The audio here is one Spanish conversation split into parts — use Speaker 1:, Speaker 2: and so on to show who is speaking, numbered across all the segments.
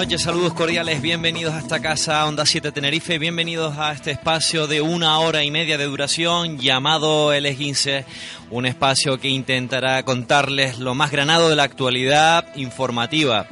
Speaker 1: Noches, saludos cordiales, bienvenidos a esta casa Onda 7 Tenerife, bienvenidos a este espacio de una hora y media de duración llamado El Esguince, un espacio que intentará contarles lo más granado de la actualidad informativa.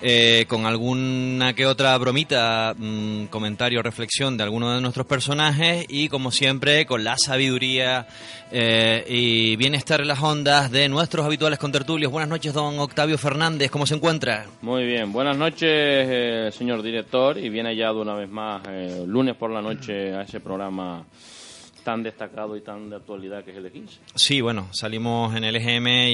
Speaker 1: Eh, con alguna que otra bromita, mm, comentario, reflexión de alguno de nuestros personajes y como siempre con la sabiduría eh, y bienestar en las ondas de nuestros habituales contertulios. Buenas noches, don Octavio Fernández, ¿cómo se encuentra?
Speaker 2: Muy bien, buenas noches, eh, señor director, y bien hallado una vez más eh, lunes por la noche a ese programa tan destacado y tan de actualidad que es el de 15.
Speaker 1: Sí, bueno, salimos en el EGM y,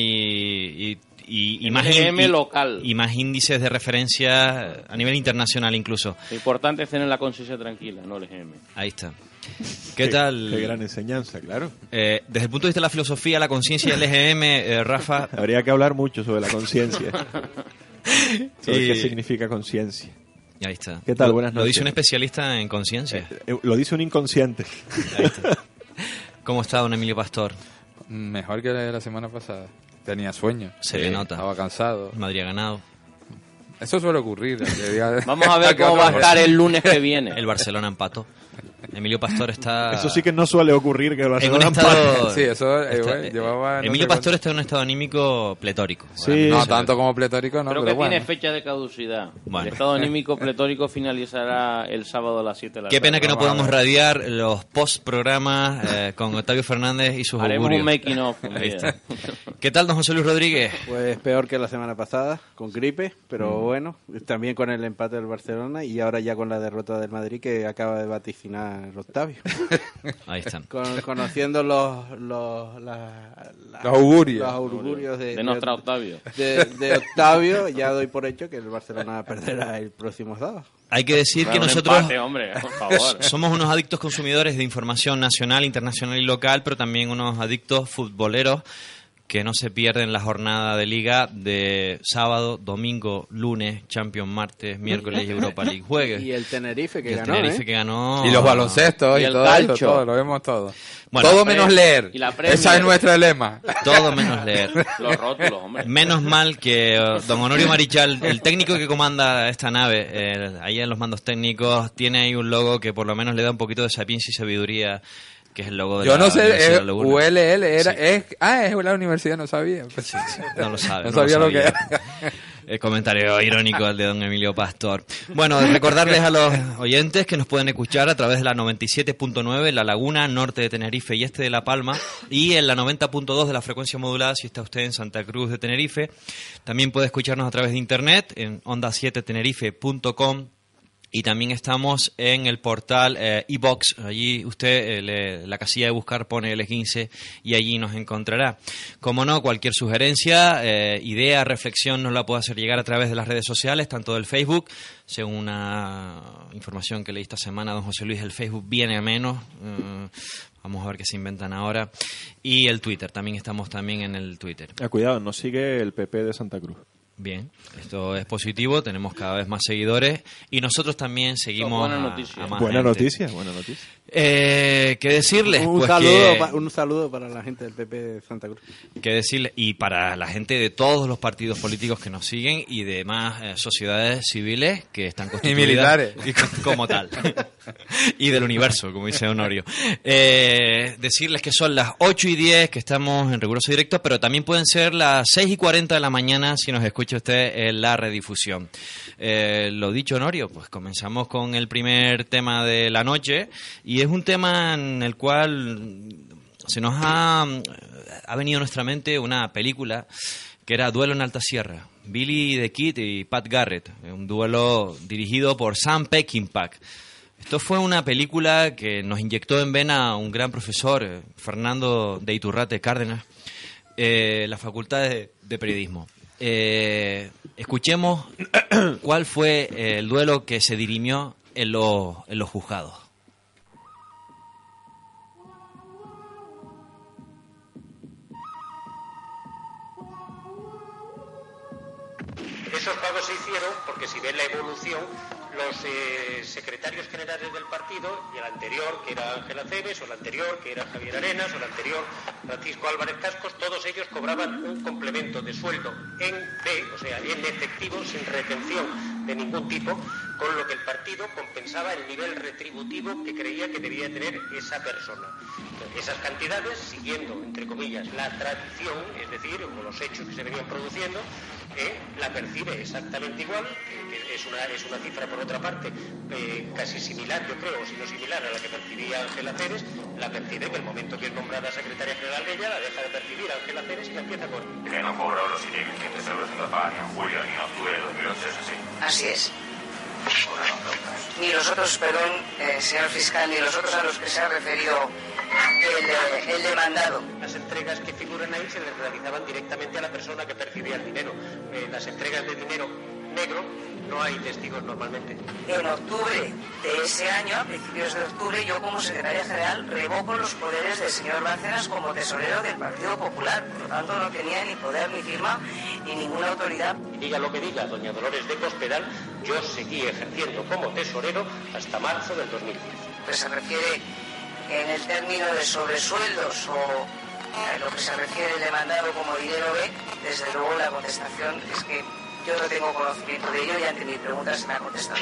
Speaker 1: y, y- y
Speaker 2: El
Speaker 1: más
Speaker 2: EGM
Speaker 1: y-
Speaker 2: local.
Speaker 1: y más índices de referencia a nivel internacional incluso.
Speaker 2: Lo importante es tener la conciencia tranquila, no el EGM.
Speaker 1: Ahí está. ¿Qué tal?
Speaker 3: Qué gran enseñanza, claro.
Speaker 1: Eh, desde el punto de vista de la filosofía, la conciencia y el EGM, eh, Rafa,
Speaker 3: Habría que hablar mucho sobre la conciencia. sobre qué significa conciencia.
Speaker 1: Ahí está.
Speaker 3: ¿Qué tal?
Speaker 1: Lo-
Speaker 3: Buenas
Speaker 1: Lo
Speaker 3: noches.
Speaker 1: dice un especialista en conciencia.
Speaker 3: Eh, Lo dice un inconsciente.
Speaker 1: Ahí está. ¿Cómo está don Emilio Pastor?
Speaker 4: Mejor que la semana pasada. Tenía sueño.
Speaker 1: Se le nota.
Speaker 4: Estaba cansado.
Speaker 1: Madrid ha ganado.
Speaker 4: Eso suele ocurrir.
Speaker 2: Vamos a ver cómo va a estar el lunes que viene.
Speaker 1: El Barcelona empató. Emilio Pastor está...
Speaker 3: Eso sí que no suele ocurrir que el
Speaker 1: en un
Speaker 3: Barcelona
Speaker 1: estado...
Speaker 4: Sí, eso eh,
Speaker 1: está-
Speaker 4: bueno, llevaba... no
Speaker 1: Emilio Pastor
Speaker 4: cuánto-
Speaker 1: está en un estado anímico pletórico.
Speaker 3: Sí,
Speaker 4: No
Speaker 3: sí.
Speaker 4: tanto como pletórico, no,
Speaker 2: Creo
Speaker 4: pero
Speaker 2: que
Speaker 4: bueno.
Speaker 2: tiene fecha de caducidad.
Speaker 1: Bueno.
Speaker 2: El estado anímico pletórico finalizará el sábado a las 7 de la
Speaker 1: Qué
Speaker 2: tarde.
Speaker 1: pena que no
Speaker 4: Vamos a
Speaker 1: podamos radiar los post-programas eh, con Octavio Fernández y sus
Speaker 2: Haremos
Speaker 1: augurios.
Speaker 2: un making of.
Speaker 1: ¿Qué tal, don José Luis Rodríguez?
Speaker 5: Pues peor que la semana pasada, con gripe, pero
Speaker 1: Mm.
Speaker 5: bueno, también con el empate del Barcelona y ahora ya con la derrota del Madrid que acaba de vaticinar Octavio.
Speaker 1: Ahí están.
Speaker 5: Con- conociendo los, los, la- la-
Speaker 4: Los augurios.
Speaker 5: los augurios de,
Speaker 2: De nuestra Octavio.
Speaker 5: de- de Octavio, ya doy por hecho que el Barcelona perderá el próximo sábado.
Speaker 1: Hay que decir que nosotros
Speaker 2: empate, hombre, por favor.
Speaker 1: somos unos adictos consumidores de información nacional, internacional y local, pero también unos adictos futboleros que no se pierden la jornada de liga de sábado, domingo, lunes, Champions, martes, miércoles y Europa League. Juegue.
Speaker 5: Y el Tenerife que
Speaker 1: Y el
Speaker 5: ganó,
Speaker 1: Tenerife
Speaker 5: ¿eh?
Speaker 1: que ganó.
Speaker 4: Y los baloncestos
Speaker 2: Y
Speaker 4: y,
Speaker 2: el
Speaker 4: todo eso, todo, lo vemos todo.
Speaker 1: Bueno,
Speaker 4: todo menos leer.
Speaker 2: y la.
Speaker 4: Esa es nuestro lema.
Speaker 1: Todo menos leer.
Speaker 2: Los rótulos, hombre.
Speaker 1: Menos mal que eh, don Honorio Marichal, el técnico que comanda esta nave, eh, ahí en los mandos técnicos, tiene ahí un logo que por lo menos le da un poquito de sapiencia y sabiduría, que es el logo de
Speaker 4: Yo
Speaker 1: la
Speaker 4: no sé,
Speaker 1: Laguna.
Speaker 4: ULL era,
Speaker 1: Sí.
Speaker 4: es, ah, es la universidad, no sabía. Pues
Speaker 1: No lo sabe.
Speaker 4: No
Speaker 1: no
Speaker 4: sabía lo
Speaker 1: sabía.
Speaker 4: que
Speaker 1: El comentario irónico el de don Emilio Pastor. Bueno, recordarles a los oyentes que nos pueden escuchar a través de la 97.9 en La Laguna, norte de Tenerife y este de La Palma, y en la 90.2 de la frecuencia modulada si está usted en Santa Cruz de Tenerife. También puede escucharnos a través de internet en onda7tenerife.com y también estamos en el portal eh, iBox. Allí usted, eh, le- la casilla de buscar pone L15 y allí nos encontrará. Como no, cualquier sugerencia, eh, idea, reflexión nos la puede hacer llegar a través de las redes sociales, tanto del Facebook, según una información que leí esta semana, don José Luis, el Facebook viene a menos. eh, vamos a ver qué se inventan ahora. Y el Twitter, también estamos también en el Twitter.
Speaker 3: Ah, cuidado, no sigue el PP de Santa Cruz.
Speaker 1: Bien, esto es positivo, tenemos cada vez más seguidores y nosotros también seguimos
Speaker 2: Buena
Speaker 1: a-
Speaker 2: noticia.
Speaker 1: a más
Speaker 3: Buena
Speaker 1: gente.
Speaker 3: noticia, buena noticia.
Speaker 1: Eh, ¿Qué decirles?
Speaker 5: Un,
Speaker 1: Pues
Speaker 5: saludo,
Speaker 1: que,
Speaker 5: pa- un saludo para la gente del PP de Santa Cruz.
Speaker 1: que decirles, y para la gente de todos los partidos políticos que nos siguen y de más eh, sociedades civiles que están constituidas
Speaker 4: militares.
Speaker 1: y co- como tal y del universo, como dice Honorio. Eh, decirles que son las 8 y 10 que estamos en riguroso directo, pero también pueden ser las 6 y 40 de la mañana si nos escucha usted en la redifusión. Eh, lo dicho, Honorio, pues comenzamos con el primer tema de la noche y es un tema en el cual se nos ha, ha venido a nuestra mente una película que era Duelo en Alta Sierra. Billy the Kid y Pat Garrett, un duelo dirigido por Sam Peckinpah. Esto fue una película que nos inyectó en vena un gran profesor, Fernando de Iturrate Cárdenas, eh, la Facultad de, Periodismo. Eh, escuchemos cuál fue el duelo que se dirimió en los, en los juzgados.
Speaker 6: Esos pagos se hicieron porque si ven la evolución, los eh, secretarios generales del partido, y el anterior, que era Ángela Cebes, o el anterior, que era Javier Arenas, o el anterior, Francisco Álvarez Cascos, todos ellos cobraban un complemento de sueldo en B, o sea, en efectivo, sin retención de ningún tipo, con lo que el partido compensaba el nivel retributivo que creía que debía tener esa persona. Esas cantidades, siguiendo, entre comillas, la tradición, es decir, o los hechos que se venían produciendo, eh, la percibe exactamente igual, que es una, es una cifra por otra parte eh, casi similar, yo creo, o si no similar a la que percibía Ángela Ceres, la percibe en el momento que es nombrada secretaria general de ella, la deja de percibir Ángela Ceres y la empieza con...
Speaker 7: que no cobró los 1.500 euros en total ni en julio ni en octubre de 2011, es así.
Speaker 8: Así es. Ni los otros, perdón, eh, señor fiscal, ni los otros a los que se ha referido el, eh, el demandado.
Speaker 6: Las entregas que figuran ahí se les realizaban directamente a la persona que percibía el dinero. Eh, las entregas de dinero negro no hay testigos normalmente.
Speaker 8: En octubre de ese año, a principios de octubre, yo como secretaria general revoco los poderes del señor Bárcenas como tesorero del Partido Popular. Por lo tanto, no tenía ni poder ni firma ni ninguna autoridad.
Speaker 6: Y diga lo que diga doña Dolores de Cospedal, yo seguí ejerciendo como tesorero hasta marzo del 2010.
Speaker 8: Pues se refiere en el término de sobresueldos o a lo que se refiere el demandado como dinero B, desde luego la contestación es que yo no tengo conocimiento de ello y ante mi pregunta se me ha contestado.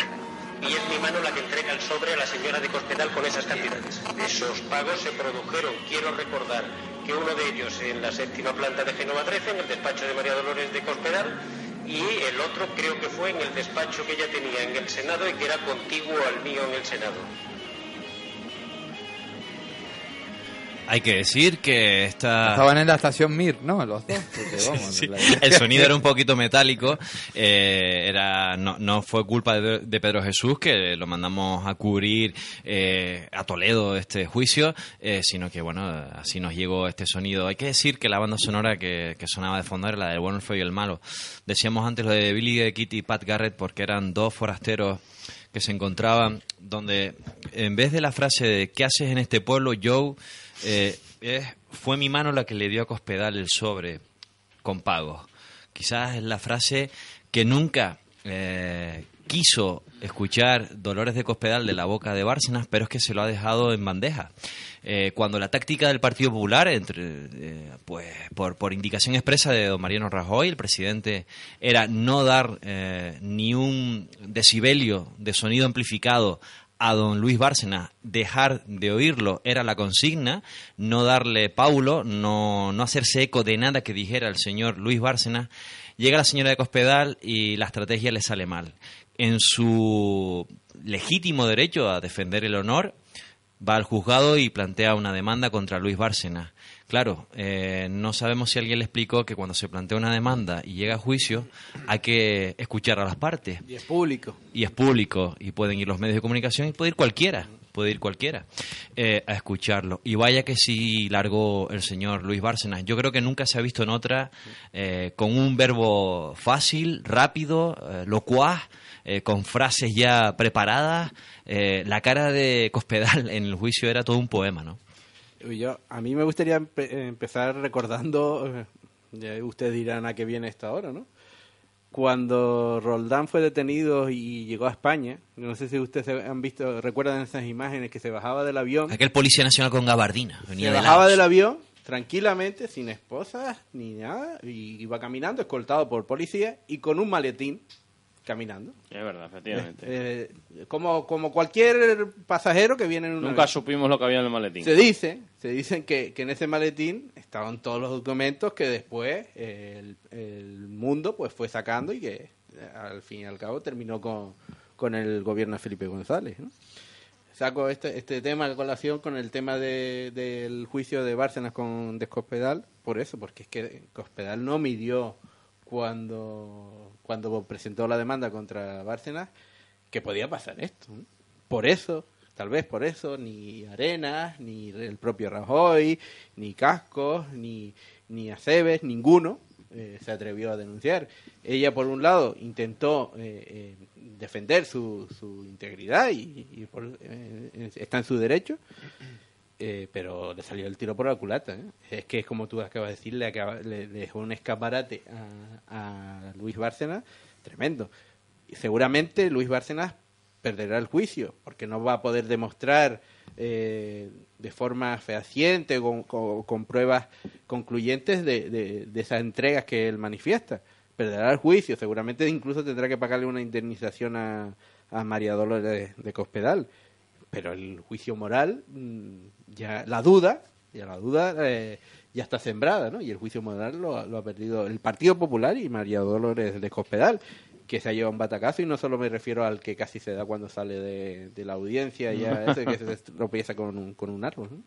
Speaker 6: Y es mi mano la que entrega el sobre a la señora de Cospedal con esas cantidades. Esos pagos se produjeron, quiero recordar, que uno de ellos en la séptima planta de Genova 13, en el despacho de María Dolores de Cospedal, y el otro creo que fue en el despacho que ella tenía en el Senado y que era contiguo al mío en el Senado.
Speaker 1: Hay que decir que esta...
Speaker 4: Estaban en la estación Mir, ¿no? Los dos. porque, vamos,
Speaker 1: Sí,
Speaker 4: la-
Speaker 1: el sonido era un poquito metálico. eh, era no, no fue culpa de, de Pedro Jesús, que lo mandamos a cubrir eh, a Toledo este juicio, eh, sino que, bueno, así nos llegó este sonido. Hay que decir que la banda sonora que, que sonaba de fondo era la del bueno, el feo y el malo. Decíamos antes lo de Billy the Kid y Pat Garrett porque eran dos forasteros que se encontraban donde en vez de la frase de ¿qué haces en este pueblo, Joe? Eh, fue mi mano la que le dio a Cospedal el sobre con pagos. Quizás es la frase que nunca eh, quiso escuchar Dolores de Cospedal de la boca de Bárcenas, pero es que se lo ha dejado en bandeja. Eh, cuando la táctica del Partido Popular, pues por, indicación expresa de don Mariano Rajoy, el presidente, era no dar ni un decibelio de sonido amplificado a don Luis Bárcenas dejar de oírlo era la consigna, no darle paulo, no, no hacerse eco de nada que dijera el señor Luis Bárcenas. Llega la señora de Cospedal y la estrategia le sale mal. En su legítimo derecho a defender el honor, va al juzgado y plantea una demanda contra Luis Bárcenas. Claro, eh, no sabemos si alguien le explicó que cuando se plantea una demanda y llega a juicio hay que escuchar a las partes
Speaker 5: Y es público.
Speaker 1: y es público y pueden ir los medios de comunicación y puede ir cualquiera, puede ir cualquiera eh, a escucharlo. Y vaya que sí largó el señor Luis Bárcenas. Yo creo que nunca se ha visto en otra eh, con un verbo fácil, rápido, eh, locuaz, eh, con frases ya preparadas. Eh, la cara de Cospedal en el juicio era todo un poema, ¿no?
Speaker 5: Yo, a mí me gustaría empe- empezar recordando, eh, ustedes dirán a qué viene esta hora, ¿no? Cuando Roldán fue detenido y llegó a España, no sé si ustedes han visto, recuerdan esas imágenes que se bajaba del avión,
Speaker 1: Aquel policía nacional con gabardina. Venía
Speaker 5: se
Speaker 1: de
Speaker 5: bajaba del avión tranquilamente, sin esposas ni nada, y iba caminando, escoltado por policía y con un maletín caminando.
Speaker 2: Es verdad, efectivamente.
Speaker 5: Eh, como, como cualquier pasajero que viene en un
Speaker 2: Nunca supimos lo que había en el maletín.
Speaker 5: Se dice, se dicen que, que en ese maletín estaban todos los documentos que después eh, el, el mundo pues fue sacando y que eh, al fin y al cabo terminó con, con el gobierno de Felipe González. ¿no? saco este, este tema a colación con el tema de- del juicio de Bárcenas con de Cospedal, por eso, porque es que Cospedal no midió cuando, cuando presentó la demanda contra Bárcenas que podía pasar esto. Por eso, tal vez por eso, ni Arenas, ni el propio Rajoy, ni Cascos, ni, ni Aceves, ninguno eh, se atrevió a denunciar. Ella, por un lado, intentó eh, eh, defender su, su integridad y, y por- eh, está en su derecho, eh, pero le salió el tiro por la culata. ¿eh? Es que es como tú acabas de decir, le, dejó un escaparate a, a Luis Bárcenas tremendo. Y seguramente Luis Bárcenas perderá el juicio, porque no va a poder demostrar eh, de forma fehaciente, con, con- pruebas concluyentes de, de- esas entregas que él manifiesta. Perderá el juicio, seguramente incluso tendrá que pagarle una indemnización a, María Dolores de Cospedal. Pero el juicio moral, mm, ya la duda, ya la duda eh, ya está sembrada, ¿no? Y el juicio moral lo, ha- lo ha perdido el Partido Popular y María Dolores de Cospedal, que se ha llevado un batacazo y no solo me refiero al que casi se da cuando sale de, de la audiencia, ya ese que se tropieza con un, con un árbol, ¿no?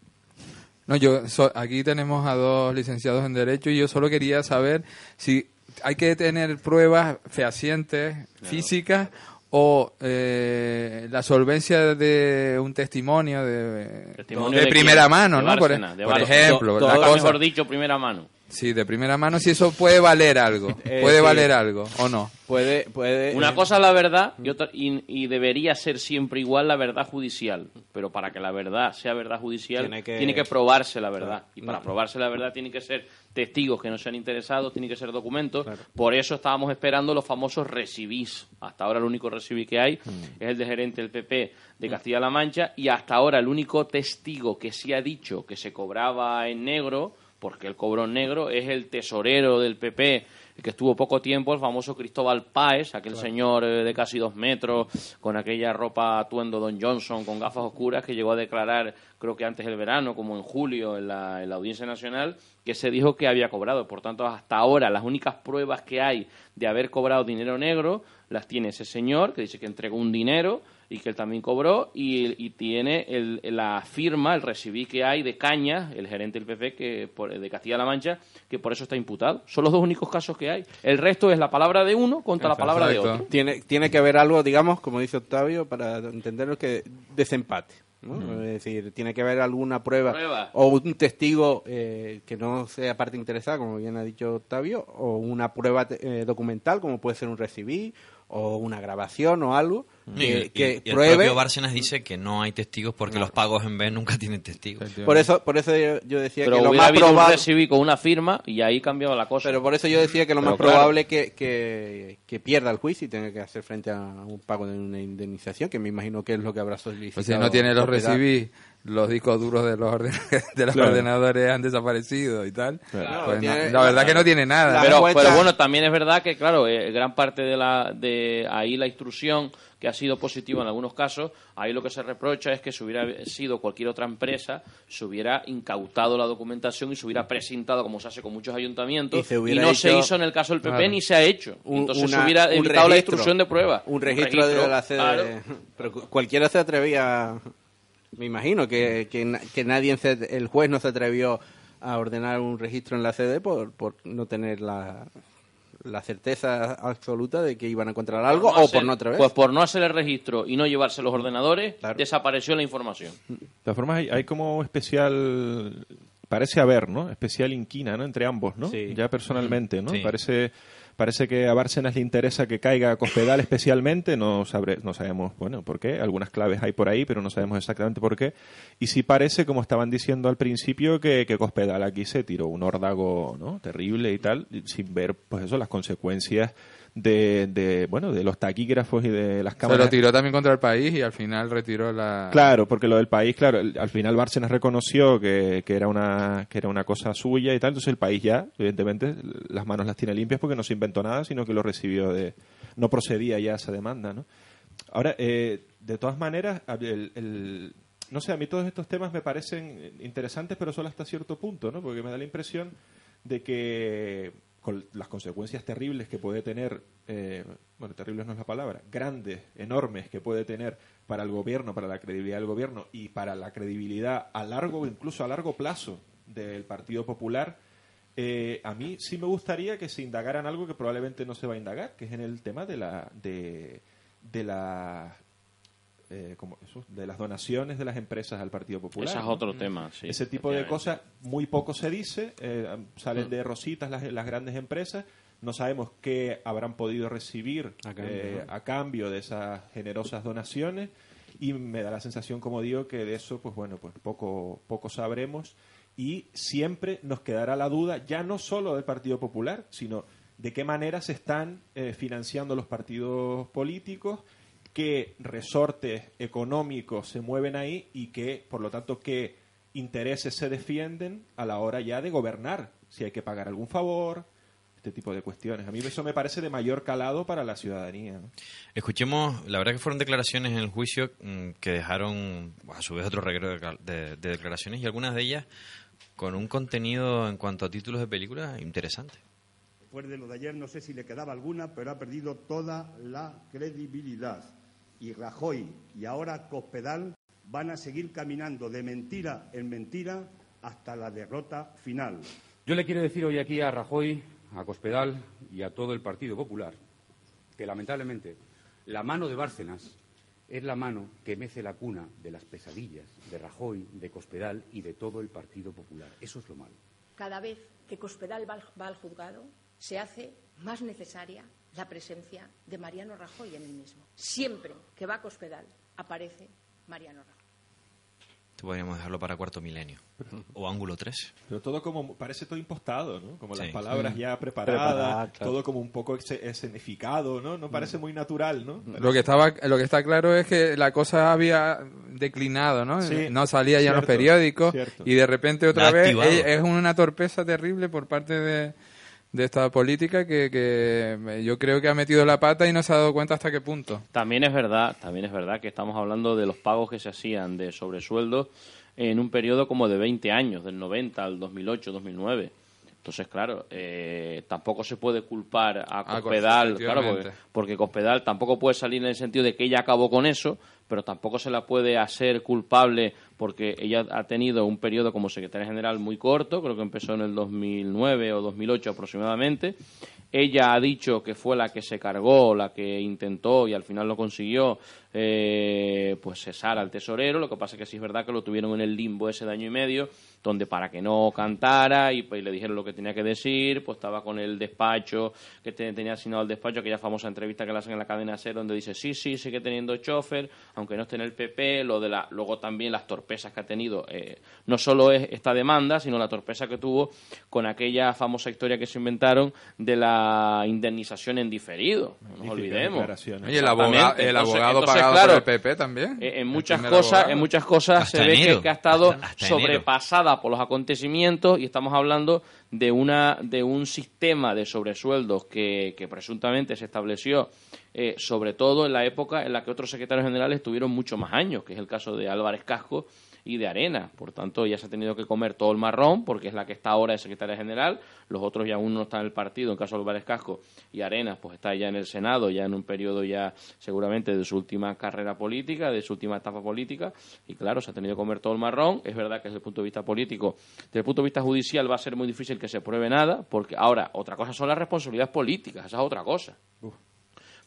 Speaker 4: No, yo so- aquí tenemos a dos licenciados en Derecho y yo solo quería saber si hay que tener pruebas fehacientes, físicas, o eh, la solvencia de un testimonio de,
Speaker 2: Testimonio
Speaker 4: de
Speaker 2: de
Speaker 4: primera
Speaker 2: quién?
Speaker 4: mano,
Speaker 2: De
Speaker 4: ¿no? Por,
Speaker 2: Bárcenas, de
Speaker 4: por
Speaker 2: Bárcenas.
Speaker 4: ejemplo,
Speaker 2: To-
Speaker 4: la
Speaker 2: todo,
Speaker 4: cosa-
Speaker 2: mejor dicho, primera mano.
Speaker 4: Sí, de primera mano, si eso puede valer algo.
Speaker 5: Eh,
Speaker 4: puede
Speaker 5: sí.
Speaker 4: valer algo, ¿o no?
Speaker 5: Puede, puede.
Speaker 2: Una
Speaker 5: eh,
Speaker 2: cosa es la verdad y, otra, y, y debería ser siempre igual la verdad judicial. Pero para que la verdad sea verdad judicial,
Speaker 5: Tiene
Speaker 2: tiene
Speaker 5: que-
Speaker 2: probarse la verdad.
Speaker 5: Claro.
Speaker 2: Y para
Speaker 5: No.
Speaker 2: probarse la verdad tienen que ser testigos que no sean interesados, tienen que ser documentos. Por eso estábamos esperando los famosos recibís. Hasta ahora el único recibí que hay es el de gerente del PP de Castilla-La Mancha y hasta ahora el único testigo que sí ha dicho que se cobraba en negro, porque él cobró en negro, es el tesorero del PP el que estuvo poco tiempo, el famoso Cristóbal Páez, aquel señor eh, de casi dos metros, con aquella ropa atuendo Don Johnson, con gafas oscuras, que llegó a declarar, creo que antes del verano, como en julio, en la, en la Audiencia Nacional, que se dijo que había cobrado. Por tanto, hasta ahora, las únicas pruebas que hay de haber cobrado dinero negro las tiene ese señor, que dice que entregó un dinero y que él también cobró, y, y tiene el- la firma, el recibí que hay de Cañas, el gerente del PP que por- de Castilla-La Mancha, que por eso está imputado. Son los dos únicos casos que hay. El resto es la palabra de uno contra la palabra de otro.
Speaker 5: tiene, tiene que haber algo, digamos, como dice Octavio, para entenderlo que desempate. ¿no? Es decir, tiene que haber alguna prueba,
Speaker 2: Prueba.
Speaker 5: o un testigo eh, que no sea parte interesada, como bien ha dicho Octavio, o una prueba te- eh, documental, como puede ser un recibí, o una grabación o algo, que,
Speaker 1: Y-
Speaker 5: que
Speaker 1: y- y el propio Bárcenas dice que no hay testigos porque los pagos en B nunca tienen testigos.
Speaker 5: Por eso, por eso yo, yo decía
Speaker 2: Pero
Speaker 5: que lo más
Speaker 2: un
Speaker 5: probable...
Speaker 2: recibí con una firma y ahí cambiaba la cosa.
Speaker 5: Pero por eso yo decía que lo
Speaker 2: Pero
Speaker 5: más
Speaker 2: claro.
Speaker 5: probable que, que, que pierda el juicio y tenga que hacer frente a un pago de una indemnización, que me imagino que es lo que habrá solicitado.
Speaker 4: Pues si no tiene los recibí, los discos duros de los, orden- de los
Speaker 3: Claro.
Speaker 4: ordenadores han desaparecido y tal.
Speaker 5: Claro,
Speaker 4: Pues
Speaker 5: tiene-
Speaker 4: no, la verdad que no tiene nada.
Speaker 2: pero, bueno, también es verdad que, claro, eh, gran parte de la de ahí la instrucción que ha sido positiva en algunos casos, ahí lo que se reprocha es que si hubiera sido cualquier otra empresa, se hubiera incautado la documentación y se hubiera presentado, como se hace con muchos ayuntamientos,
Speaker 5: Y se
Speaker 2: y,
Speaker 5: hubiera
Speaker 2: no se hizo en el caso del PP
Speaker 4: Claro.
Speaker 2: ni se ha hecho. Entonces se hubiera evitado la instrucción de prueba.
Speaker 5: Un registro, de la. Pero cu- cualquiera se atrevía. Me imagino que, que, na- que nadie, se- el juez no se atrevió a ordenar un registro en la sede por, por no tener la, la certeza absoluta de que iban a encontrar algo
Speaker 2: no
Speaker 5: o
Speaker 2: hacer-
Speaker 5: por no atrever.
Speaker 2: Pues por no hacer el registro y no llevarse los ordenadores,
Speaker 5: Claro.
Speaker 2: desapareció la información.
Speaker 3: De todas formas, hay, hay como especial, parece haber, ¿no? Especial inquina, ¿no? Entre ambos, ¿no?
Speaker 5: Sí.
Speaker 3: Ya personalmente, ¿no?
Speaker 1: Sí.
Speaker 3: Parece, parece que a Bárcenas le interesa que caiga a Cospedal especialmente, no, sabré, no sabemos, bueno, por qué, algunas claves hay por ahí, pero no sabemos exactamente por qué. Y sí parece, como estaban diciendo al principio, que, que Cospedal aquí se tiró un órdago, ¿no? Terrible y tal, sin ver, pues eso, las consecuencias de, de, bueno, de los taquígrafos y de las
Speaker 4: Se
Speaker 3: cámaras.
Speaker 4: lo tiró también contra el país y al final retiró la...
Speaker 3: Claro, porque lo del país, claro, al final Bárcenas reconoció que, que era una que era una cosa suya y tal, entonces el país ya, evidentemente, las manos las tiene limpias porque no se inventó nada, sino que lo recibió de no procedía ya esa demanda, ¿no? Ahora, eh, de todas maneras, el- no sé, a mí todos estos temas me parecen interesantes, pero solo hasta cierto punto, ¿no? Porque me da la impresión de que con las consecuencias terribles que puede tener, eh, bueno, terribles no es la palabra, grandes, enormes que puede tener para el gobierno, para la credibilidad del gobierno y para la credibilidad a largo, incluso a largo plazo del Partido Popular, eh, a mí sí me gustaría que se indagara en algo que probablemente no se va a indagar, que es en el tema de la de, de la eh, como eso, de las donaciones de las empresas al Partido Popular.
Speaker 2: Ese es
Speaker 3: ¿no?
Speaker 2: otro tema, sí.
Speaker 3: Ese tipo de cosas muy poco se dice, eh, salen
Speaker 2: Mm.
Speaker 3: de rositas las, las grandes empresas, no sabemos qué habrán podido recibir
Speaker 5: A cambio,
Speaker 3: eh, a cambio de esas generosas donaciones y me da la sensación, como digo, que de eso, pues bueno, pues poco, poco sabremos y siempre nos quedará la duda, ya no solo del Partido Popular, sino de qué manera se están eh, financiando los partidos políticos, qué resortes económicos se mueven ahí y que, por lo tanto, qué intereses se defienden a la hora ya de gobernar, si hay que pagar algún favor, este tipo de cuestiones. A mí eso me parece de mayor calado para la ciudadanía. ¿no?
Speaker 1: Escuchemos, la verdad que fueron declaraciones en el juicio mm, que dejaron a su vez otro reguero de, cal- de- de declaraciones y algunas de ellas con un contenido en cuanto a títulos de películas interesante.
Speaker 9: Después de lo de ayer no sé si le quedaba alguna, pero ha perdido toda la credibilidad. Y Rajoy y ahora Cospedal van a seguir caminando de mentira en mentira hasta la derrota final.
Speaker 10: Yo le quiero decir hoy aquí a Rajoy, a Cospedal y a todo el Partido Popular que lamentablemente la mano de Bárcenas es la mano que mece la cuna de las pesadillas de Rajoy, de Cospedal y de todo el Partido Popular. Eso es lo malo.
Speaker 11: Cada vez que Cospedal va al, va al juzgado, se hace más necesaria la presencia de Mariano Rajoy en el mismo. Siempre que va a Cospedal, aparece Mariano Rajoy.
Speaker 1: Esto podríamos dejarlo para cuarto milenio. O ángulo 3.
Speaker 3: Pero todo como, parece todo impostado, ¿no? Como las
Speaker 1: Sí.
Speaker 3: palabras
Speaker 5: Sí.
Speaker 3: ya preparadas,
Speaker 5: Preparadas, claro.
Speaker 3: todo como un poco escenificado, ¿no? No parece muy natural, ¿no?
Speaker 4: Lo que estaba, lo que está claro es que la cosa había declinado, ¿no?
Speaker 3: Sí,
Speaker 4: no salía ya en los
Speaker 3: cierto,
Speaker 4: periódicos
Speaker 3: cierto.
Speaker 4: y de repente
Speaker 1: La
Speaker 4: otra
Speaker 1: ha
Speaker 4: vez
Speaker 1: activado.
Speaker 4: es una torpeza terrible por parte de, de esta política que, que yo creo que ha metido la pata y no se ha dado cuenta hasta qué punto.
Speaker 2: También es verdad, también es verdad que estamos hablando de los pagos que se hacían de sobresueldos en un periodo como de 20 años, del 90 al 2008, 2009. Entonces, claro, eh, tampoco se puede culpar a
Speaker 4: Ah,
Speaker 2: Cospedal, claro, porque Cospedal tampoco puede salir en el sentido de que ella acabó con eso, pero tampoco se la puede hacer culpable porque ella ha tenido un periodo como secretaria general muy corto, creo que empezó en el 2009 o 2008 aproximadamente. Ella ha dicho que fue la que se cargó, la que intentó y al final lo consiguió, eh, pues cesar al tesorero. Lo que pasa es que sí es verdad que lo tuvieron en el limbo ese año y medio, donde para que no cantara y, pues, le dijeron lo que tenía que decir, pues estaba con el despacho, que te- tenía asignado el despacho, aquella famosa entrevista que le hacen en la cadena SER, donde dice, sí, sí, sigue teniendo chofer, aunque no esté en el PP, lo de la, luego también las torpezas que ha tenido, eh, no solo es esta demanda, sino la torpeza que tuvo con aquella famosa historia que se inventaron de la indemnización en diferido, no nos olvidemos.
Speaker 3: declaraciones.
Speaker 4: Oye, el abogado, el abogado
Speaker 2: entonces,
Speaker 4: pagado
Speaker 2: claro,
Speaker 4: por el PP también.
Speaker 2: eh, en muchas cosas en muchas cosas
Speaker 1: Hasta
Speaker 2: se ve
Speaker 1: enero.
Speaker 2: que, que ha estado
Speaker 1: Hasta- hasta enero.
Speaker 2: sobrepasada por los acontecimientos y estamos hablando de una de un sistema de sobresueldos que, que presuntamente se estableció eh, sobre todo en la época en la que otros secretarios generales tuvieron mucho más años que es el caso de Álvarez Casco y de Arena. Por tanto, ella se ha tenido que comer todo el marrón, porque es la que está ahora de secretaria general. Los otros ya aún no están en el partido, en caso de Álvarez Casco y Arenas, pues está ya en el Senado, ya en un periodo ya seguramente de su última carrera política, de su última etapa política. Y claro, se ha tenido que comer todo el marrón. Es verdad que desde el punto de vista político, desde el punto de vista judicial va a ser muy difícil que se pruebe nada, porque ahora, otra cosa son las responsabilidades políticas, esa es otra cosa.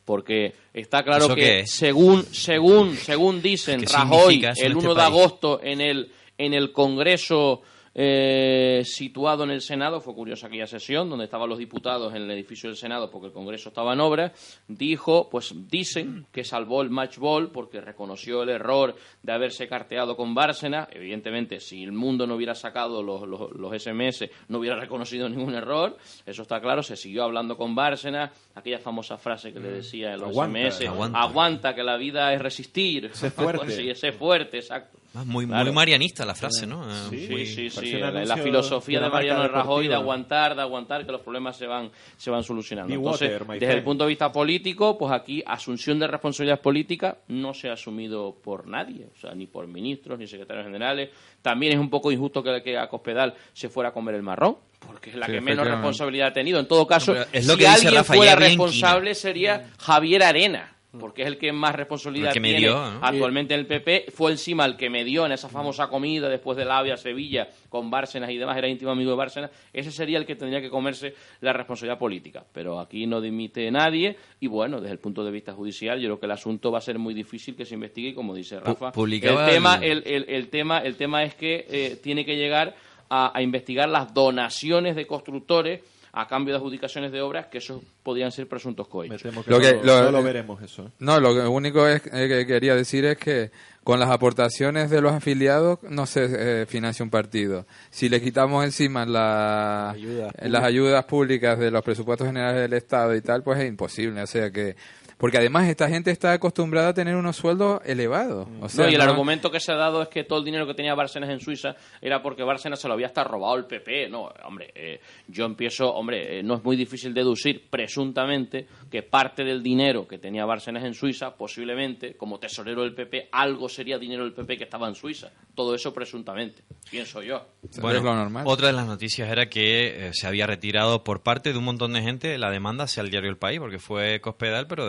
Speaker 2: Porque está claro
Speaker 1: ¿Eso qué
Speaker 2: que
Speaker 1: es?
Speaker 2: según según según dicen
Speaker 1: ¿Qué
Speaker 2: Rajoy el
Speaker 1: este
Speaker 2: 1 de
Speaker 1: país?
Speaker 2: agosto en el en el Congreso eh, situado en el Senado, fue curiosa aquella sesión donde estaban los diputados en el edificio del Senado porque el Congreso estaba en obra, dijo, pues dicen que salvó el match ball porque reconoció el error de haberse carteado con Bárcena. Evidentemente, si el mundo no hubiera sacado los, los, los SMS, no hubiera reconocido ningún error, eso está claro, se siguió hablando con Bárcena, aquella famosa frase que le decía en los
Speaker 3: Aguanta,
Speaker 2: SMS,
Speaker 1: aguanta.
Speaker 2: aguanta, que la vida es resistir.
Speaker 3: Sé fuerte.
Speaker 2: Sí, sé fuerte, exacto.
Speaker 1: Ah, Muy,
Speaker 2: Claro.
Speaker 1: muy marianista la frase, ¿no?
Speaker 2: Sí,
Speaker 1: muy-
Speaker 2: sí, La, filosofía
Speaker 3: de
Speaker 2: de Mariano Rajoy de aguantar, de aguantar, que los problemas se van, se van solucionando. Entonces,
Speaker 3: water,
Speaker 2: desde el punto de vista político, pues aquí asunción de responsabilidad política no se ha asumido por nadie, o sea, ni por ministros, ni secretarios generales. También es un poco injusto que, que a Cospedal se fuera a comer el marrón, porque es la
Speaker 4: Sí,
Speaker 2: que menos responsabilidad ha tenido. En todo caso,
Speaker 1: No, es lo
Speaker 2: si
Speaker 1: que
Speaker 2: alguien fuera responsable sería Javier Arena. Porque es el que más responsabilidad
Speaker 1: que
Speaker 2: tiene
Speaker 1: ¿no?
Speaker 2: actualmente en el PP. Fue encima el que me dio en esa famosa comida después del AVE a Sevilla con Bárcenas y demás, era íntimo amigo de Bárcenas. Ese sería el que tendría que comerse la responsabilidad política. Pero aquí no dimite nadie y bueno, desde el punto de vista judicial, yo creo que el asunto va a ser muy difícil que se investigue y como dice Rafa,
Speaker 1: publicaba
Speaker 2: el tema,
Speaker 1: el-
Speaker 2: el, el- el tema, el tema es que eh, tiene que llegar a, a investigar las donaciones de constructores a cambio de adjudicaciones de obras, que esos podrían ser presuntos
Speaker 3: que
Speaker 4: Lo que-
Speaker 3: no,
Speaker 4: lo-
Speaker 3: no lo veremos eso. ¿eh?
Speaker 4: No, lo único es, eh, que quería decir es que con las aportaciones de los afiliados no se eh, financia un partido. Si le quitamos encima la-
Speaker 5: Ayudas
Speaker 4: las ayudas públicas de los presupuestos generales del Estado y tal, pues es imposible. O sea que porque además esta gente está acostumbrada a tener unos sueldos elevados. O sea,
Speaker 2: no, y el
Speaker 4: no-
Speaker 2: argumento que se ha dado es que todo el dinero que tenía Bárcenas en Suiza era porque Bárcenas se lo había hasta robado el PP. No, hombre, eh, yo empiezo, hombre, eh, no es muy difícil deducir presuntamente que parte del dinero que tenía Bárcenas en Suiza, posiblemente, como tesorero del PP, algo sería dinero del PP que estaba en Suiza. Todo eso presuntamente, pienso yo.
Speaker 1: Bueno,
Speaker 4: es lo normal.
Speaker 1: otra de las noticias era que eh, se había retirado por parte de un montón de gente la demanda hacia el diario El País, porque fue Cospedal, pero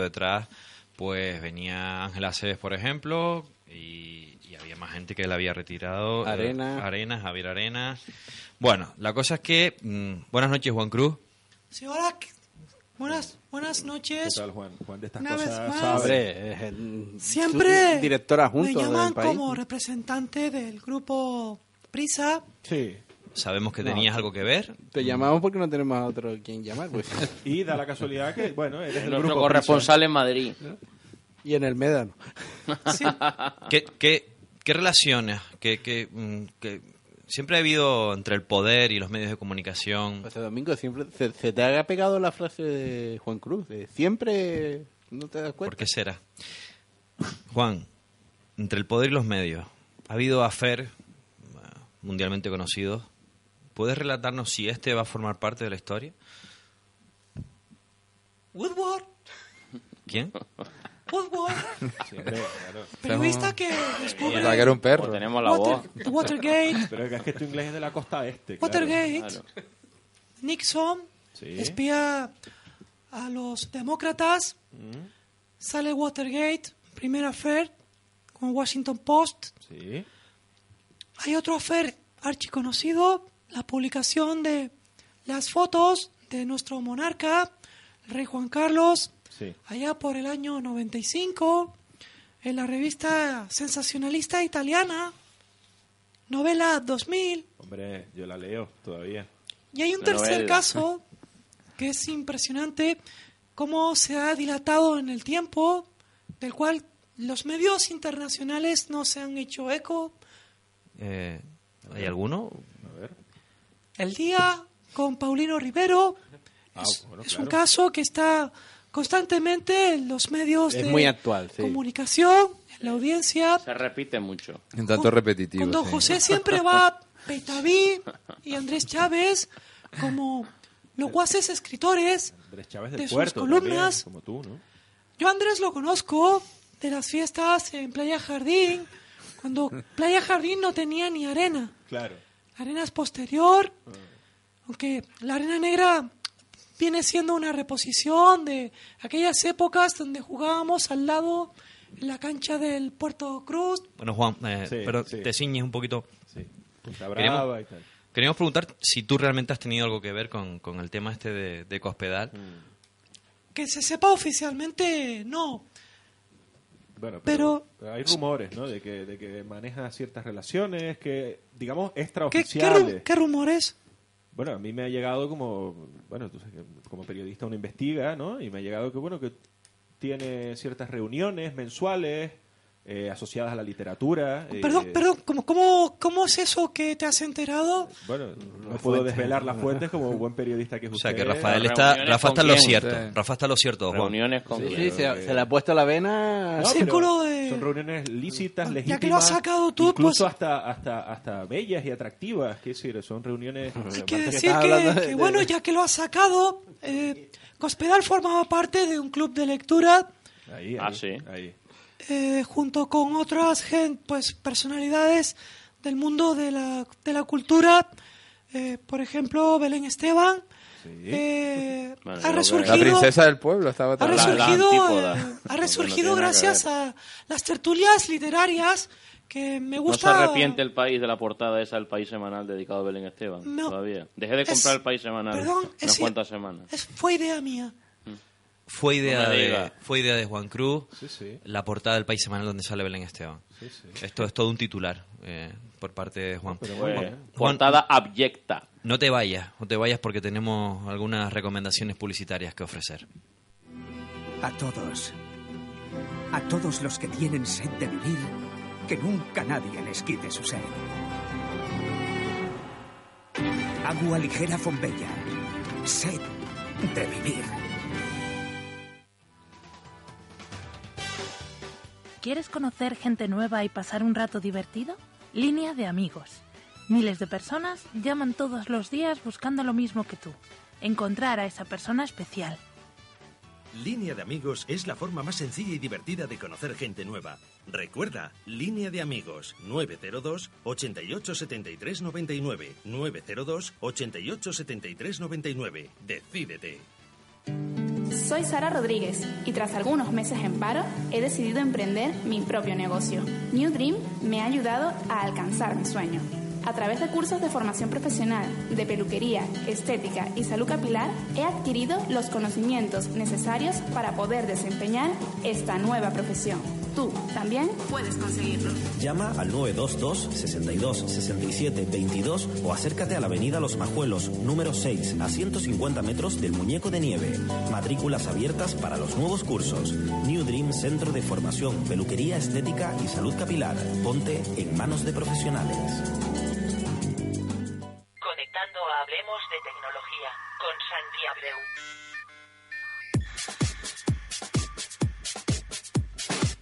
Speaker 1: pues venía Ángela Cebes, por ejemplo, y, y había más gente que la había retirado. eh,
Speaker 5: Arena.
Speaker 1: Arena, Javier Arena. Bueno, la cosa es que... mm, buenas noches, Juan Cruz.
Speaker 12: Sí, hola. ¿qué- Buenas, buenas
Speaker 3: ¿Qué
Speaker 12: noches.
Speaker 3: tal, Juan? Juan de estas
Speaker 12: Una vez
Speaker 3: cosas
Speaker 12: más.
Speaker 3: sabe.
Speaker 5: Es el
Speaker 12: Siempre
Speaker 5: su- director adjunto
Speaker 12: me llaman
Speaker 5: del país.
Speaker 12: como representante del grupo Prisa.
Speaker 3: Sí.
Speaker 1: Sabemos que
Speaker 5: No.
Speaker 1: tenías algo que ver.
Speaker 5: Te llamamos porque no tenemos a otro quien llamar, pues.
Speaker 3: Y da la casualidad que, bueno, eres el
Speaker 2: Nuestro
Speaker 3: grupo
Speaker 2: corresponsal en Madrid.
Speaker 5: y en el Médano.
Speaker 12: Sí.
Speaker 1: ¿Qué, qué, qué relaciones? ¿Qué, qué, mm, qué- siempre ha habido entre el poder y los medios de comunicación?
Speaker 5: José Domingo, siempre se, se te ha pegado la frase de Juan Cruz, de siempre no te das
Speaker 1: ¿Por
Speaker 5: cuenta.
Speaker 1: qué será? Juan, entre el poder y los medios, ha habido afer eh, mundialmente conocidos. ¿Puedes relatarnos si este va a formar parte de la historia?
Speaker 12: Woodward.
Speaker 1: ¿Quién?
Speaker 12: Woodward.
Speaker 3: Sí, hombre, claro.
Speaker 12: Periodista que descubre
Speaker 4: que era un perro.
Speaker 2: Tenemos la voz.
Speaker 12: Water- Watergate.
Speaker 3: Pero es que tu inglés es de la costa este. claro.
Speaker 12: Watergate.
Speaker 2: Claro.
Speaker 12: Nixon.
Speaker 3: Sí.
Speaker 12: Espía a los demócratas.
Speaker 3: Mm,
Speaker 12: Sale Watergate. Primera affair con Washington Post.
Speaker 3: Sí.
Speaker 12: Hay otro affair archiconocido, la publicación de las fotos de nuestro monarca, el rey Juan Carlos,
Speaker 3: Sí.
Speaker 12: allá por el año 95, en la revista sensacionalista italiana, novela 2000.
Speaker 3: Hombre, yo la leo todavía.
Speaker 12: Y hay un
Speaker 2: La
Speaker 12: tercer
Speaker 2: novela.
Speaker 12: caso que es impresionante, cómo se ha dilatado en el tiempo, del cual los medios internacionales no se han hecho eco.
Speaker 1: Eh, ¿Hay alguno?
Speaker 12: El día con Paulino Rivero
Speaker 3: Ah,
Speaker 12: es,
Speaker 3: bueno,
Speaker 12: es
Speaker 3: claro.
Speaker 12: un caso que está constantemente en los medios
Speaker 5: Es
Speaker 12: de
Speaker 5: muy actual, sí.
Speaker 12: comunicación, en la audiencia.
Speaker 2: Se repite mucho.
Speaker 4: Un tanto repetitivo.
Speaker 12: Con don
Speaker 4: sí.
Speaker 12: José siempre va Peitaví y Andrés Chávez como locuaces escritores.
Speaker 3: Andrés Chávez
Speaker 12: de sus
Speaker 3: Puerto.
Speaker 12: columnas.
Speaker 3: también, como tú, ¿no?
Speaker 12: Yo a Andrés lo conozco de las fiestas en Playa Jardín, cuando Playa Jardín no tenía ni arena.
Speaker 3: Claro.
Speaker 12: La arena es posterior, aunque la arena negra viene siendo una reposición de aquellas épocas donde jugábamos al lado en la cancha del Puerto Cruz.
Speaker 1: Bueno, Juan, eh,
Speaker 3: Sí,
Speaker 1: pero
Speaker 3: sí.
Speaker 1: te ciñes un poquito.
Speaker 3: Sí.
Speaker 1: Queremos-
Speaker 3: y tal.
Speaker 1: Queríamos preguntar si tú realmente has tenido algo que ver con, con el tema este de, de Cospedal.
Speaker 12: Que se sepa oficialmente, no.
Speaker 3: Bueno,
Speaker 12: Pero-
Speaker 3: hay rumores, ¿no? De que, de que maneja ciertas relaciones que, digamos,
Speaker 12: ¿Qué, qué,
Speaker 3: extraoficiales.
Speaker 12: qué rumores?
Speaker 3: Bueno, a mí me ha llegado como, bueno, tú sabes que como periodista uno investiga, ¿no? Y me ha llegado que, bueno, que tiene ciertas reuniones mensuales eh, asociadas a la literatura. eh,
Speaker 12: Perdón, perdón, ¿cómo, cómo, ¿cómo es eso que te has enterado?
Speaker 3: Bueno, no puedo desvelar las fuentes como buen periodista que es
Speaker 1: O
Speaker 3: usted.
Speaker 1: sea que Rafael está, Rafa está en lo
Speaker 2: quién?
Speaker 1: cierto.
Speaker 5: Sí.
Speaker 1: Rafa está en lo cierto, Juan.
Speaker 2: Reuniones con...
Speaker 5: Sí, sí, se, se le ha puesto la vena.
Speaker 3: No,
Speaker 12: Círculo de-
Speaker 3: Son reuniones lícitas,
Speaker 12: Ya
Speaker 3: legítimas.
Speaker 12: que lo has sacado tú,
Speaker 3: incluso
Speaker 12: pues-
Speaker 3: hasta, hasta, hasta bellas y atractivas. ¿Qué decir? Son reuniones.
Speaker 12: Hay que
Speaker 5: que
Speaker 12: decir que,
Speaker 5: hablando de-
Speaker 12: que, bueno, ya que lo has sacado, eh, Cospedal formaba parte de un club de lectura
Speaker 3: Ahí, ahí,
Speaker 2: Ah, sí.
Speaker 3: ahí.
Speaker 12: Eh, junto con otras gen- pues personalidades del mundo de la, de la cultura, eh, por ejemplo Belén Esteban, eh,
Speaker 2: Bueno,
Speaker 12: ha resurgido,
Speaker 4: La princesa del pueblo estaba
Speaker 12: ha
Speaker 4: también.
Speaker 2: La- la
Speaker 12: resurgido, eh, ha resurgido gracias a las tertulias literarias que me
Speaker 2: ¿No se
Speaker 12: gusta.
Speaker 2: arrepiente el país de la portada esa del país semanal dedicado a Belén Esteban?
Speaker 12: No.
Speaker 2: Todavía. Dejé de
Speaker 12: Es-
Speaker 2: comprar el país semanal
Speaker 12: perdón,
Speaker 2: unas
Speaker 12: es-
Speaker 2: cuantas semanas.
Speaker 12: Es- fue idea mía.
Speaker 1: Fue idea,
Speaker 2: No
Speaker 1: de, fue idea de Juan Cruz,
Speaker 3: Sí, sí.
Speaker 1: la portada del País Semanal donde sale Belén Esteban. Esto es todo un titular eh, por parte de Juan.
Speaker 3: Pero bien.
Speaker 1: Juan-
Speaker 2: portada abyecta.
Speaker 1: No te vayas, no te vayas porque tenemos algunas recomendaciones publicitarias que ofrecer.
Speaker 13: A todos. A todos los que tienen sed de vivir, que nunca nadie les quite su sed. Agua ligera Fombella. Sed de vivir.
Speaker 14: ¿Quieres conocer gente nueva y pasar un rato divertido? Línea de amigos. Miles de personas llaman todos los días buscando lo mismo que tú. Encontrar a esa persona especial.
Speaker 15: Línea de amigos es la forma más sencilla y divertida de conocer gente nueva. Recuerda, línea de amigos 902 88 73 99 902 88 73 99. Decídete.
Speaker 16: Soy Sara Rodríguez y tras algunos meses en paro he decidido emprender mi propio negocio. New Dream me ha ayudado a alcanzar mi sueño. A través de cursos de formación profesional, de peluquería, estética y salud capilar, he adquirido los conocimientos necesarios para poder desempeñar esta nueva profesión. Tú también puedes conseguirlo.
Speaker 17: Llama al 922 62 67 22 o acércate a la avenida Los Majuelos, número 6, a 150 metros del Muñeco de Nieve. Matrículas abiertas para los nuevos cursos. New Dream Centro de Formación, Peluquería Estética y Salud Capilar. Ponte en manos de profesionales.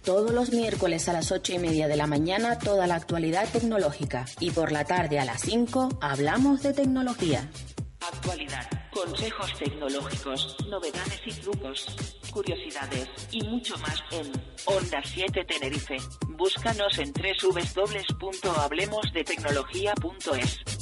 Speaker 18: Todos los miércoles a las ocho y media de la mañana toda la actualidad tecnológica y por la tarde a las 5 hablamos de tecnología.
Speaker 19: Actualidad, consejos tecnológicos, novedades y trucos, curiosidades y mucho más en Onda 7 Tenerife. Búscanos en www.hablemosdetecnología.es.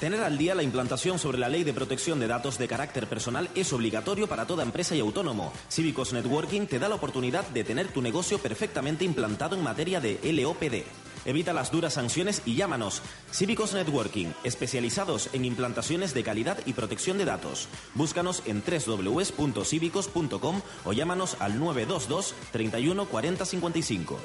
Speaker 17: Tener al día la implantación sobre la ley de protección de datos de carácter personal es obligatorio para toda empresa y autónomo. Cívicos Networking te da la oportunidad de tener tu negocio perfectamente implantado en materia de LOPD. Evita las duras sanciones y llámanos. Cívicos Networking, especializados en implantaciones de calidad y protección de datos. Búscanos en www.cívicos.com o llámanos al 922 31 40 55.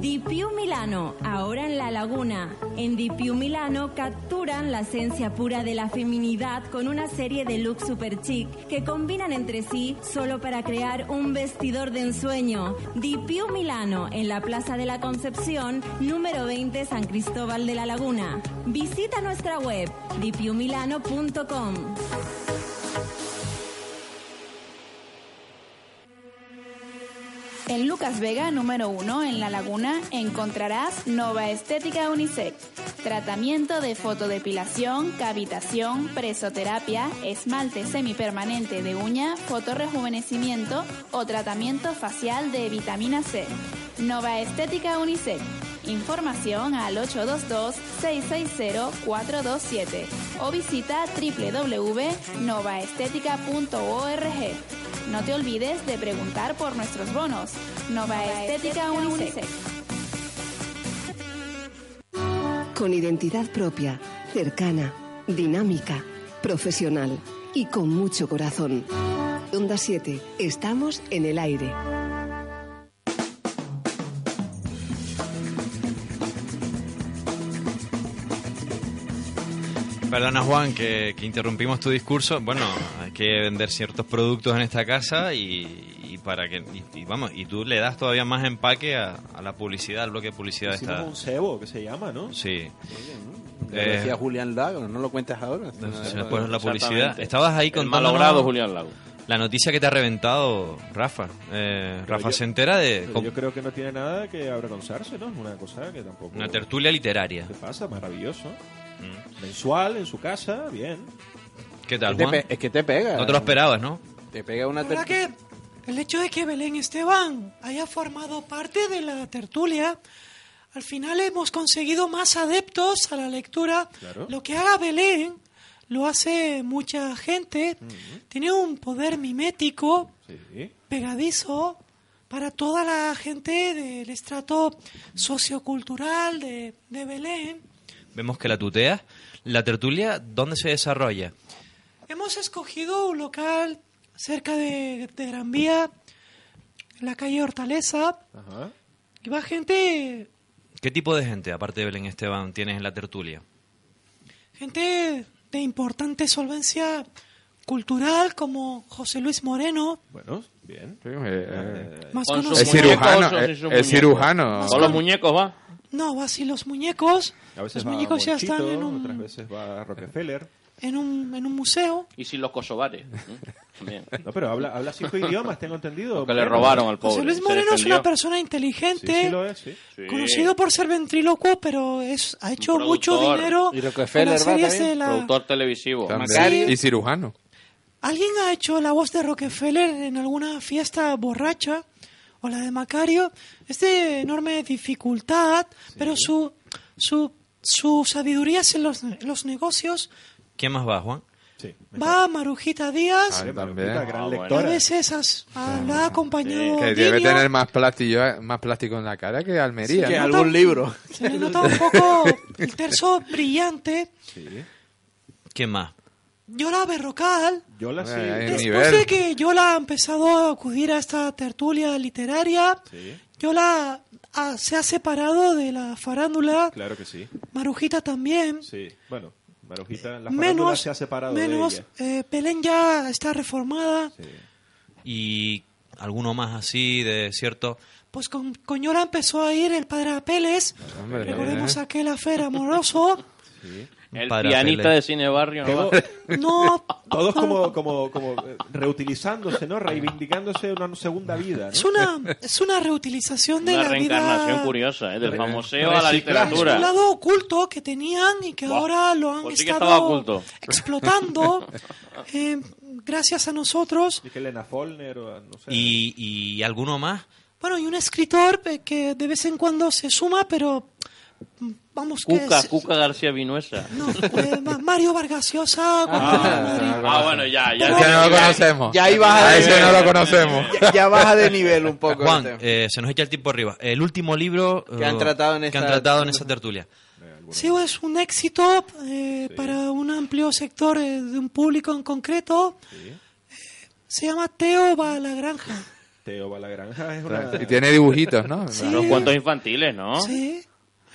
Speaker 20: Dipiu Milano, ahora en La Laguna. En Dipiu Milano capturan la esencia pura de la feminidad con una serie de looks super chic que combinan entre sí solo para crear un vestidor de ensueño. Dipiu Milano, en la Plaza de la Concepción, número 20, San Cristóbal de la Laguna. Visita nuestra web, dipiumilano.com.
Speaker 16: En Lucas Vega, número 1, en La Laguna, encontrarás Nova Estética Unisex. Tratamiento de fotodepilación, cavitación, presoterapia, esmalte semipermanente de uña, fotorrejuvenecimiento o tratamiento facial de vitamina C. Nova Estética Unisex. Información al 822-660-427 o visita www.novaestetica.org. No te olvides de preguntar por nuestros bonos. Nova Estética Unisex.
Speaker 21: Con identidad propia, cercana, dinámica, profesional y con mucho corazón. Onda 7, estamos en el aire.
Speaker 1: Perdona Juan que, que interrumpimos tu discurso. Bueno, hay que vender ciertos productos en esta casa y, y para que y, y vamos y tú le das todavía más empaque a, a la publicidad, al bloque de publicidad
Speaker 3: Hicimos
Speaker 1: esta.
Speaker 3: un cebo que se llama, ¿no?
Speaker 1: Sí.
Speaker 5: Ya
Speaker 1: Eh,
Speaker 5: decía Julián Lago, no lo cuentes ahora.
Speaker 1: Se nos pone la publicidad. Estabas ahí con
Speaker 2: malogrado Julián Lago.
Speaker 1: La noticia que te ha reventado, Rafa. Eh, Rafa
Speaker 3: yo-
Speaker 1: se entera de
Speaker 3: pero yo creo que no tiene nada que avergonzarse, ¿no? Es una cosa que tampoco...
Speaker 1: una tertulia literaria.
Speaker 3: ¿Qué pasa? Maravilloso.
Speaker 1: Mm.
Speaker 3: Mensual, en su casa, bien.
Speaker 1: ¿Qué tal,
Speaker 5: Es que te
Speaker 1: Juan?
Speaker 5: pe- es que te pega.
Speaker 1: No te lo esperabas, ¿no?
Speaker 5: Te pega una
Speaker 12: verdad que el hecho de que Belén Esteban haya formado parte de la tertulia, al final hemos conseguido más adeptos a la lectura.
Speaker 3: Claro.
Speaker 12: Lo que haga Belén lo hace mucha gente. Tiene un poder mimético
Speaker 3: Sí.
Speaker 12: pegadizo para toda la gente del estrato sociocultural de, de Belén.
Speaker 1: Vemos que la tutea. La tertulia, ¿dónde se desarrolla?
Speaker 12: Hemos escogido un local cerca de, de Gran Vía, en la calle Hortaleza,
Speaker 3: Ajá.
Speaker 12: y va gente,
Speaker 1: ¿Qué tipo de gente, aparte de Belén Esteban, tienes en la tertulia?
Speaker 12: gente de importante solvencia cultural como José Luis Moreno,
Speaker 3: Bueno, bien.
Speaker 12: Más
Speaker 2: Con sus
Speaker 12: conocido.
Speaker 4: Es cirujano,
Speaker 2: muñecos,
Speaker 4: es- es cirujano.
Speaker 2: Con los muñecos va.
Speaker 12: No, va así los muñecos,
Speaker 3: A veces
Speaker 12: los
Speaker 3: va
Speaker 12: muñecos ya
Speaker 3: Monchito,
Speaker 12: están en
Speaker 3: otras
Speaker 12: un,
Speaker 3: veces va Rockefeller.
Speaker 12: en un, en un museo.
Speaker 2: Y sin los kosovares. ¿eh?
Speaker 3: No, pero habla, habla cinco idiomas, tengo entendido.
Speaker 2: Que le robaron al pobre.
Speaker 12: José Luis Moreno es una persona
Speaker 3: Sí,
Speaker 12: inteligente,
Speaker 3: sí lo es, sí.
Speaker 2: Sí.
Speaker 12: conocido por ser ventrílocuo, pero es, ha hecho mucho
Speaker 2: productor.
Speaker 12: dinero
Speaker 5: Y Rockefeller
Speaker 12: las
Speaker 5: va
Speaker 12: series
Speaker 5: también.
Speaker 12: de la...
Speaker 2: Productor televisivo.
Speaker 4: Y cirujano.
Speaker 12: ¿Alguien ha hecho la voz de Rockefeller en alguna fiesta borracha? ¿O la de Macario? Es de enorme dificultad, pero su, su, su sabiduría en los, en los negocios
Speaker 1: ¿Quién más va, Juan?
Speaker 3: Sí.
Speaker 12: va a Marujita Díaz.
Speaker 4: Ah, también.
Speaker 3: Marujita, gran
Speaker 2: Ah, bueno.
Speaker 12: A
Speaker 3: lectora.
Speaker 12: veces has- a- la ha acompañado
Speaker 4: Que debe tener más plástico, más plástico en la cara que Almería.
Speaker 5: que
Speaker 4: ¿no?
Speaker 5: algún
Speaker 12: nota-
Speaker 5: libro.
Speaker 12: Se le nota un poco el terzo brillante.
Speaker 3: Sí.
Speaker 1: ¿Quién más?
Speaker 12: Yola Berrocal.
Speaker 3: Yola sí.
Speaker 4: Ay, ay,
Speaker 12: Después
Speaker 4: nivel.
Speaker 12: de que Yola ha empezado a acudir a esta tertulia literaria,
Speaker 3: Sí,
Speaker 12: Yola ah, se ha separado de la farándula.
Speaker 3: claro que sí.
Speaker 12: Marujita también.
Speaker 3: Sí. Bueno, Marujita, la farándula
Speaker 12: Menos,
Speaker 3: se ha separado
Speaker 12: menos
Speaker 3: de ella.
Speaker 12: eh, Belén ya está reformada.
Speaker 3: Sí.
Speaker 1: ¿Y alguno más así de cierto?
Speaker 12: Pues con, con Yola empezó a ir el padre Apeles. Recordemos
Speaker 4: eh.
Speaker 12: aquel afer amoroso.
Speaker 2: El
Speaker 1: Para
Speaker 2: pianista
Speaker 1: Pele.
Speaker 2: de cine barrio. ¿no?
Speaker 3: Todo-
Speaker 12: No,
Speaker 3: todos como, como, como eh, reutilizándose, ¿no? Reivindicándose una segunda vida, ¿no?
Speaker 12: es una, es una reutilización de
Speaker 2: Una
Speaker 12: la
Speaker 2: reencarnación
Speaker 12: vida.
Speaker 2: curiosa, ¿eh? del famoseo a la
Speaker 3: reciclaje.
Speaker 12: Es un
Speaker 2: literatura.
Speaker 12: lado oculto que tenían y que
Speaker 2: Buah,
Speaker 12: ahora lo han
Speaker 2: pues
Speaker 12: estado
Speaker 2: oculto.
Speaker 12: explotando eh, gracias a nosotros.
Speaker 3: Y que Elena Follner o no sé.
Speaker 1: ¿Y, y alguno más?
Speaker 12: Bueno, y un escritor eh, que de vez en cuando se suma, pero vamos que
Speaker 2: Cuca,
Speaker 12: es-
Speaker 2: Cuca García Vinuesa.
Speaker 12: no, eh, Ma- Mario Vargas Llosa, a Madrid.
Speaker 2: Ah, bueno, ya, ya.
Speaker 4: Ese no lo conocemos.
Speaker 5: Ya ahí vas a
Speaker 4: A ese
Speaker 5: nivel.
Speaker 4: no lo conocemos.
Speaker 5: Ya, ya baja de nivel un poco.
Speaker 1: Juan,
Speaker 5: el tema.
Speaker 1: eh, se nos echa el tiempo arriba. El último libro
Speaker 5: Que han
Speaker 1: eh,
Speaker 5: tratado en
Speaker 1: que han
Speaker 5: esta-
Speaker 1: tratado en esa tertulia.
Speaker 12: Sí, es un éxito eh, para un amplio sector eh, de un público en concreto. Se llama Teo va a la granja.
Speaker 3: Teo Balagranja es una...
Speaker 4: Y tiene dibujitos, ¿no?
Speaker 12: Sí.
Speaker 2: Unos cuentos infantiles, ¿no?
Speaker 12: Sí,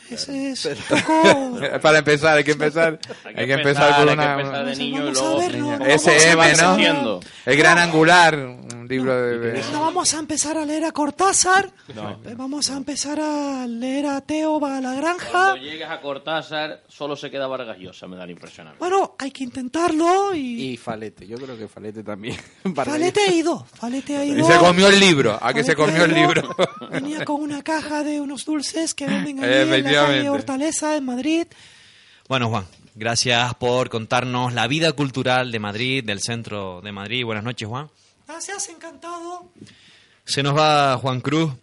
Speaker 12: ese es un poco...
Speaker 4: Para empezar, hay que empezar, hay que empezar
Speaker 2: que
Speaker 4: una...
Speaker 2: empezar de niño luego...
Speaker 12: no, no
Speaker 4: SM, ¿no? El gran angular, un libro de... de-
Speaker 12: No vamos a empezar a leer a Cortázar, eh, vamos a empezar a leer a Teo va a la granja.
Speaker 2: Cuando llegas a Cortázar, solo se queda Vargas Llosa, me da la impresión.
Speaker 12: Bueno, hay que intentarlo y...
Speaker 5: Y Falete, yo creo que Falete también.
Speaker 12: Falete ha ido, Falete ha ido.
Speaker 4: Y se comió el libro, ¿a que se comió el libro?
Speaker 12: Venía con una caja de unos dulces que venden allí. Calle Hortaleza, en Madrid.
Speaker 1: Bueno, Juan, gracias por contarnos la vida cultural de Madrid, del centro de Madrid. Buenas noches, Juan.
Speaker 12: Gracias, encantado.
Speaker 1: Se nos va Juan Cruz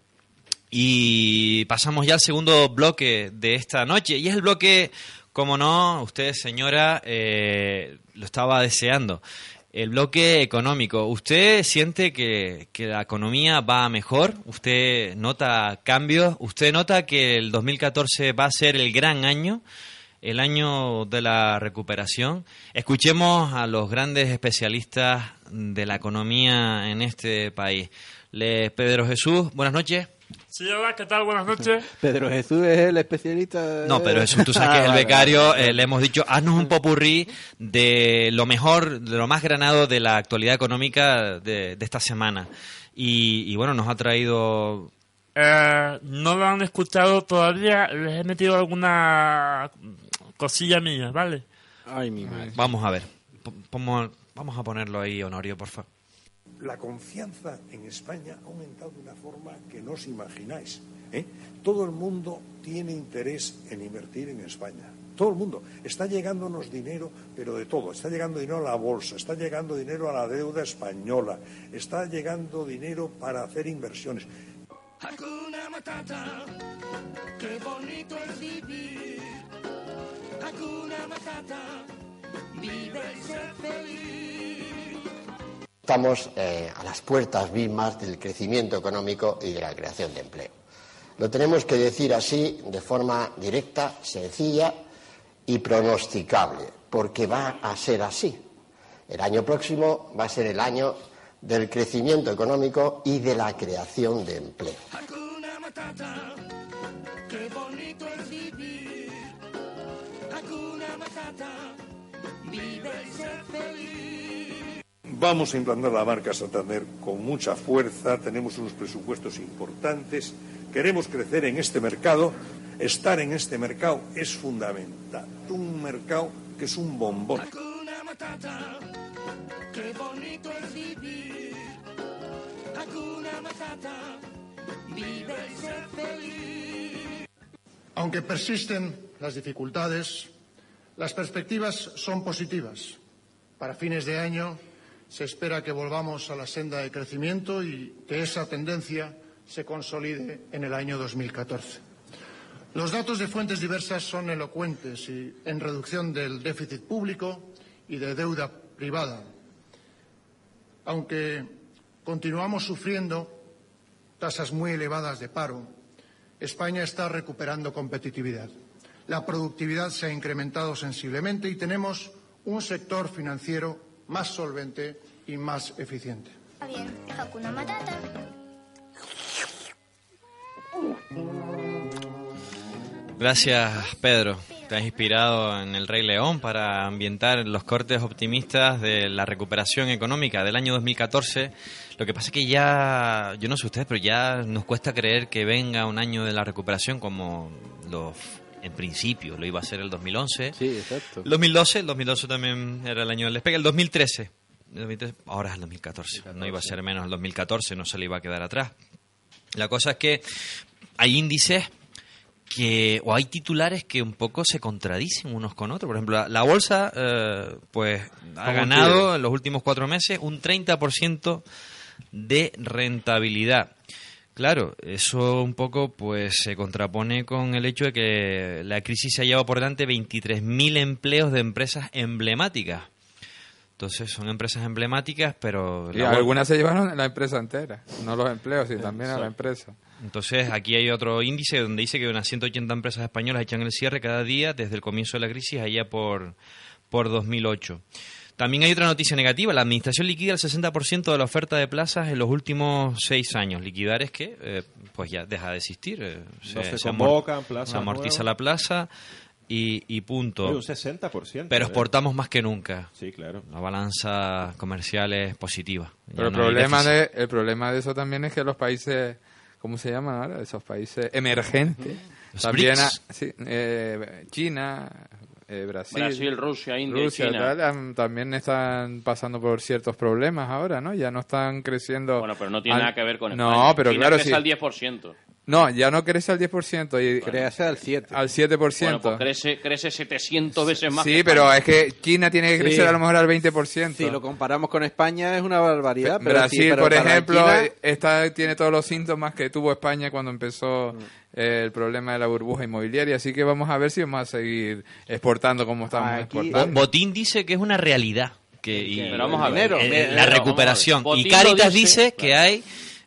Speaker 1: y pasamos ya al segundo bloque de esta noche. Y es el bloque, como no, usted, señora, eh, lo estaba deseando. El bloque económico. ¿Usted siente que, que la economía va mejor? ¿Usted nota cambios? ¿Usted nota que el 2014 va a ser el gran año? el año de la recuperación. Escuchemos a los grandes especialistas de la economía en este país. Le, Pedro Jesús, buenas noches.
Speaker 22: Sí, hola, ¿qué tal? Buenas noches.
Speaker 5: Pedro Jesús es el especialista.
Speaker 1: No, pero eso tú sabes que es el becario. eh, le hemos dicho, haznos un popurrí de lo mejor, de lo más granado de la actualidad económica de, de esta semana. Y, y bueno, nos ha traído
Speaker 22: Eh, no lo han escuchado todavía, les he metido alguna cosilla mía, ¿vale?
Speaker 5: Ay, mi madre.
Speaker 1: Vamos a ver. P- vamos a ponerlo ahí, Honorio, por favor.
Speaker 23: La confianza en España ha aumentado de una forma que no os imagináis. ¿eh? Todo el mundo tiene interés en invertir en España. Todo el mundo. Está llegándonos dinero, pero de todo. Está llegando dinero a la bolsa, está llegando dinero a la deuda española, está llegando dinero para hacer inversiones.
Speaker 24: Estamos eh, a las puertas mismas del crecimiento económico y de la creación de empleo. Lo tenemos que decir así, de forma directa, sencilla y pronosticable, porque va a ser así. El año próximo va a ser el año del crecimiento económico y de la creación de empleo.
Speaker 23: Vamos a implantar la marca Santander con mucha fuerza, tenemos unos presupuestos importantes, queremos crecer en este mercado, estar en este mercado es fundamental, un mercado que es un bombón.
Speaker 25: Hakuna Matata, qué bonito es vivir. Hakuna Matata, vive y sé feliz.
Speaker 26: Aunque persisten las dificultades, las perspectivas son positivas. Para fines de año se espera que volvamos a la senda de crecimiento y que esa tendencia se consolide en el año 2014. Los datos de fuentes diversas son elocuentes y en reducción del déficit público y de deuda privada. Aunque continuamos sufriendo tasas muy elevadas de paro, España está recuperando competitividad. La productividad se ha incrementado sensiblemente y tenemos un sector financiero más solvente y más eficiente.
Speaker 27: Bien, Hakuna Matata.
Speaker 1: Gracias, Pedro. Te has inspirado en El Rey León para ambientar los cortes optimistas de la recuperación económica del año 2014. Lo que pasa es que ya, yo no sé ustedes, pero ya nos cuesta creer que venga un año de la recuperación como los en principio lo iba a ser el 2011.
Speaker 5: Sí, exacto.
Speaker 1: El 2012, el 2012 también era el año del despegue. El 2013, el 2013, ahora es el 2014. No iba a ser menos el 2014, no se le iba a quedar atrás. La cosa es que hay índices que o hay titulares que un poco se contradicen unos con otros. Por ejemplo, la, la bolsa eh, pues ha
Speaker 5: ¿Cómo
Speaker 1: ganado
Speaker 5: quiere?
Speaker 1: en los últimos cuatro meses un 30% de rentabilidad. Claro, eso un poco pues se contrapone con el hecho de que la crisis se ha llevado por delante 23.000 empleos de empresas emblemáticas. Entonces son empresas emblemáticas, pero...
Speaker 4: Y algunas se llevaron la empresa entera, no los empleos, sino también a la empresa.
Speaker 1: Entonces, aquí hay otro índice donde dice que unas 180 empresas españolas echan el cierre cada día desde el comienzo de la crisis allá por, por 2008. También hay otra noticia negativa. La administración liquida el 60% de la oferta de plazas en los últimos seis años. Liquidar es que eh, pues ya deja de existir. eh,
Speaker 3: No se
Speaker 1: amor-
Speaker 3: convocan plazas
Speaker 1: Se amortiza
Speaker 3: nuevas.
Speaker 1: la plaza y, y punto.
Speaker 3: Oye, un 60%,
Speaker 1: Pero
Speaker 3: ¿eh?
Speaker 1: exportamos más que nunca.
Speaker 3: Sí, claro.
Speaker 1: La balanza comercial es positiva.
Speaker 4: Pero el,
Speaker 1: no
Speaker 4: problema de, el problema de eso también es que los países, ¿cómo se llaman ahora? Esos países emergentes.
Speaker 1: Los
Speaker 4: también
Speaker 1: BRICS.
Speaker 4: ha- sí, eh, China, eh, Brasil,
Speaker 2: Brasil, Rusia, India
Speaker 4: Rusia,
Speaker 2: China.
Speaker 4: tal, han- también están pasando por ciertos problemas ahora, ¿no? Ya no están creciendo.
Speaker 2: Bueno, pero no tiene
Speaker 4: al-
Speaker 2: nada que ver con
Speaker 4: No,
Speaker 2: España.
Speaker 4: pero
Speaker 2: China
Speaker 4: claro, sí.
Speaker 2: al 10%.
Speaker 4: No, ya no crece al 10%. Y
Speaker 5: crece al 7%.
Speaker 4: Al 7%.
Speaker 2: Bueno, pues crece, crece 700 veces más.
Speaker 4: sí,
Speaker 2: que
Speaker 4: pero es que China tiene que crecer
Speaker 5: Sí.
Speaker 4: a lo mejor al 20%.
Speaker 5: Si lo comparamos con España es una barbaridad. pero
Speaker 4: Brasil,
Speaker 5: sí, pero
Speaker 4: por ejemplo,
Speaker 5: China-
Speaker 4: está, tiene todos los síntomas que tuvo España cuando
Speaker 5: Mm.
Speaker 4: empezó eh, el problema de la burbuja inmobiliaria. Así que vamos a ver si vamos a seguir exportando como estamos
Speaker 1: Bo-
Speaker 4: exportando.
Speaker 1: Botín dice que es una realidad. Que, y-
Speaker 2: Pero vamos a ver.
Speaker 1: eh, la recuperación. Y Caritas
Speaker 2: dice,
Speaker 1: dice que hay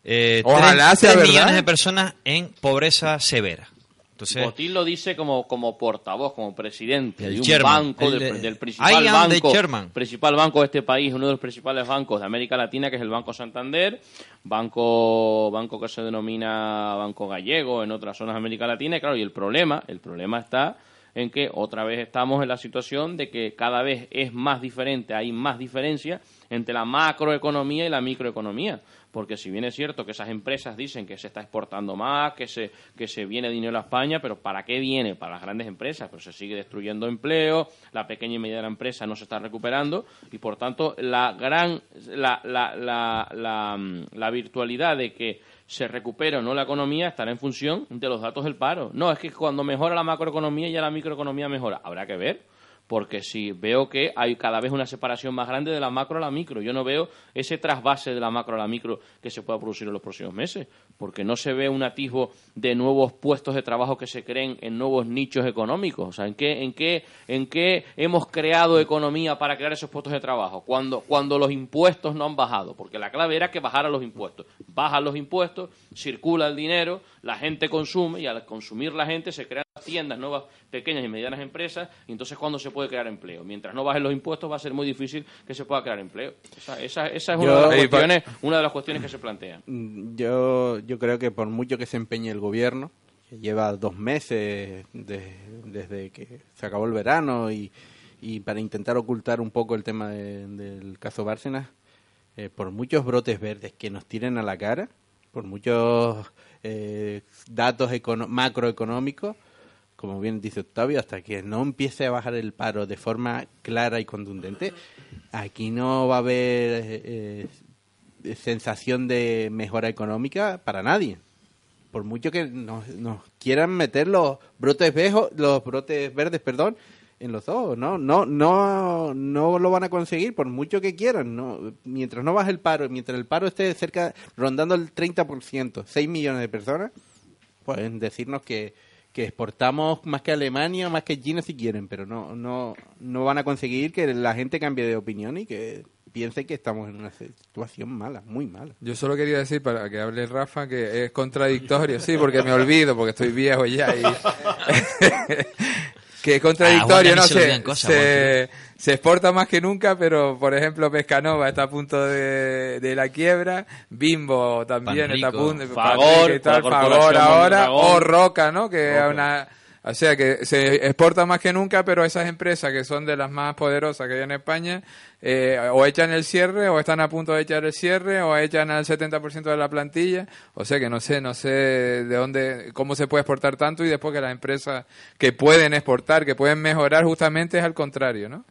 Speaker 1: eh,
Speaker 4: Ojalá
Speaker 1: tres-
Speaker 4: sea
Speaker 1: tres
Speaker 4: verdad.
Speaker 1: millones de personas en pobreza severa. Entonces,
Speaker 2: Botín lo dice como, como portavoz, como presidente
Speaker 1: El
Speaker 2: de un
Speaker 1: chairman,
Speaker 2: banco,
Speaker 1: el
Speaker 2: del,
Speaker 1: de-
Speaker 2: del
Speaker 1: I
Speaker 2: principal banco, principal banco de este país, uno de los principales bancos de América Latina, que es el Banco Santander, banco, banco que se denomina Banco Gallego en otras zonas de América Latina, y claro, y el problema, el problema está en que otra vez estamos en la situación de que cada vez es más diferente, hay más diferencia entre la macroeconomía y la microeconomía. Porque si bien es cierto que esas empresas dicen que se está exportando más, que se, que se viene dinero a España, pero ¿para qué viene? Para las grandes empresas, pero se sigue destruyendo empleo, la pequeña y mediana empresa no se está recuperando y por tanto la gran, la, la, la, mm, la virtualidad de que se recupere o no la economía estará en función de los datos del paro. No, es que cuando mejora la macroeconomía ya la microeconomía mejora. Habrá que ver, porque si veo que hay cada vez una separación más grande de la macro a la micro, yo no veo ese trasvase de la macro a la micro que se pueda producir en los próximos meses, porque no se ve un atisbo de nuevos puestos de trabajo que se creen en nuevos nichos económicos. O sea, ¿en qué, en qué, en qué hemos creado economía para crear esos puestos de trabajo? Cuando, cuando los impuestos no han bajado, porque la clave era que bajaran los impuestos. Bajan los impuestos, circula el dinero, la gente consume y al consumir la gente se crean tiendas, nuevas pequeñas y medianas empresas, y entonces cuando se puede crear empleo. Mientras no bajen los impuestos va a ser muy difícil que se pueda crear empleo. Esa, esa, esa es una,
Speaker 5: Yo-
Speaker 2: de las
Speaker 5: pa-
Speaker 2: cuestiones, una de las cuestiones que se plantean.
Speaker 5: Mm, Yo, yo creo que por mucho que se empeñe el gobierno, que lleva dos meses de- desde que se acabó el verano y, y para intentar ocultar un poco el tema de- del caso Bárcenas, eh, por muchos brotes verdes que nos tiren a la cara, por muchos eh, datos macroeconómicos, como bien dice Octavio, hasta que no empiece a bajar el paro de forma clara y contundente, aquí no va a haber eh, sensación de mejora económica para nadie. Por mucho que nos, nos quieran meter los brotes vejos, los brotes verdes, perdón, en los ojos, no, no, no, no lo van a conseguir por mucho que quieran, no, mientras no baje el paro, mientras el paro esté cerca, rondando el 30%, 6 millones de personas, pueden decirnos que, que exportamos más que Alemania, más que China si quieren, pero no, no, no van a conseguir que la gente cambie de opinión y que piense que estamos en una situación mala, muy mala.
Speaker 4: Yo solo quería decir, para que hable Rafa, que es contradictorio, sí, porque me olvido, porque estoy viejo ya. Y... que es contradictorio,
Speaker 1: Ah, bueno,
Speaker 4: ¿no?
Speaker 1: se me
Speaker 4: Se,
Speaker 1: cosas,
Speaker 4: se, se exporta más que nunca, pero por ejemplo Pescanova está a punto de, de la quiebra, Bimbo también está a
Speaker 1: Panrico.
Speaker 4: punto, Panrico y tal,
Speaker 2: corporación
Speaker 4: ahora, o Roca, ¿no? Que es una... O sea que se exporta más que nunca, pero esas empresas que son de las más poderosas que hay en España, eh, o echan el cierre, o están a punto de echar el cierre, o echan al 70% de la plantilla. O sea que no sé, no sé de dónde, cómo se puede exportar tanto y después que las empresas que pueden exportar, que pueden mejorar, justamente es al contrario, ¿no?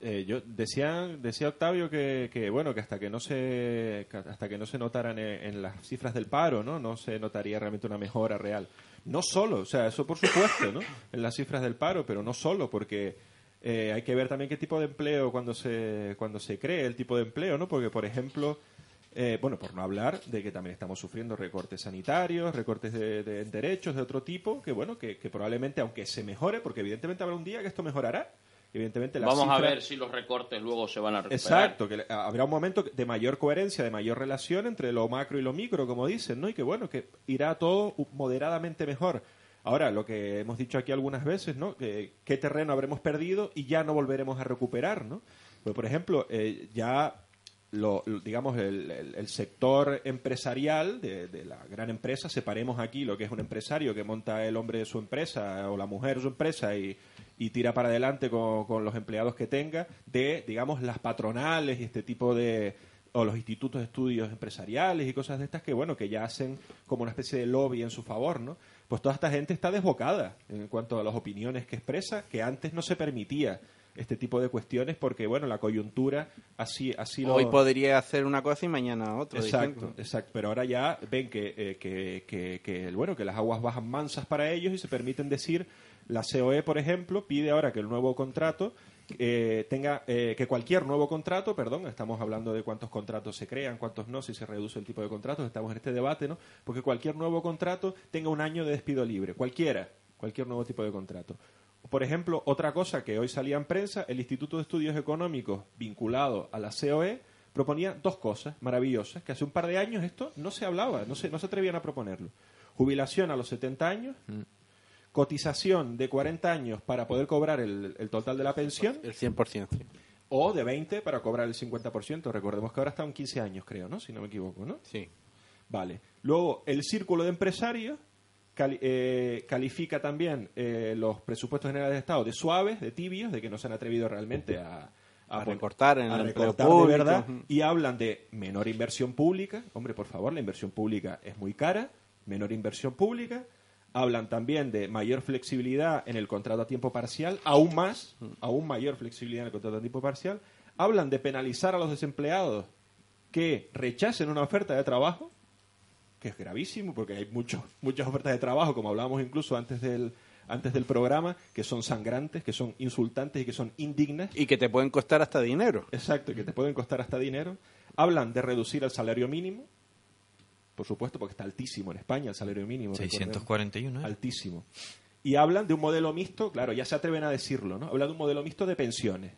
Speaker 3: Eh, yo decía decía Octavio que, que, bueno que hasta que no se hasta que no se notaran en, en las cifras del paro no no se notaría realmente una mejora real no solo o sea eso por supuesto no en las cifras del paro pero no solo porque eh, hay que ver también qué tipo de empleo cuando se cuando se cree el tipo de empleo no porque por ejemplo eh, bueno, por no hablar de que también estamos sufriendo recortes sanitarios, recortes de, de derechos de otro tipo, que bueno, que, que probablemente, aunque se mejore, porque evidentemente habrá un día que esto mejorará, evidentemente
Speaker 2: Vamos a ver si los recortes luego se van a recuperar.
Speaker 3: Exacto, que le- habrá un momento de mayor coherencia, de mayor relación entre lo macro y lo micro, como dicen, ¿no? Y que bueno, que irá todo moderadamente mejor. Ahora, lo que hemos dicho aquí algunas veces, ¿no? Que, ¿Qué terreno habremos perdido y ya no volveremos a recuperar, ¿no? Pues, por ejemplo, eh, ya lo, lo- digamos el, el- el sector empresarial de, de la gran empresa separemos aquí lo que es un empresario que monta el hombre de su empresa o la mujer de su empresa y, y tira para adelante con, con los empleados que tenga de digamos las patronales y este tipo de o los institutos de estudios empresariales y cosas de estas que bueno que ya hacen como una especie de lobby en su favor no pues toda esta gente está desbocada en cuanto a las opiniones que expresa que antes no se permitía este tipo de cuestiones porque bueno la coyuntura así así lo
Speaker 5: Hoy podría hacer una cosa y mañana otra.
Speaker 3: Exacto, exacto. Pero ahora ya ven que, eh, que, que, que, bueno, que las aguas bajan mansas para ellos y se permiten decir, la COE, por ejemplo, pide ahora que el nuevo contrato eh, tenga, eh, que cualquier nuevo contrato, perdón, estamos hablando de cuántos contratos se crean, cuántos no, si se reduce el tipo de contratos, estamos en este debate, ¿no? Porque cualquier nuevo contrato tenga un año de despido libre, cualquiera, cualquier nuevo tipo de contrato. Por ejemplo, otra cosa que hoy salía en prensa, el Instituto de Estudios Económicos vinculado a la COE proponía dos cosas maravillosas, que hace un par de años esto no se hablaba, no se, no se atrevían a proponerlo. jubilación a los 70 años,
Speaker 5: Mm.
Speaker 3: Cotización de 40 años para poder cobrar el, el total de la pensión,
Speaker 5: El 100%. sí.
Speaker 3: o de 20 para cobrar el 50%. Recordemos que ahora está en 15 años, creo, ¿no? Si no me equivoco, ¿no?
Speaker 5: Sí.
Speaker 3: Vale. Luego, el círculo de empresarios cali- eh, califica también eh, los presupuestos generales de Estado de suaves, de tibios, de que no se han atrevido realmente a,
Speaker 5: A recortar en
Speaker 3: a
Speaker 5: el empleo
Speaker 3: recortar
Speaker 5: público.
Speaker 3: verdad. Y hablan de menor inversión pública. Hombre, por favor, la inversión pública es muy cara. Menor inversión pública. Hablan también de mayor flexibilidad en el contrato a tiempo parcial, aún más, aún mayor flexibilidad en el contrato a tiempo parcial. Hablan de penalizar a los desempleados que rechacen una oferta de trabajo, que es gravísimo porque hay muchos muchas ofertas de trabajo, como hablábamos incluso antes del antes del programa, que son sangrantes, que son insultantes y que son indignas.
Speaker 5: Y que te pueden costar hasta dinero.
Speaker 3: Exacto, y que te pueden costar hasta dinero. Hablan de reducir el salario mínimo, por supuesto, porque está altísimo en España el salario mínimo. recordemos.
Speaker 1: 641, ¿eh?
Speaker 3: Altísimo. Y hablan de un modelo mixto, claro, ya se atreven a decirlo, ¿no? Hablan de un modelo mixto de pensiones.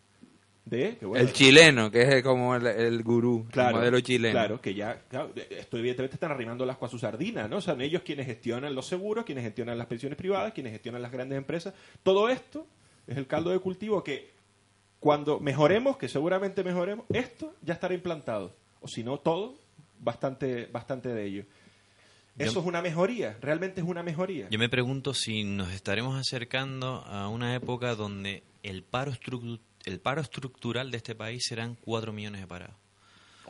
Speaker 3: De, que bueno,
Speaker 4: El chileno, que es como el, el gurú,
Speaker 3: Claro,
Speaker 4: el modelo chileno.
Speaker 3: Claro, que ya, claro, esto evidentemente están arrimando las a su sardina, ¿no? O sea, son ellos quienes gestionan los seguros, quienes gestionan las pensiones privadas, quienes gestionan las grandes empresas. Todo esto es el caldo de cultivo que cuando mejoremos, que seguramente mejoremos, esto ya estará implantado. O si no, todo, bastante, bastante de ello. Eso
Speaker 1: Yo-
Speaker 3: es una mejoría, realmente es una mejoría.
Speaker 1: Yo me pregunto si nos estaremos acercando a una época donde el paro, estru- el paro estructural de este país serán 4 millones de parados.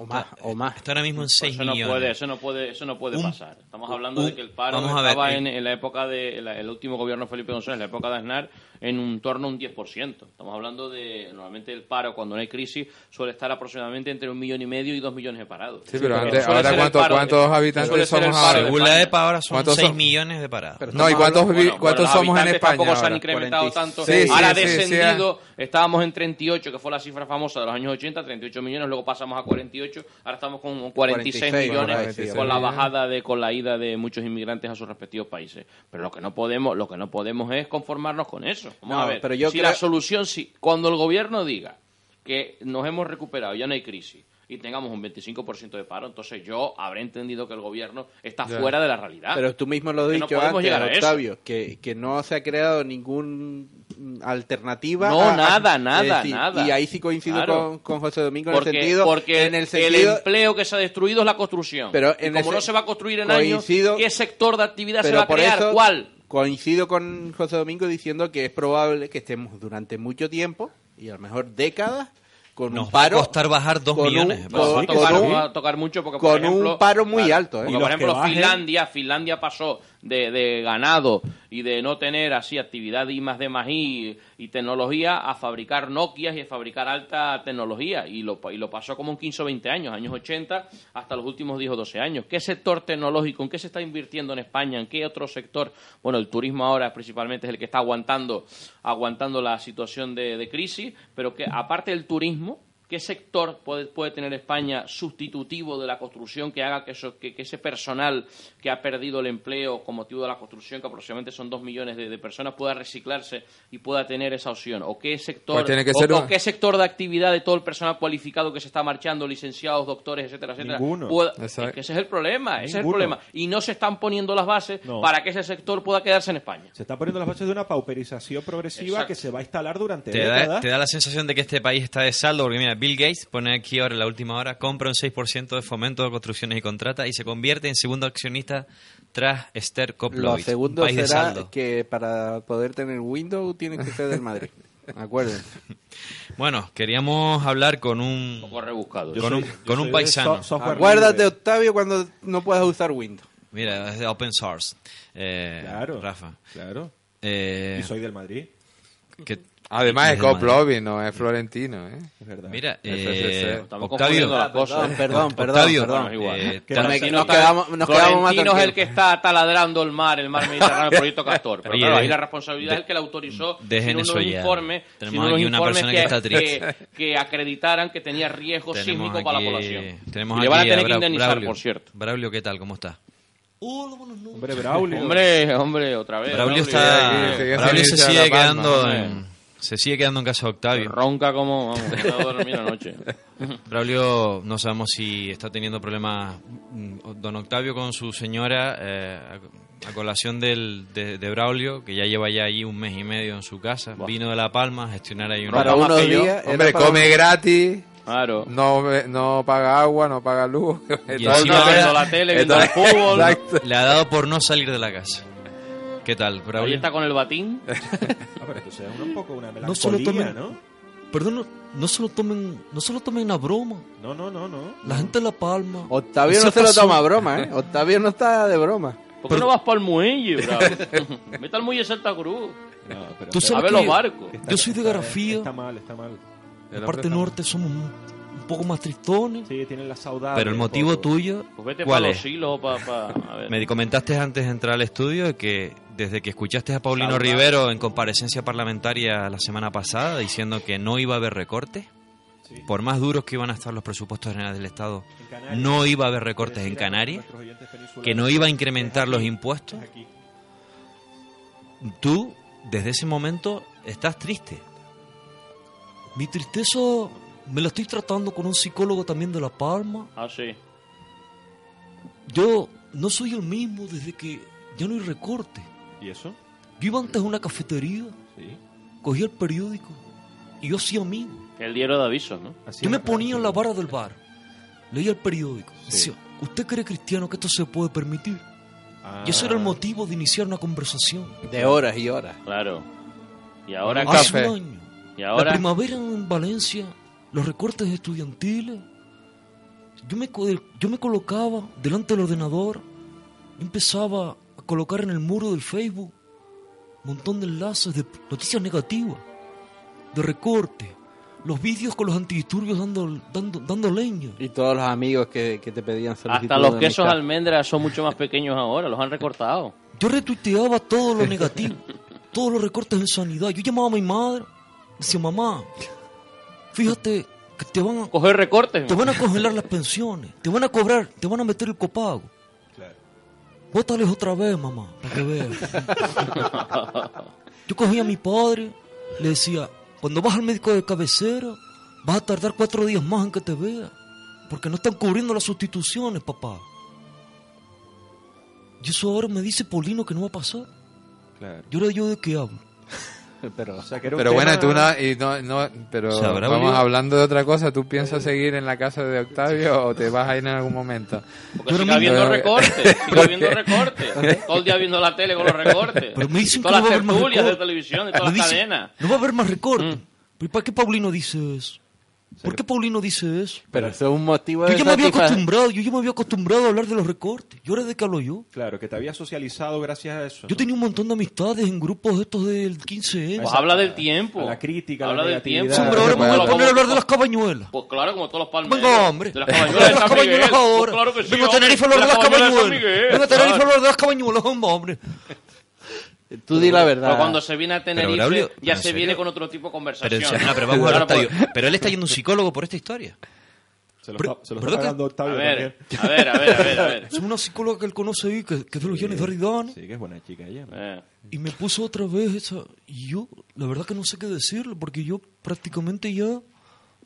Speaker 5: O más, o más.
Speaker 1: Está ahora mismo en 6
Speaker 2: eso no
Speaker 1: millones.
Speaker 2: puede, eso no puede, eso no puede
Speaker 1: Un-
Speaker 2: pasar. Estamos hablando
Speaker 1: un-
Speaker 2: de que el paro estaba en, en la época de la- el último gobierno de Felipe González, en la época de Aznar, en un torno a un 10%. Estamos hablando de normalmente el paro cuando no hay crisis suele estar aproximadamente entre un millón y medio y dos millones de parados.
Speaker 4: Sí, pero antes- ahora
Speaker 2: el
Speaker 4: ¿cuántos-
Speaker 2: paro-
Speaker 4: cuántos habitantes somos ahora?
Speaker 2: de
Speaker 1: Según la. EPA ahora son
Speaker 4: ¿Cuántos
Speaker 1: 6
Speaker 4: son?
Speaker 1: millones de parados.
Speaker 4: No, ¿y cuántos,
Speaker 2: Bueno,
Speaker 4: cuántos somos en España
Speaker 2: tampoco se han
Speaker 4: ahora?
Speaker 2: incrementado
Speaker 4: 46.
Speaker 2: tanto.
Speaker 4: Sí, sí,
Speaker 2: Ahora ha
Speaker 4: sí, sí,
Speaker 2: descendido, estábamos en 38, que fue la cifra famosa de los años 80, 38 millones, luego pasamos a 48, ahora estamos con 46,
Speaker 5: 46
Speaker 2: millones con la bajada de con la ida de muchos inmigrantes a sus respectivos países. Pero lo que no podemos, lo que no podemos es conformarnos con eso. Vamos
Speaker 5: No,
Speaker 2: a ver,
Speaker 5: pero yo
Speaker 2: si
Speaker 5: creo-
Speaker 2: la solución si cuando el gobierno diga que nos hemos recuperado, ya no hay crisis y tengamos un 25% de paro, entonces yo habré entendido que el gobierno está
Speaker 5: Ya.
Speaker 2: fuera de la realidad.
Speaker 5: Pero tú mismo lo has
Speaker 2: no
Speaker 5: dicho
Speaker 2: podemos
Speaker 5: antes,
Speaker 2: llegar a eso.
Speaker 5: Octavio, que, que no se ha creado ningún mm, alternativa.
Speaker 2: No,
Speaker 5: a-
Speaker 2: nada, nada,
Speaker 5: decir,
Speaker 2: nada.
Speaker 5: Y ahí sí coincido
Speaker 2: Claro.
Speaker 5: con, con José Domingo
Speaker 2: porque,
Speaker 5: en el sentido...
Speaker 2: porque
Speaker 5: en el sentido
Speaker 2: el empleo que se ha destruido es la construcción.
Speaker 5: Pero
Speaker 2: y
Speaker 5: en
Speaker 2: como
Speaker 5: ese-
Speaker 2: no se va a construir en
Speaker 5: coincido-
Speaker 2: años, ¿qué sector de actividad se va a crear?
Speaker 5: eso
Speaker 2: ¿Cuál?
Speaker 5: Coincido con José Domingo diciendo que es probable que estemos durante mucho tiempo, y a lo mejor décadas, con
Speaker 1: Nos
Speaker 5: un
Speaker 1: va a
Speaker 5: paro...
Speaker 1: costar bajar 2
Speaker 5: con un-
Speaker 1: millones. de
Speaker 5: con-
Speaker 2: tocar,
Speaker 5: un-
Speaker 2: va a tocar mucho porque, por
Speaker 5: con un
Speaker 2: ejemplo,
Speaker 5: paro muy
Speaker 2: claro,
Speaker 5: alto, ¿eh?
Speaker 2: porque, por ejemplo, Finlandia, Finlandia pasó de, de ganado y de no tener así actividad I más de más y tecnología a fabricar Nokias y a fabricar alta tecnología y lo, y lo pasó como en 15 o 20 años, años 80 hasta los últimos 10 o 12 años. ¿Qué sector tecnológico, en qué se está invirtiendo en España? ¿En qué otro sector? Bueno, el turismo ahora principalmente es el que está aguantando, aguantando la situación de, de crisis, pero que aparte del turismo, ¿Qué sector puede, puede tener España sustitutivo de la construcción que haga que, eso, que, que ese personal que ha perdido el empleo con motivo de la construcción, que aproximadamente son dos millones de, de personas, pueda reciclarse y pueda tener esa opción? ¿O qué sector,
Speaker 4: Pues tiene que
Speaker 2: o-
Speaker 4: ser
Speaker 2: o
Speaker 4: un-
Speaker 2: qué sector de actividad de todo el personal cualificado que se está marchando, licenciados, doctores, etcétera, etcétera?
Speaker 3: Ninguno.
Speaker 2: pueda- es que ese es el problema, ese es el problema. Y no se están poniendo las bases
Speaker 3: No.
Speaker 2: para que ese sector pueda quedarse en España.
Speaker 3: Se está poniendo las bases de una pauperización progresiva
Speaker 2: Exacto.
Speaker 3: que se va a instalar durante
Speaker 1: Te da,
Speaker 3: décadas.
Speaker 1: te da la sensación de que este país está de saldo, porque mira, Bill Gates pone aquí ahora en la última hora, compra un 6% de fomento de construcciones y contratas y se convierte en segundo accionista tras Esther
Speaker 5: Lo
Speaker 1: Coploid.
Speaker 5: segundo
Speaker 1: de
Speaker 5: será
Speaker 1: saldo.
Speaker 5: que para poder tener Windows tienes que ser del Madrid. Acuérdense.
Speaker 1: Bueno, queríamos hablar con un,
Speaker 2: poco rebuscado.
Speaker 1: con un,
Speaker 3: soy- yo
Speaker 1: con
Speaker 3: soy
Speaker 1: un
Speaker 3: de
Speaker 1: paisano.
Speaker 3: so-
Speaker 5: Acuérdate,
Speaker 3: libre.
Speaker 5: Octavio, cuando no puedas usar Windows.
Speaker 1: Mira, es de open source. Eh,
Speaker 3: Claro.
Speaker 1: Rafa.
Speaker 3: Claro.
Speaker 1: Eh,
Speaker 3: Y soy del Madrid.
Speaker 1: que-
Speaker 4: Además es. Coplovin, no es florentino, ¿eh?
Speaker 3: Es verdad.
Speaker 1: Mira, eh,
Speaker 2: Estamos
Speaker 1: Octavio,
Speaker 2: confundiendo las cosas.
Speaker 5: Perdón, perdón, perdón,
Speaker 1: Octavio,
Speaker 5: perdón.
Speaker 2: Igual.
Speaker 1: eh,
Speaker 3: Que
Speaker 5: nos quedamos- nos quedamos más
Speaker 2: Florentino es el que está taladrando el mar, el mar Mediterráneo, el proyecto Castor. Pero claro, ahí la responsabilidad
Speaker 1: de-
Speaker 2: es el que le autorizó
Speaker 1: dejen
Speaker 2: sin
Speaker 1: eso
Speaker 2: unos
Speaker 1: ya.
Speaker 2: informes,
Speaker 1: Tenemos
Speaker 2: sin unos
Speaker 1: aquí una
Speaker 2: informes
Speaker 1: persona que está triste.
Speaker 2: que, que acreditaran que tenía riesgo
Speaker 1: tenemos
Speaker 2: sísmico para la población.
Speaker 1: Tenemos
Speaker 2: y le van a tener que indemnizar,
Speaker 1: Braulio.
Speaker 2: por cierto.
Speaker 1: Braulio, ¿qué tal? ¿Cómo está?
Speaker 3: Hombre, Braulio.
Speaker 2: Hombre, hombre, otra vez.
Speaker 1: Braulio, está, Braulio se sigue
Speaker 4: La
Speaker 1: quedando en, se sigue quedando en casa de Octavio.
Speaker 2: Ronca como... Vamos, no puedo dormir anoche.
Speaker 1: Braulio, no sabemos si está teniendo problemas mm, don Octavio con su señora. eh, a colación del, de, de Braulio, que ya lleva ya allí un mes y medio en su casa, vino de La Palma a gestionar ahí una...
Speaker 5: Para unos días,
Speaker 4: Hombre,
Speaker 5: para-
Speaker 4: come gratis.
Speaker 2: Claro.
Speaker 4: No, no paga agua, no paga luz.
Speaker 1: Y encima
Speaker 2: viendo la tele, viendo el fútbol.
Speaker 4: Exacto.
Speaker 1: Le ha dado por no salir de la casa. ¿Qué tal,
Speaker 2: Ahí
Speaker 1: Braulio?
Speaker 2: está con el batín.
Speaker 3: Pero esto sea un poco una
Speaker 1: No solo tomen,
Speaker 3: ¿no?
Speaker 1: perdón, no, no se lo tomen, no se lo tomen a broma.
Speaker 3: No, no, no, no.
Speaker 1: La gente de La Palma.
Speaker 5: Octavio no se lo toma a broma, ¿eh? Octavio no está de broma.
Speaker 2: ¿Por qué no vas para el muelle, bravo? Vete al muelle Santa Cruz.
Speaker 3: No, pero
Speaker 1: Tú
Speaker 2: a
Speaker 1: sabes
Speaker 2: ver los barcos.
Speaker 1: yo soy de Garafía.
Speaker 3: Está mal, está mal.
Speaker 1: La parte norte somos un, un poco más tristones.
Speaker 3: Sí, tienen la saudade.
Speaker 1: Pero el motivo
Speaker 3: poco.
Speaker 1: tuyo,
Speaker 2: Pues vete
Speaker 1: ¿cuál
Speaker 2: para los hilos, pa, pa- a ver.
Speaker 1: Me comentaste antes de entrar al estudio que desde que escuchaste a Paulino. Rivero en comparecencia parlamentaria la semana pasada diciendo que no iba a haber recortes, por más duros que iban a estar los presupuestos generales del Estado,
Speaker 3: Canarias,
Speaker 1: no iba a haber recortes en Canarias, que no iba a incrementar los impuestos. Tú, desde ese momento, estás triste. Mi tristeza me la estoy tratando con un psicólogo también de La Palma.
Speaker 2: Ah, sí.
Speaker 1: Yo no soy el mismo desde que ya no hay recorte.
Speaker 3: ¿Y eso?
Speaker 1: Yo iba antes a una cafetería,
Speaker 3: Sí.
Speaker 1: cogía el periódico y yo hacía amigo.
Speaker 2: El diario de avisos, ¿no?
Speaker 3: Así
Speaker 1: Yo me ponía en la barra del bar, leía el periódico.
Speaker 3: Sí.
Speaker 1: Decía, ¿usted cree cristiano que esto se puede permitir?
Speaker 3: Ah,
Speaker 1: Y ese era el motivo de iniciar una conversación.
Speaker 5: De horas y horas.
Speaker 2: Claro. Y ahora?
Speaker 1: Hace
Speaker 4: café.
Speaker 1: un año.
Speaker 2: Y
Speaker 1: La
Speaker 2: ahora
Speaker 1: primavera en Valencia, los recortes estudiantiles. Yo me, yo me colocaba delante del ordenador, empezaba colocar en el muro del Facebook un montón de enlaces de noticias negativas, de recorte, los vídeos con los antidisturbios dando, dando, dando leña.
Speaker 5: Y todos los amigos que, que te pedían solicitud
Speaker 2: hasta los
Speaker 5: de
Speaker 2: quesos almendras son mucho más pequeños ahora, los han recortado.
Speaker 1: Yo retuiteaba todo lo negativo, todos los recortes en sanidad. Yo llamaba a mi madre, decía, mamá, fíjate que te van a,
Speaker 2: Coger recortes.
Speaker 1: te van a congelar las pensiones, te van a cobrar, te van a meter el copago. Bótales otra vez, mamá, para que veas. Yo cogía a mi padre, le decía, cuando vas al médico de cabecera, vas a tardar cuatro días más en que te vea, porque no están cubriendo las sustituciones, papá. Y eso ahora me dice Polino que no va a pasar.
Speaker 3: Claro.
Speaker 1: ¿Y ahora yo de qué hablo?
Speaker 5: Pero,
Speaker 3: O sea, que era un
Speaker 4: Pero bueno, tú no, y no, no- pero vamos hablando de otra cosa. ¿Tú piensas seguir en la casa de Octavio o te vas a ir en algún momento?
Speaker 2: Porque viendo
Speaker 4: Pero-
Speaker 2: recortes, siga
Speaker 4: ¿Por
Speaker 2: viendo
Speaker 4: qué?
Speaker 2: recortes. Todo el día viendo la tele con los recortes.
Speaker 1: Pero me dicen que
Speaker 2: todas
Speaker 1: no
Speaker 2: las tertulias de televisión, de
Speaker 1: Me
Speaker 2: todas las cadenas.
Speaker 1: No va a haber más recortes.
Speaker 2: Mm.
Speaker 1: ¿Pero para qué Paulino dice eso? ¿Por qué Paulino dice eso?
Speaker 5: pero eso es un motivo
Speaker 1: Yo
Speaker 5: de
Speaker 1: ya me había acostumbrado, yo ya me había acostumbrado a hablar de los recortes. ¿Y ahora de qué hablo yo?
Speaker 3: Claro, que te había socializado gracias a eso.
Speaker 1: Yo tenía un montón de amistades en grupos estos del 15M.
Speaker 2: Pues habla del tiempo.
Speaker 3: a la crítica, a la
Speaker 2: habla del tiempo.
Speaker 1: Sí, hombre, ahora me voy a poner a hablar de las cabañuelas.
Speaker 2: Pues claro, como todos los palmeros.
Speaker 1: Venga, hombre.
Speaker 2: De las
Speaker 1: Venga,
Speaker 2: cabañuelas de
Speaker 1: las
Speaker 2: San
Speaker 1: cabañuelas
Speaker 2: Miguel.
Speaker 1: ahora.
Speaker 2: Pues claro que sí,
Speaker 1: Venga a. Tenerife a hablar de las
Speaker 2: cabañuelas.
Speaker 1: Venga a Tenerife a hablar de las cabañuelas, hombre.
Speaker 5: Tú di la verdad.
Speaker 2: Pero cuando se viene a
Speaker 1: Braulio,
Speaker 2: ya
Speaker 1: ¿en
Speaker 2: se
Speaker 1: serio?
Speaker 2: viene con otro tipo de
Speaker 1: Pero,
Speaker 2: conversación.
Speaker 1: serio, no, pero vamos a
Speaker 2: Claro,
Speaker 1: Octavio.
Speaker 2: pues-
Speaker 1: Pero él está yendo a un psicólogo por esta historia.
Speaker 3: Se lo
Speaker 1: Pero-
Speaker 3: se lo
Speaker 1: ¿verdad
Speaker 3: está
Speaker 1: que-
Speaker 3: pagando Octavio
Speaker 2: A ver, a ver, a ver, a ver, a ver.
Speaker 1: Es una psicóloga que él conoce ahí, que, que es de los Llanes de Aridane.
Speaker 3: Sí, que es buena chica ella. ¿no?
Speaker 2: Eh,
Speaker 1: Y me puso otra vez esa. Y yo, la verdad que no sé qué decirle, porque yo prácticamente ya,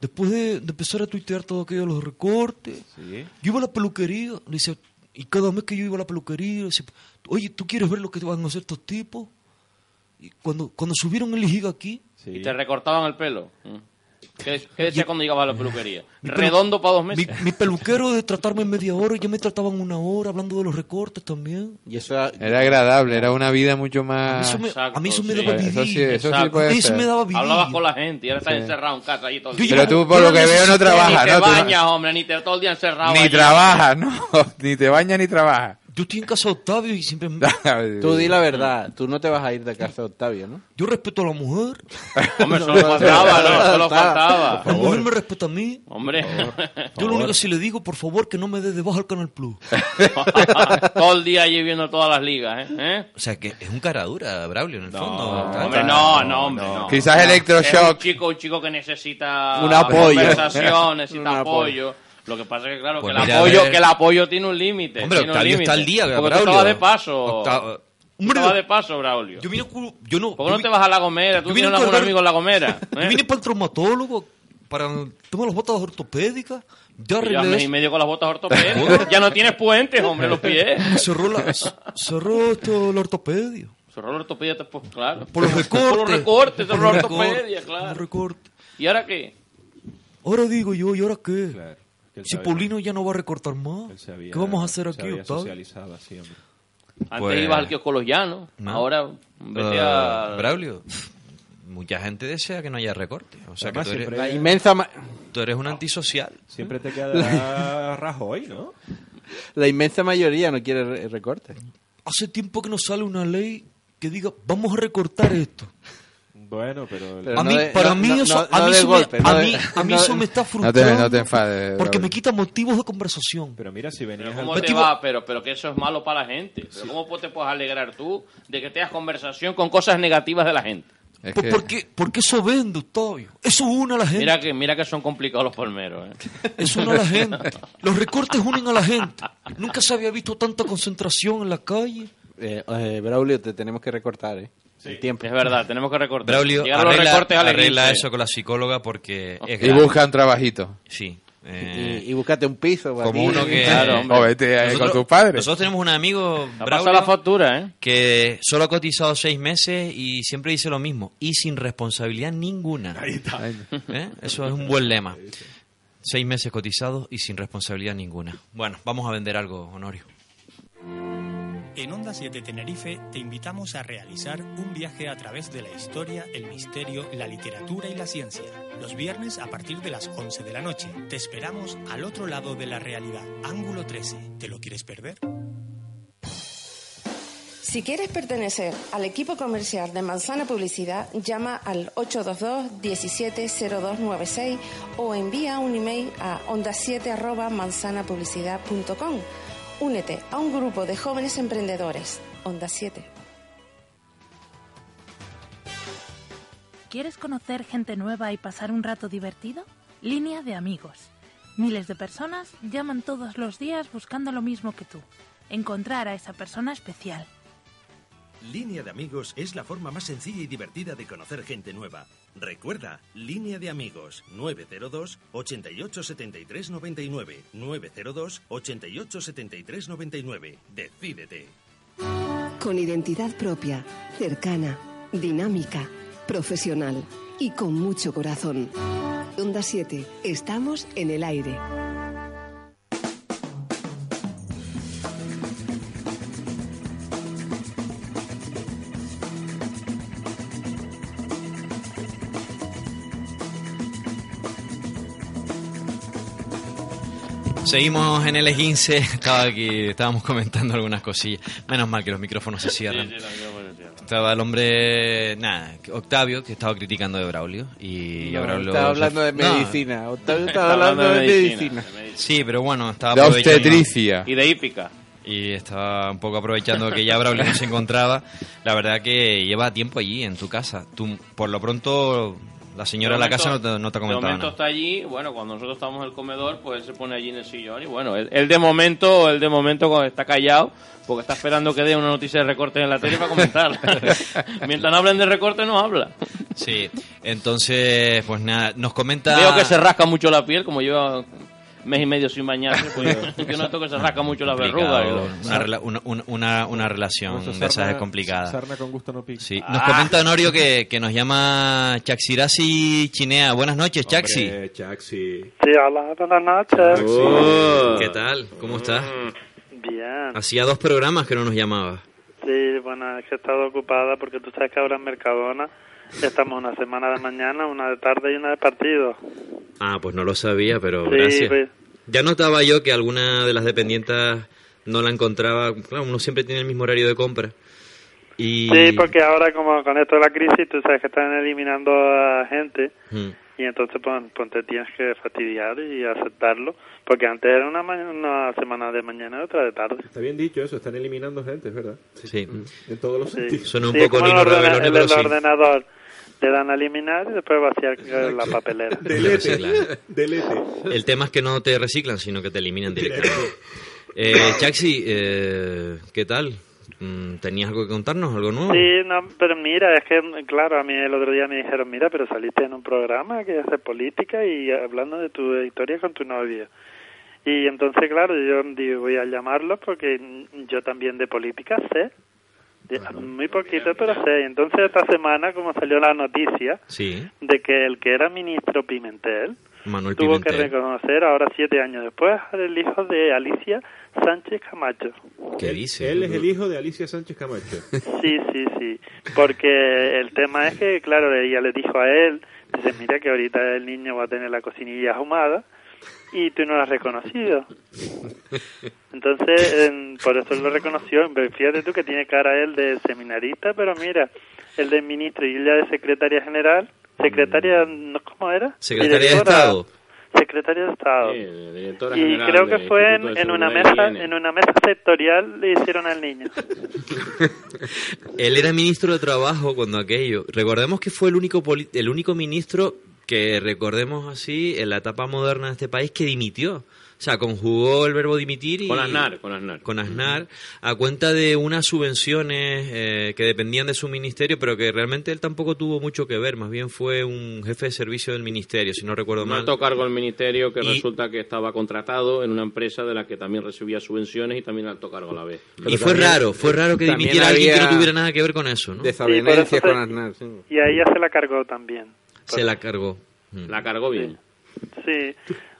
Speaker 1: después de, de empezar a tuitear todo aquello los recortes,
Speaker 3: Sí.
Speaker 1: yo iba a la peluquería, le decía, y cada mes que yo iba a la peluquería, le decía, oye, ¿tú quieres ver lo que van a hacer estos tipos? Y cuando, cuando subieron el liga aquí,
Speaker 3: Sí.
Speaker 2: Y te recortaban el pelo. Mm. ¿Qué, qué decía cuando llegabas a la peluquería? Redondo para dos meses.
Speaker 1: mi peluquero de tratarme en media hora, ya me trataban una hora hablando de los recortes también.
Speaker 5: Y eso
Speaker 4: Era agradable, era una vida mucho más...
Speaker 1: Eso me,
Speaker 2: Exacto,
Speaker 1: a mí eso me
Speaker 2: sí.
Speaker 1: daba
Speaker 4: Eso sí, eso sí puede
Speaker 1: Eso
Speaker 4: ser.
Speaker 1: me daba vivir.
Speaker 2: Hablabas con la gente y ahora estás
Speaker 4: Sí.
Speaker 2: encerrado en casa allí todo el día.
Speaker 4: Pero tú, por lo que veo, no trabajas,
Speaker 2: ni te
Speaker 4: ¿no?
Speaker 2: Bañas, hombre, ni te todo el día encerrado.
Speaker 4: ni
Speaker 2: allí.
Speaker 4: trabajas, ¿no? ni te bañas ni trabajas.
Speaker 1: Yo estoy en casa de Octavio y siempre...
Speaker 5: Tú di la verdad. Tú no te vas a ir de casa de Octavio, ¿no?
Speaker 1: Yo respeto a la mujer,
Speaker 2: Hombre, solo faltaba, ¿no? Solo faltaba.
Speaker 1: la mujer me respeta a mí.
Speaker 2: Hombre.
Speaker 1: Yo lo único que sí le digo, por favor, que no me dé de baja al Canal Plus.
Speaker 2: todo el día allí viendo todas las ligas, ¿eh? ¿Eh?
Speaker 1: O sea, que es un cara dura, Braulio, en el fondo.
Speaker 2: Hombre, no, no, hombre, no.
Speaker 4: Quizás
Speaker 2: un
Speaker 4: electroshock.
Speaker 2: chico, un chico que necesita
Speaker 5: Un apoyo.
Speaker 2: conversación, necesita
Speaker 5: Un apoyo.
Speaker 2: Lo que pasa es que, claro,
Speaker 1: Pues
Speaker 2: que, el apoyo,
Speaker 1: ver.
Speaker 2: que el apoyo tiene un límite.
Speaker 1: Hombre, Octavio está al día,
Speaker 2: Porque tú
Speaker 1: Braulio.
Speaker 2: estabas de paso.
Speaker 1: Octa-
Speaker 2: Tú
Speaker 1: Hombre,
Speaker 2: estabas de paso, Braulio.
Speaker 1: yo vine, yo no,
Speaker 2: ¿Por qué no te vas a La Gomera? ¿Tú
Speaker 1: yo
Speaker 2: tienes
Speaker 1: a
Speaker 2: algún amigo en La Gomera?
Speaker 1: yo
Speaker 2: ¿Eh?
Speaker 1: vine para el traumatólogo, para el de las botas ortopédicas. Ya
Speaker 2: Llevas
Speaker 1: arreglé
Speaker 2: y medio con las botas ortopédicas. ya no tienes puentes, hombre, los pies.
Speaker 1: Cerró, la, cerró esto, la ortopedia.
Speaker 2: Cerró la ortopedia, pues claro.
Speaker 1: Por los recortes.
Speaker 2: Por los recortes, cerró la
Speaker 1: Por
Speaker 2: ortopedia, claro.
Speaker 1: los recortes.
Speaker 2: ¿Y ahora qué?
Speaker 1: Ahora digo yo, ¿y ahora qué? Si Paulino ya no va a recortar más,
Speaker 3: había-
Speaker 1: ¿qué vamos a hacer aquí, Octavio?
Speaker 2: Antes
Speaker 1: Pues-
Speaker 2: ibas al kiosco Los Llanos,
Speaker 1: No.
Speaker 2: ahora vete a...
Speaker 1: Braulio, mucha gente desea que no haya recorte. O sea,
Speaker 3: Además,
Speaker 1: que tú eres,
Speaker 3: siempre- La
Speaker 5: inmensa ma-
Speaker 1: tú eres un antisocial.
Speaker 3: Siempre te queda Rajoy, ¿no?
Speaker 5: La inmensa mayoría no quiere re- recortes.
Speaker 1: Hace tiempo que no sale una ley que diga, vamos a recortar esto.
Speaker 3: Bueno, pero...
Speaker 5: Pero
Speaker 1: a
Speaker 5: no
Speaker 1: mí,
Speaker 5: de-
Speaker 1: para
Speaker 5: no-
Speaker 1: mí
Speaker 5: no-
Speaker 1: eso,
Speaker 5: no-
Speaker 1: a
Speaker 5: no
Speaker 1: mí
Speaker 5: de
Speaker 1: eso me-
Speaker 5: golpe, no
Speaker 1: a
Speaker 5: de-
Speaker 1: mí, a mí
Speaker 5: no-
Speaker 1: eso me está
Speaker 4: No te-
Speaker 1: frustrando.
Speaker 4: no te enfades,
Speaker 1: Porque me quita motivos de conversación.
Speaker 3: Pero mira, si venías
Speaker 2: ¿Cómo
Speaker 3: al...
Speaker 2: te va? Pero, pero que eso es malo para la gente. Pero ¿Cómo te puedes alegrar tú de que tengas conversación con cosas negativas de la gente?
Speaker 4: Es
Speaker 1: Por-
Speaker 4: que-
Speaker 1: porque, porque eso vende, Octavio. Eso une a la gente.
Speaker 2: Mira que, mira que son complicados los palmeros. ¿eh?
Speaker 1: Eso une a la gente. Los recortes unen a la gente. Nunca se había visto tanta concentración en la calle.
Speaker 5: Eh, eh, Braulio, te tenemos que recortar, ¿eh? El tiempo.
Speaker 2: Es verdad, tenemos que recortar.
Speaker 1: Braulio,
Speaker 2: Llegar a los
Speaker 1: arregla,
Speaker 2: recortes
Speaker 1: arregla eso con la psicóloga porque es
Speaker 4: Y
Speaker 1: grave.
Speaker 4: busca un trabajito.
Speaker 1: Sí. eh,
Speaker 5: Y, y búscate un piso. para
Speaker 1: como
Speaker 5: ti.
Speaker 1: uno que...
Speaker 2: Claro.
Speaker 4: O vete ahí con
Speaker 1: Nosotros-
Speaker 4: tus padres.
Speaker 1: Nosotros tenemos un amigo, Braulio,
Speaker 2: la factura, ¿eh?
Speaker 1: que solo ha cotizado seis meses y siempre dice lo mismo. Y sin responsabilidad ninguna. ¿Eh? Eso es un buen lema. Seis meses cotizados y sin responsabilidad ninguna. Bueno, vamos a vender algo, Honorio.
Speaker 28: En Onda 7 Tenerife te invitamos a realizar un viaje a través de la historia, el misterio, la literatura y la ciencia. Los viernes a partir de las 11 de la noche. Te esperamos al otro lado de la realidad. Ángulo 13. ¿Te lo quieres perder?
Speaker 29: Si quieres pertenecer al equipo comercial de Manzana Publicidad, llama al 822-170296 o envía un email a onda7.manzanapublicidad.com. Únete a un grupo de jóvenes emprendedores. Onda 7.
Speaker 14: ¿Quieres conocer gente nueva y pasar un rato divertido? Línea de amigos. Miles de personas llaman todos los días buscando lo mismo que tú. Encontrar a esa persona especial.
Speaker 15: Línea de amigos es la forma más sencilla y divertida de conocer gente nueva. Recuerda, Línea de amigos 902 88 73 99 902 88 73 99. Decídete.
Speaker 21: Con identidad propia, cercana, dinámica, profesional y con mucho corazón. Onda 7, estamos en el aire.
Speaker 1: Seguimos en el E15. Estaba aquí, estábamos comentando algunas cosillas. Menos mal que los micrófonos se cierran.
Speaker 2: Sí, sí.
Speaker 1: Estaba el hombre, nada, Octavio, que estaba criticando de Braulio. Y
Speaker 5: No,
Speaker 1: Braulio
Speaker 5: estaba hablando de
Speaker 1: No,
Speaker 5: medicina. Octavio estaba hablando de medicina.
Speaker 1: Sí, pero bueno, estaba
Speaker 4: De
Speaker 1: aprovechando-
Speaker 4: obstetricia.
Speaker 2: Y de hípica.
Speaker 1: Y estaba un poco aprovechando que ya Braulio no se encontraba. La verdad que lleva tiempo allí, en tu casa. Tú, por lo pronto, la señora de la casa no te, no te ha
Speaker 2: De
Speaker 1: comentado
Speaker 2: momento
Speaker 1: nada.
Speaker 2: está allí, bueno, cuando nosotros estamos en el comedor, pues él se pone allí en el sillón y bueno, él, él de momento, él de momento está callado, porque está esperando que dé una noticia de recortes en la tele para comentar. Mientras no hablen de recortes no habla.
Speaker 1: Sí, entonces, pues nada, nos comenta...
Speaker 2: Veo que se rasca mucho la piel, como lleva mes y medio sin bañarse, pues yo noto que se rasca mucho la verruga. y lo-
Speaker 1: Una, rela- una, una, una, relación de esas es complicada.
Speaker 3: Sarna con gusto no pica.
Speaker 1: Sí.
Speaker 2: Ah.
Speaker 1: Nos comenta Honorio que, que nos llama Chaxirasi Chinea. Buenas noches, Chaxi.
Speaker 3: Hombre, Chaxi.
Speaker 30: Sí, hola, buenas noches.
Speaker 1: Oh, ¿Qué tal? ¿Cómo estás?
Speaker 30: Bien.
Speaker 1: Hacía dos programas que no nos llamaba.
Speaker 30: Sí, bueno, es que he estado ocupada porque tú sabes que ahora en Mercadona estamos una semana de mañana, una de tarde y una de partido.
Speaker 1: Ah, pues no lo sabía, pero
Speaker 30: Sí,
Speaker 1: gracias.
Speaker 30: pues.
Speaker 1: Ya notaba yo que alguna de las dependientes no la encontraba. Claro, uno siempre tiene el mismo horario de compra. Y...
Speaker 30: Sí, porque ahora como con esto de la crisis, tú sabes que están eliminando a gente
Speaker 1: Mm.
Speaker 30: y entonces pues, pues te tienes que fastidiar y aceptarlo, porque antes era una, una semana de mañana y otra de tarde.
Speaker 3: Está bien dicho eso, están eliminando gente, es verdad.
Speaker 1: Sí.
Speaker 3: En todos los
Speaker 30: Sí.
Speaker 3: sentidos.
Speaker 1: Suena un
Speaker 30: Sí,
Speaker 1: poco
Speaker 30: como el,
Speaker 1: Ravelone,
Speaker 30: el
Speaker 1: sí.
Speaker 30: ordenador le dan a eliminar y después vaciar eh, la papelera.
Speaker 1: Claro.
Speaker 3: Delete.
Speaker 1: El tema es que no te reciclan, sino que te eliminan directamente. Eh, Chaxi, eh, ¿qué tal? mm, ¿tenías algo que contarnos? ¿Algo nuevo?
Speaker 30: Sí, no, pero mira, es que, claro, a mí el otro día me dijeron, mira, pero saliste en un programa que hace política y hablando de tu historia con tu novio. Y entonces, claro, yo digo, voy a llamarlo porque yo también de política sé. Muy poquito, pero sé. Entonces esta semana, como salió la noticia
Speaker 1: Sí,
Speaker 30: de que el que era ministro Pimentel
Speaker 1: Manuel
Speaker 30: tuvo que reconocer ahora siete años después el hijo de Alicia Sánchez Camacho.
Speaker 1: ¿Qué dice?
Speaker 3: Él es el hijo de Alicia Sánchez Camacho.
Speaker 30: Sí, sí, sí. Porque el tema es que, claro, ella le dijo a él, dice, mira que ahorita el niño va a tener la cocinilla ahumada y tú no lo has reconocido. Entonces, em, por eso lo reconoció. Pero Fíjate tú que tiene cara él de seminarista, pero mira, el de ministro y ella de secretaria general. Secretaria, ¿no, ¿cómo era?
Speaker 1: Secretaria de Estado.
Speaker 30: Secretaria de Estado.
Speaker 2: directora
Speaker 30: y
Speaker 2: general
Speaker 30: creo que fue en, en una mesa en una mesa sectorial le hicieron al niño.
Speaker 1: Él era ministro de Trabajo cuando aquello. Recordemos que fue el único, poli- el único ministro que, recordemos así, en la etapa moderna de este país que dimitió. O sea, conjugó el verbo dimitir y...
Speaker 2: Con Aznar, con Aznar.
Speaker 1: Con Aznar, a cuenta de unas subvenciones eh, que dependían de su ministerio, pero que realmente él tampoco tuvo mucho que ver. Más bien fue un jefe de servicio del ministerio, si no recuerdo
Speaker 2: Un
Speaker 1: mal.
Speaker 2: alto cargo del ministerio que
Speaker 1: Y-
Speaker 2: resulta que estaba contratado en una empresa de la que también recibía subvenciones y también alto cargo a la vez.
Speaker 1: y fue raro, fue raro que dimitiera alguien que no tuviera nada que ver con eso, ¿no?
Speaker 5: Desavenencias con Aznar. sí.
Speaker 30: Y a ella se la cargó también.
Speaker 1: Se la cargó.
Speaker 2: La cargó bien.
Speaker 30: Sí,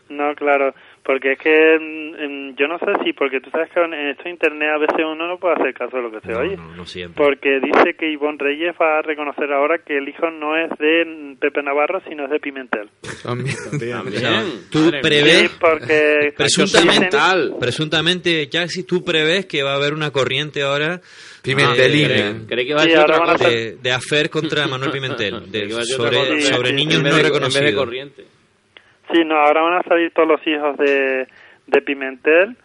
Speaker 30: no, claro, porque es que mm, mm, yo no sé si, porque tú sabes que en esto de internet a veces uno no puede hacer caso de lo que se oye.
Speaker 1: No, no siempre.
Speaker 30: Porque dice que Ivonne Reyes va a reconocer ahora que el hijo no es de mm, Pepe Navarro, sino es de Pimentel.
Speaker 1: O sea,
Speaker 2: Bien.
Speaker 1: tú prevés,
Speaker 30: Sí, porque
Speaker 1: presuntamente,
Speaker 30: dicen-
Speaker 1: presuntamente, ya si tú prevés que va a haber una corriente ahora
Speaker 4: Pimentelina.
Speaker 1: eh,
Speaker 2: ¿Cree- que va a
Speaker 30: Sí,
Speaker 2: decir
Speaker 30: ahora
Speaker 2: otra cosa?
Speaker 1: de, de afer contra Manuel Pimentel, de- sobre, sobre
Speaker 30: Sí,
Speaker 1: niños no
Speaker 2: En vez de
Speaker 1: reconocidos.
Speaker 2: corriente.
Speaker 30: Sí, no, ahora van a salir todos los hijos de, de Pimentel,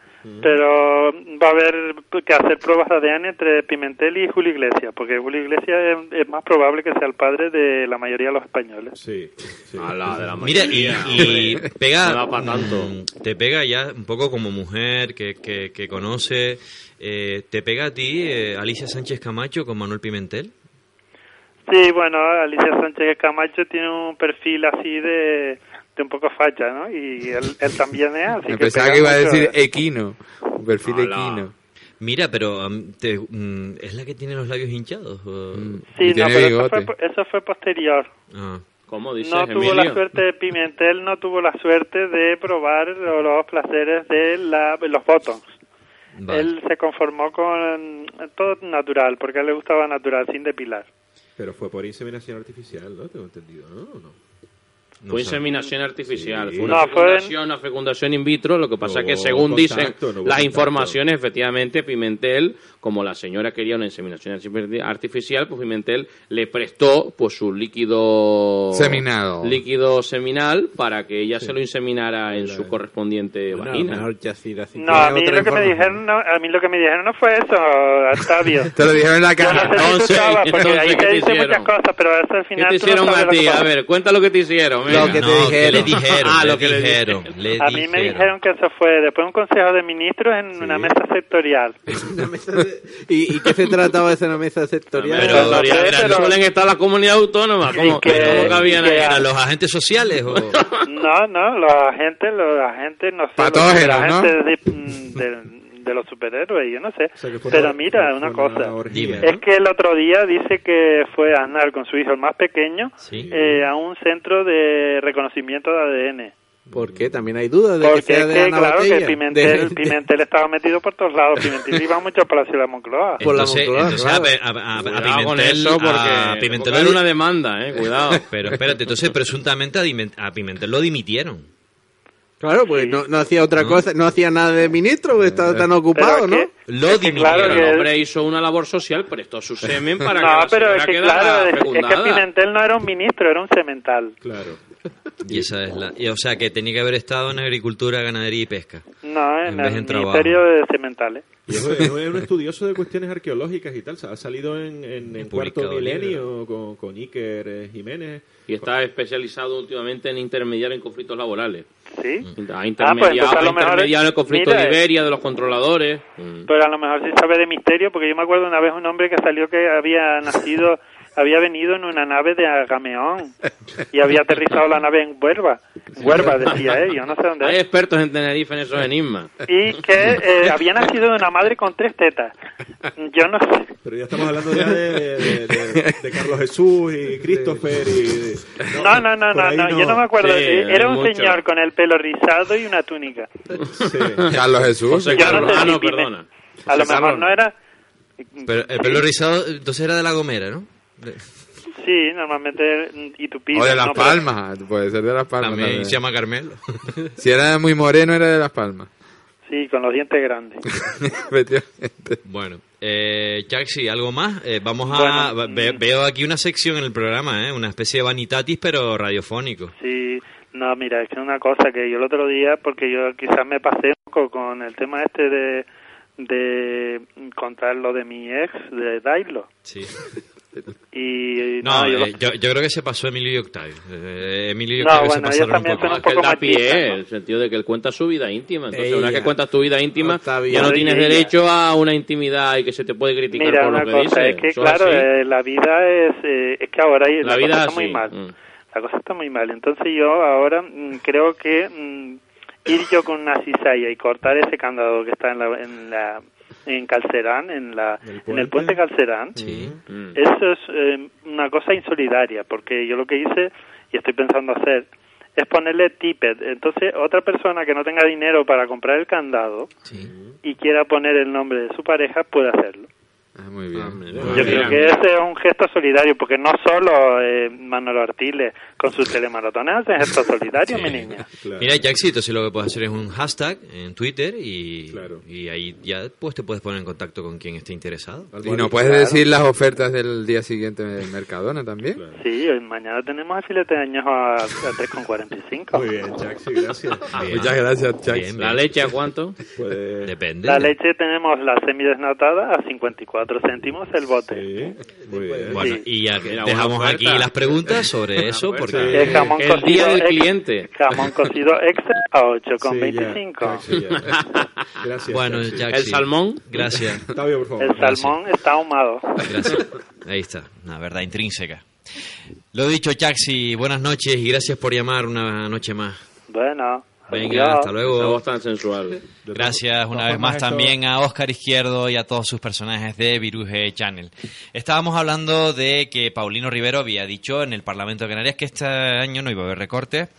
Speaker 30: pero va a haber que hacer pruebas de ADN entre Pimentel y Julio Iglesias, porque Julio Iglesias es, es más probable que sea el padre de la mayoría de los españoles.
Speaker 3: Sí.
Speaker 2: Ala, de la
Speaker 1: Mira, y, y pega,
Speaker 2: No da pa' tanto.
Speaker 1: mm, te pega ya un poco como mujer que, que, que conoce, eh, te pega a ti eh, Alicia Sánchez Camacho con Manuel Pimentel.
Speaker 30: Sí, bueno, Alicia Sánchez Camacho tiene un perfil así de, de un poco facha, ¿no? Y él, él también es así.
Speaker 4: Me
Speaker 30: que
Speaker 4: pensaba que iba a decir equino. Un perfil equino.
Speaker 1: Mira, pero te- mm, ¿es la que tiene los labios hinchados? o-
Speaker 30: Sí, no, pero eso fue, eso fue posterior.
Speaker 1: Ah.
Speaker 2: ¿Cómo dices,
Speaker 30: No tuvo
Speaker 2: Emilio?
Speaker 30: la suerte, Pimentel no tuvo la suerte de probar lo- los placeres de la, los.
Speaker 1: Vale.
Speaker 30: Él se conformó con todo natural, porque a él le gustaba natural, sin depilar.
Speaker 3: Pero fue por inseminación artificial, ¿no? Tengo entendido, ¿no? ¿O no?
Speaker 1: No
Speaker 2: Fue inseminación artificial,
Speaker 3: Sí.
Speaker 2: fue una
Speaker 30: No, fue en-
Speaker 2: fecundación, una fecundación in vitro, lo que pasa
Speaker 3: No
Speaker 2: que según dicen
Speaker 3: contacto,
Speaker 2: las
Speaker 3: contacto.
Speaker 2: informaciones, efectivamente Pimentel, como la señora quería una inseminación arti- artificial, pues Pimentel le prestó pues su líquido
Speaker 4: Seminado.
Speaker 2: líquido seminal para que ella se lo inseminara en su correspondiente vagina.
Speaker 30: No, a mí lo que me dijeron, no, a mí lo que me dijeron no fue eso, Octavio.
Speaker 4: Te lo dijeron en la
Speaker 30: no
Speaker 4: cara.
Speaker 30: sé
Speaker 2: Entonces,
Speaker 30: estabas, porque
Speaker 2: entonces,
Speaker 30: ahí
Speaker 2: ¿qué
Speaker 30: te
Speaker 2: te
Speaker 30: dicen
Speaker 2: hicieron?
Speaker 30: muchas cosas, pero eso al
Speaker 2: ¿Qué
Speaker 30: final
Speaker 2: te
Speaker 30: tú no
Speaker 2: hicieron a ti? A ver, cuenta lo que te hicieron.
Speaker 4: Lo que te
Speaker 1: No,
Speaker 4: dijeron.
Speaker 1: le dijeron,
Speaker 2: Ah, lo que le
Speaker 1: dijeron, le
Speaker 30: A mí me
Speaker 1: dijeron.
Speaker 30: que eso fue después de un consejo de ministros en una mesa sectorial.
Speaker 5: Una mesa de- ¿Y, ¿Y qué se trataba de una mesa sectorial?
Speaker 2: Pero,
Speaker 30: Pero-
Speaker 2: Doria,
Speaker 30: pero-
Speaker 2: suelen estar las comunidades autónomas. ¿Cómo,
Speaker 30: que-
Speaker 2: cómo cabían
Speaker 30: que-
Speaker 2: ahí?
Speaker 1: ¿Eran los agentes sociales o...?
Speaker 30: No, no, los agentes, los agentes, no sé.
Speaker 4: Patógenos,
Speaker 30: los
Speaker 4: ¿no?
Speaker 30: agentes de, de- de los superhéroes, yo no sé.
Speaker 3: O sea,
Speaker 30: Pero
Speaker 3: una-
Speaker 30: mira, una cosa.
Speaker 3: orgía.
Speaker 30: Es que el otro día dice que fue a Aznar con su hijo, el más pequeño,
Speaker 1: Sí.
Speaker 30: eh, a un centro de reconocimiento de ADN.
Speaker 5: ¿Por qué? También hay dudas de que
Speaker 30: Porque
Speaker 5: sea
Speaker 30: es
Speaker 5: de
Speaker 30: que,
Speaker 5: Ana
Speaker 30: claro, que. Pimentel,
Speaker 5: De-
Speaker 30: Pimentel estaba metido por todos lados. Pimentel iba mucho al Palacio de la Moncloa.
Speaker 5: Por la Moncloa,
Speaker 1: entonces
Speaker 5: claro.
Speaker 1: a, Pimentel,
Speaker 2: eso porque
Speaker 1: a Pimentel
Speaker 2: porque hay
Speaker 1: lo-
Speaker 2: una demanda, eh, cuidado.
Speaker 1: Pero espérate, entonces presuntamente a Pimentel lo dimitieron.
Speaker 5: Claro, pues no, no hacía otra cosa, no hacía nada de ministro, porque estaba tan ocupado, ¿no?
Speaker 30: que-
Speaker 1: Lo
Speaker 30: que claro
Speaker 2: el hombre hizo una labor social, prestó su semen para que
Speaker 30: no,
Speaker 2: la
Speaker 30: pero es que claro, es, es que. Pimentel no era un ministro, era un cemental.
Speaker 3: Claro.
Speaker 1: Y esa es la... y, o sea, que tenía que haber estado en agricultura, ganadería y pesca.
Speaker 30: No, en,
Speaker 1: En
Speaker 30: el. Ministerio de Cementales.
Speaker 3: Y es, un estudioso de cuestiones arqueológicas y tal. Ha salido en, en, en Cuarto Milenio con, con Iker eh, Jiménez.
Speaker 2: Y está especializado últimamente en intermediar en conflictos laborales.
Speaker 30: ¿Sí?
Speaker 2: Ha
Speaker 30: Ah, pues
Speaker 2: intermediado,
Speaker 30: entonces a
Speaker 2: ha intermediado en el conflicto
Speaker 30: mira,
Speaker 2: de Iberia, de los controladores. Mm.
Speaker 30: Pero a lo mejor sí sabe de misterio, porque yo me acuerdo una vez un hombre que salió que había nacido, había venido en una nave de Agameón y había aterrizado la nave en Huerva. Huerva, decía él, yo no sé dónde
Speaker 2: Hay
Speaker 30: es.
Speaker 2: expertos en Tenerife en esos enigmas.
Speaker 30: Y que eh, había nacido de una madre con tres tetas. Yo no sé.
Speaker 3: Pero ya estamos hablando ya de, de- de- de Carlos Jesús y Christopher y...
Speaker 30: No, no, no, no, no, yo no me acuerdo.
Speaker 3: Sí,
Speaker 30: Eh, Era un
Speaker 3: mucho.
Speaker 30: señor con el pelo rizado y una túnica.
Speaker 4: Carlos Jesús.
Speaker 1: José
Speaker 30: Yo
Speaker 1: Carlos.
Speaker 30: no sé
Speaker 1: Ah, no, perdona.
Speaker 30: A lo mejor
Speaker 1: Carlos.
Speaker 30: no era...
Speaker 1: Pero el pelo rizado, entonces era de la Gomera, ¿no?
Speaker 30: Sí, normalmente y tu
Speaker 4: O de Las Palmas, puede ser de Las Palmas.
Speaker 1: También
Speaker 4: también.
Speaker 1: se llama Carmelo.
Speaker 4: Si era muy moreno, era de Las Palmas.
Speaker 30: Sí, con los dientes grandes.
Speaker 4: Efectivamente.
Speaker 1: Bueno, eh, Jaxi, ¿algo más? Eh, vamos a...
Speaker 30: Bueno,
Speaker 1: ve-
Speaker 30: mm.
Speaker 1: veo aquí una sección en el programa, ¿eh? Una especie de vanitatis, pero radiofónico.
Speaker 30: Sí, no, mira, es que una cosa que yo el otro día, porque yo quizás me pasé un poco con el tema este de, de contar lo de mi ex, de Dailo.
Speaker 1: Sí.
Speaker 30: Y
Speaker 1: No,
Speaker 30: no, yo lo-
Speaker 1: eh, yo, yo creo que se pasó Emilio y Octavio. Eh, Emilio y
Speaker 30: No,
Speaker 1: Octavio se
Speaker 30: bueno,
Speaker 1: pasaron un poco.
Speaker 30: un
Speaker 2: que él
Speaker 30: poco
Speaker 2: da pie, en el sentido de que él cuenta su vida íntima. Entonces,
Speaker 30: Ella.
Speaker 2: una vez que cuentas tu vida íntima,
Speaker 30: Octavio.
Speaker 2: ya no
Speaker 30: Ella.
Speaker 2: tienes derecho a una intimidad y que se te puede criticar
Speaker 30: Mira,
Speaker 2: por
Speaker 30: una
Speaker 2: lo que
Speaker 30: cosa,
Speaker 2: dices.
Speaker 30: es que
Speaker 2: Eso
Speaker 30: claro, eh, la vida es, eh, es que ahora hay-
Speaker 2: La
Speaker 30: la,
Speaker 2: vida
Speaker 30: cosa
Speaker 2: es
Speaker 30: está muy mal.
Speaker 2: mm.
Speaker 30: La cosa está muy mal. Entonces yo ahora mm, creo que mm, ir yo con una cizalla y cortar ese candado que está en la, en la en Calcerán, en la en el puente Calcerán,
Speaker 2: Mm.
Speaker 30: eso es eh, una cosa insolidaria, porque yo lo que hice y estoy pensando hacer es ponerle tippet. Entonces, otra persona que no tenga dinero para comprar el candado y quiera poner el nombre de su pareja puede hacerlo.
Speaker 4: Ah, muy bien.
Speaker 30: Yo creo que ese es un gesto solidario, porque no solo eh, Manolo Artiles con sus telemaratones hacen gestos solidarios, mi niña.
Speaker 1: Mira, Jaxi, entonces lo que puedes hacer es un hashtag en Twitter y, y ahí ya pues te puedes poner en contacto con quien esté interesado.
Speaker 4: Y no puedes decir las ofertas del día siguiente del Mercadona también.
Speaker 30: Sí, hoy- mañana tenemos el filete de años a, a 3,45.
Speaker 3: Muy bien, Jaxi, gracias.
Speaker 4: Muchas gracias, Jax.
Speaker 2: ¿La leche a cuánto?
Speaker 1: Depende.
Speaker 30: La leche tenemos la semidesnatada a 54 céntimos el bote.
Speaker 3: muy bien.
Speaker 1: Bueno,
Speaker 30: Sí.
Speaker 1: y ya dejamos aquí las preguntas sobre eso porque
Speaker 30: El jamón
Speaker 2: El
Speaker 30: cocido
Speaker 2: día del
Speaker 30: ex-
Speaker 2: cliente.
Speaker 30: Jamón cocido extra a 8,25.
Speaker 3: Sí. Gracias.
Speaker 1: Bueno.
Speaker 2: ¿El salmón?
Speaker 1: Gracias.
Speaker 3: Octavio, por favor.
Speaker 30: El salmón está ahumado.
Speaker 1: Gracias. Ahí está, una verdad intrínseca. Lo dicho, Jaxi, buenas noches y gracias por llamar una noche más.
Speaker 30: Bueno.
Speaker 1: Venga, hasta luego.
Speaker 2: Esa voz tan sensual.
Speaker 1: Gracias una vez más
Speaker 3: esto-
Speaker 1: también a Oscar Izquierdo y a todos sus personajes de Viruje Channel. Estábamos hablando de que Paulino Rivero había dicho en el Parlamento de Canarias que este año no iba a haber recortes.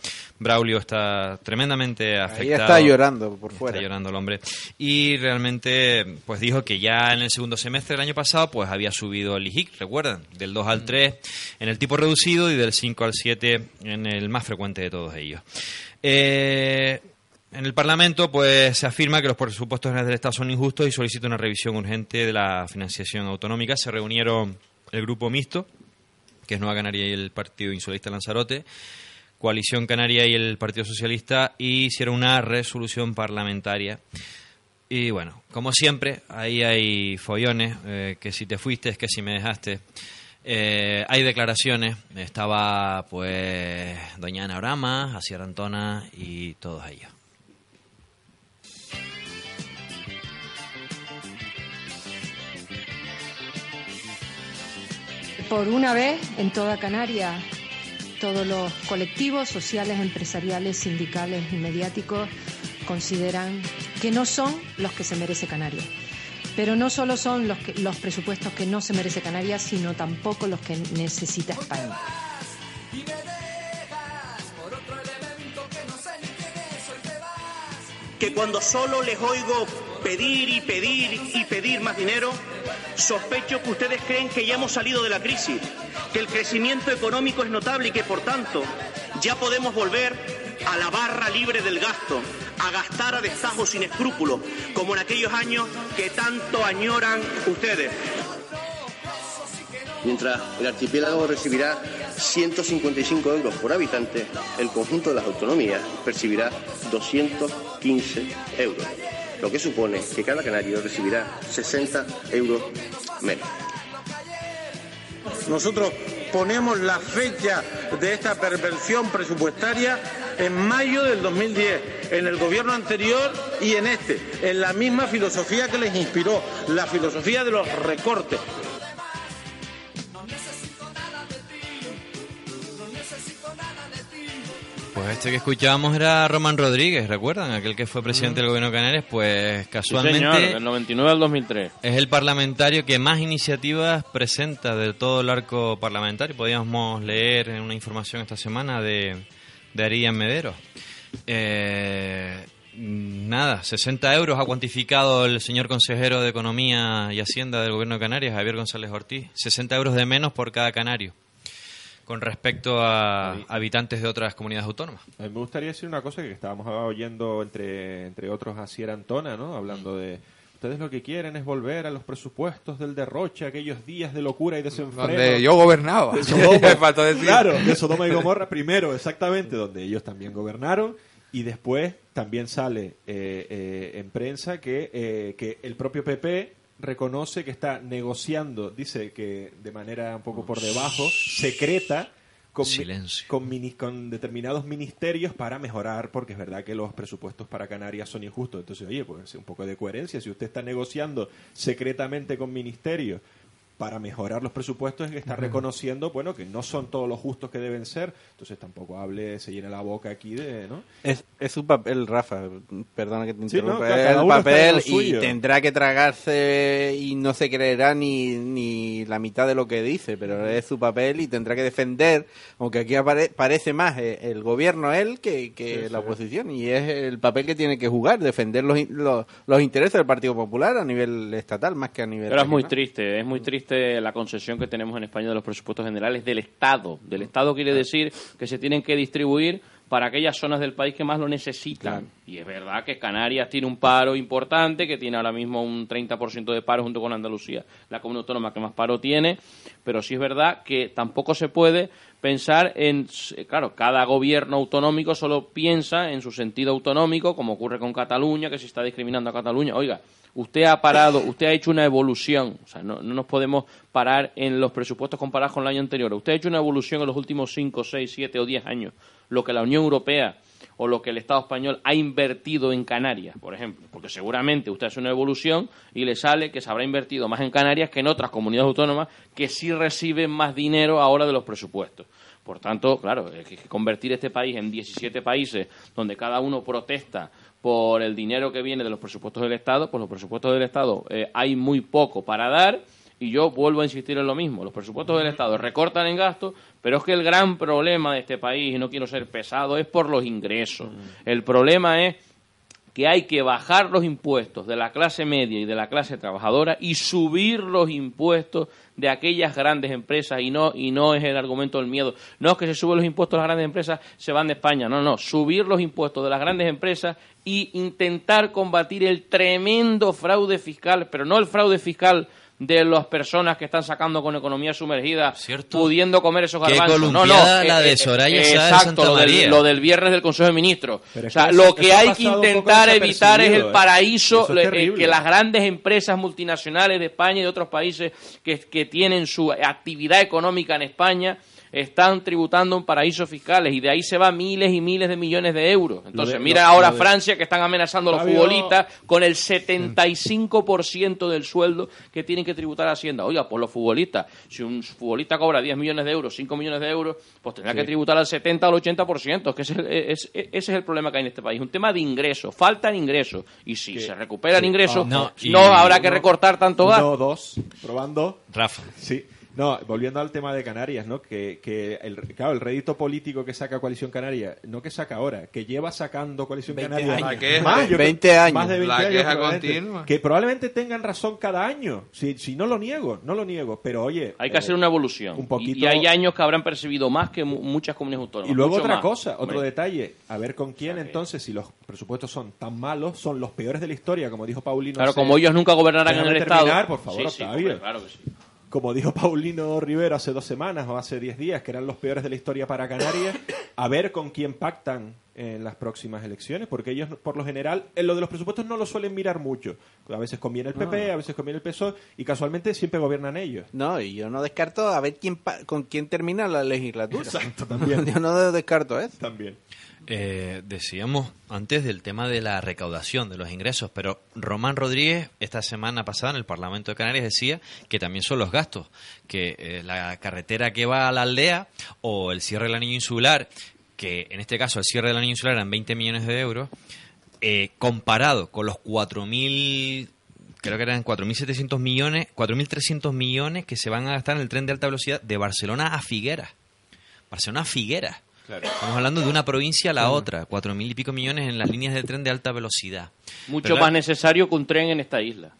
Speaker 1: Braulio está tremendamente afectado.
Speaker 5: Ahí está llorando por fuera.
Speaker 1: Está llorando el hombre. Y realmente, pues dijo que ya en el segundo semestre del año pasado, pues había subido el IJIC, recuerdan, del 2 al 3 en el tipo reducido y del 5 al 7 en el más frecuente de todos ellos. Eh, en el Parlamento, pues se afirma que los presupuestos generales del Estado son injustos y solicita una revisión urgente de la financiación autonómica. Se reunieron el grupo mixto, que es Nueva Canaria y el Partido Insolista Lanzarote, Coalición Canaria y el Partido Socialista, y hicieron una resolución parlamentaria. Y bueno, como siempre, ahí hay follones, eh, que si te fuiste, que si me dejaste. Eh, hay declaraciones, estaba pues Doña Ana Orama, Asier Antona y todos ellos.
Speaker 31: Por una vez, en toda Canarias, todos los colectivos sociales, empresariales, sindicales y mediáticos consideran que no son los que se merece Canarias. Pero no solo son los, que- los presupuestos que no se merece Canarias, sino tampoco los que necesita España.
Speaker 32: que cuando solo les oigo pedir y pedir y pedir más dinero, sospecho que ustedes creen que ya hemos salido de la crisis, que el crecimiento económico es notable y que por tanto ya podemos volver a la barra libre del gasto, a gastar a destajo sin escrúpulos, como en aquellos años que tanto añoran ustedes.
Speaker 24: Mientras el archipiélago recibirá 155 euros por habitante, el conjunto de las autonomías percibirá 215 euros, lo que supone que cada canario recibirá 60 euros menos.
Speaker 33: Nosotros ponemos la fecha de esta perversión presupuestaria en mayo del 2010, en el gobierno anterior y en este, en la misma filosofía que les inspiró, la filosofía de los recortes.
Speaker 1: Pues este que escuchábamos era Román Rodríguez, ¿recuerdan? Aquel que fue presidente del gobierno de Canarias, pues
Speaker 2: Sí,
Speaker 1: casualmente
Speaker 2: señor, del 99 al 2003.
Speaker 1: es el parlamentario que más iniciativas presenta de todo el arco parlamentario. Podíamos leer en una información esta semana de, de Arias Medero. Eh, nada, 60 euros ha cuantificado el señor consejero de Economía y Hacienda del Gobierno de Canarias, Javier González Ortiz. 60 euros de menos por cada canario con respecto a habitantes de otras comunidades autónomas.
Speaker 3: A mí me gustaría decir una cosa que estábamos oyendo entre, entre otros a Sierra Antona, ¿no? Hablando de... Ustedes lo que quieren es volver a los presupuestos del derroche, aquellos días de locura y desenfreno.
Speaker 4: Donde yo gobernaba.
Speaker 3: De Sodoma. Claro, de Sodoma y Gomorra primero, exactamente, donde ellos también gobernaron. Y después también sale eh, eh, en prensa que, eh, que el propio PP reconoce que está negociando, dice que de manera un poco por debajo, secreta, con,
Speaker 1: Silencio.
Speaker 3: con, con determinados ministerios para mejorar, porque es verdad que los presupuestos para Canarias son injustos. Entonces, oye, pues un poco de coherencia. Si usted está negociando secretamente con ministerios para mejorar los presupuestos, es que está reconociendo, bueno, que no son todos los justos que deben ser. Entonces tampoco hable, se llene la boca aquí de, ¿no?
Speaker 5: Es, es su papel, Rafa, perdona que te
Speaker 3: Sí, no,
Speaker 5: interrumpa, es el papel y tendrá que tragarse y no se creerá ni, ni la mitad de lo que dice, pero es su papel y tendrá que defender, aunque aquí apare- parece más eh, el gobierno él que, que
Speaker 2: Sí,
Speaker 5: la
Speaker 2: sí.
Speaker 5: oposición y es el papel que tiene que jugar, defender los, los, los intereses del Partido Popular a nivel estatal más que a nivel
Speaker 2: Pero es muy triste, es muy triste la concesión que tenemos en España de los presupuestos generales del Estado. Del Estado quiere decir que se tienen que distribuir para aquellas zonas del país que más lo necesitan. Y es verdad que Canarias tiene un paro importante, que tiene ahora mismo un 30% de paro junto con Andalucía, la comunidad autónoma que más paro tiene, pero sí es verdad que tampoco se puede pensar en, claro, cada gobierno autonómico solo piensa en su sentido autonómico, como ocurre con Cataluña, que se está discriminando a Cataluña. Oiga, usted ha parado, usted ha hecho una evolución, o sea, no, no nos podemos parar en los presupuestos comparados con el año anterior. Usted ha hecho una evolución en los últimos 5, 6, 7 o 10 años, lo que la Unión Europea o lo que el Estado español ha invertido en Canarias, por ejemplo, porque seguramente usted hace una evolución y le sale que se habrá invertido más en Canarias que en otras comunidades autónomas que sí reciben más dinero ahora de los presupuestos. Por tanto, claro, convertir este país en 17 países donde cada uno protesta por el dinero que viene de los presupuestos del Estado, pues los presupuestos del Estado eh, hay muy poco para dar y yo vuelvo a insistir en lo mismo. Los presupuestos del Estado recortan en gastos, pero es que el gran problema de este país, y no quiero ser pesado, es por los ingresos. El problema es que hay que bajar los impuestos de la clase media y de la clase trabajadora y subir los impuestos de aquellas grandes empresas y no y no es el argumento del miedo. No es que se suben los impuestos de las grandes empresas, se van de España. No, no, subir los impuestos de las grandes empresas y intentar combatir el tremendo fraude fiscal, pero no el fraude fiscal de las personas que están sacando con economía sumergida, pudiendo comer esos
Speaker 1: Qué
Speaker 2: garbanzos. No, no, eh,
Speaker 1: la de
Speaker 2: eh,
Speaker 1: Soraya de
Speaker 2: Exacto,
Speaker 1: Santa
Speaker 2: lo del,
Speaker 1: María.
Speaker 2: lo del viernes del Consejo de Ministros.
Speaker 3: Pero
Speaker 2: O
Speaker 3: es
Speaker 2: sea,
Speaker 3: que
Speaker 2: lo que hay que intentar evitar es el
Speaker 3: ¿eh?
Speaker 2: paraíso,
Speaker 3: es
Speaker 2: eh, que las grandes empresas multinacionales de España y de otros países que, que tienen su actividad económica en España están tributando en paraísos fiscales y de ahí se va miles y miles de millones de euros. Entonces,
Speaker 3: de-
Speaker 2: mira
Speaker 3: lo-
Speaker 2: ahora
Speaker 3: lo de-
Speaker 2: Francia que están amenazando a los
Speaker 3: Fabio-
Speaker 2: futbolistas con el 75% del sueldo que tienen que tributar a Hacienda. Oiga, por los futbolistas, si un futbolista cobra 10 millones de euros, 5 millones de euros, pues tendrá que tributar al 70 o al 80%, que ese es, el, es- ese es el problema que hay en este país. Un tema de ingresos, faltan ingresos. Y si se recuperan
Speaker 3: Sí.
Speaker 2: ingresos,
Speaker 3: Ah,
Speaker 2: no,
Speaker 3: no, y-
Speaker 2: habrá que recortar tanto gasto.
Speaker 3: Uno, dos, probando.
Speaker 1: Rafa.
Speaker 3: Sí. No, volviendo al tema de Canarias, ¿no? Que, que el, claro, el rédito político que saca Coalición Canaria, no que saca ahora, que lleva sacando Coalición
Speaker 5: 20
Speaker 3: Canaria
Speaker 5: años.
Speaker 4: La queja.
Speaker 3: más, yo creo-
Speaker 5: 20 años.
Speaker 3: más de 20
Speaker 4: La
Speaker 3: años
Speaker 4: queja continua.
Speaker 3: Que probablemente tengan razón cada año. Si, si no lo niego, no lo niego. Pero oye.
Speaker 2: Hay que
Speaker 3: eh,
Speaker 2: hacer una evolución.
Speaker 3: un poquito-
Speaker 2: Y, y hay años que habrán percibido más que mu- muchas comunidades autónomas.
Speaker 3: Y luego otra
Speaker 2: más.
Speaker 3: cosa, otro
Speaker 2: Hombre.
Speaker 3: detalle. A ver con quién entonces, si los presupuestos son tan malos, son los peores de la historia, como dijo Paulino.
Speaker 2: Claro, como ellos nunca gobernarán en el
Speaker 3: terminar,
Speaker 2: Estado.
Speaker 3: por favor,
Speaker 2: Sí, sí,
Speaker 3: Octavio.
Speaker 2: claro que sí.
Speaker 3: Como dijo Paulino Rivero hace dos semanas o hace diez días, que eran los peores de la historia para Canarias, a ver con quién pactan en las próximas elecciones, porque ellos, por lo general, en lo de los presupuestos no lo suelen mirar mucho. A veces conviene el PP,
Speaker 5: No.
Speaker 3: a veces conviene el PSOE, y casualmente siempre gobiernan ellos.
Speaker 5: No, y yo no descarto a ver quién pa- con quién termina la legislatura.
Speaker 3: Exacto, también.
Speaker 5: yo no descarto eso.
Speaker 3: También.
Speaker 1: Eh, decíamos antes del tema de la recaudación de los ingresos, pero Román Rodríguez esta semana pasada en el Parlamento de Canarias decía que también son los gastos, que eh, la carretera que va a la aldea o el cierre del anillo insular, que en este caso el cierre del anillo insular eran 20 millones de euros, eh, comparado con los 4.000 creo que eran 4.700 millones, 4.300 millones que se van a gastar en el tren de alta velocidad de Barcelona a Figueras. Barcelona a Figueras. Estamos hablando de una provincia a la otra, cuatro mil y pico millones en las líneas de tren de alta velocidad.
Speaker 2: Mucho más necesario que un tren en esta isla.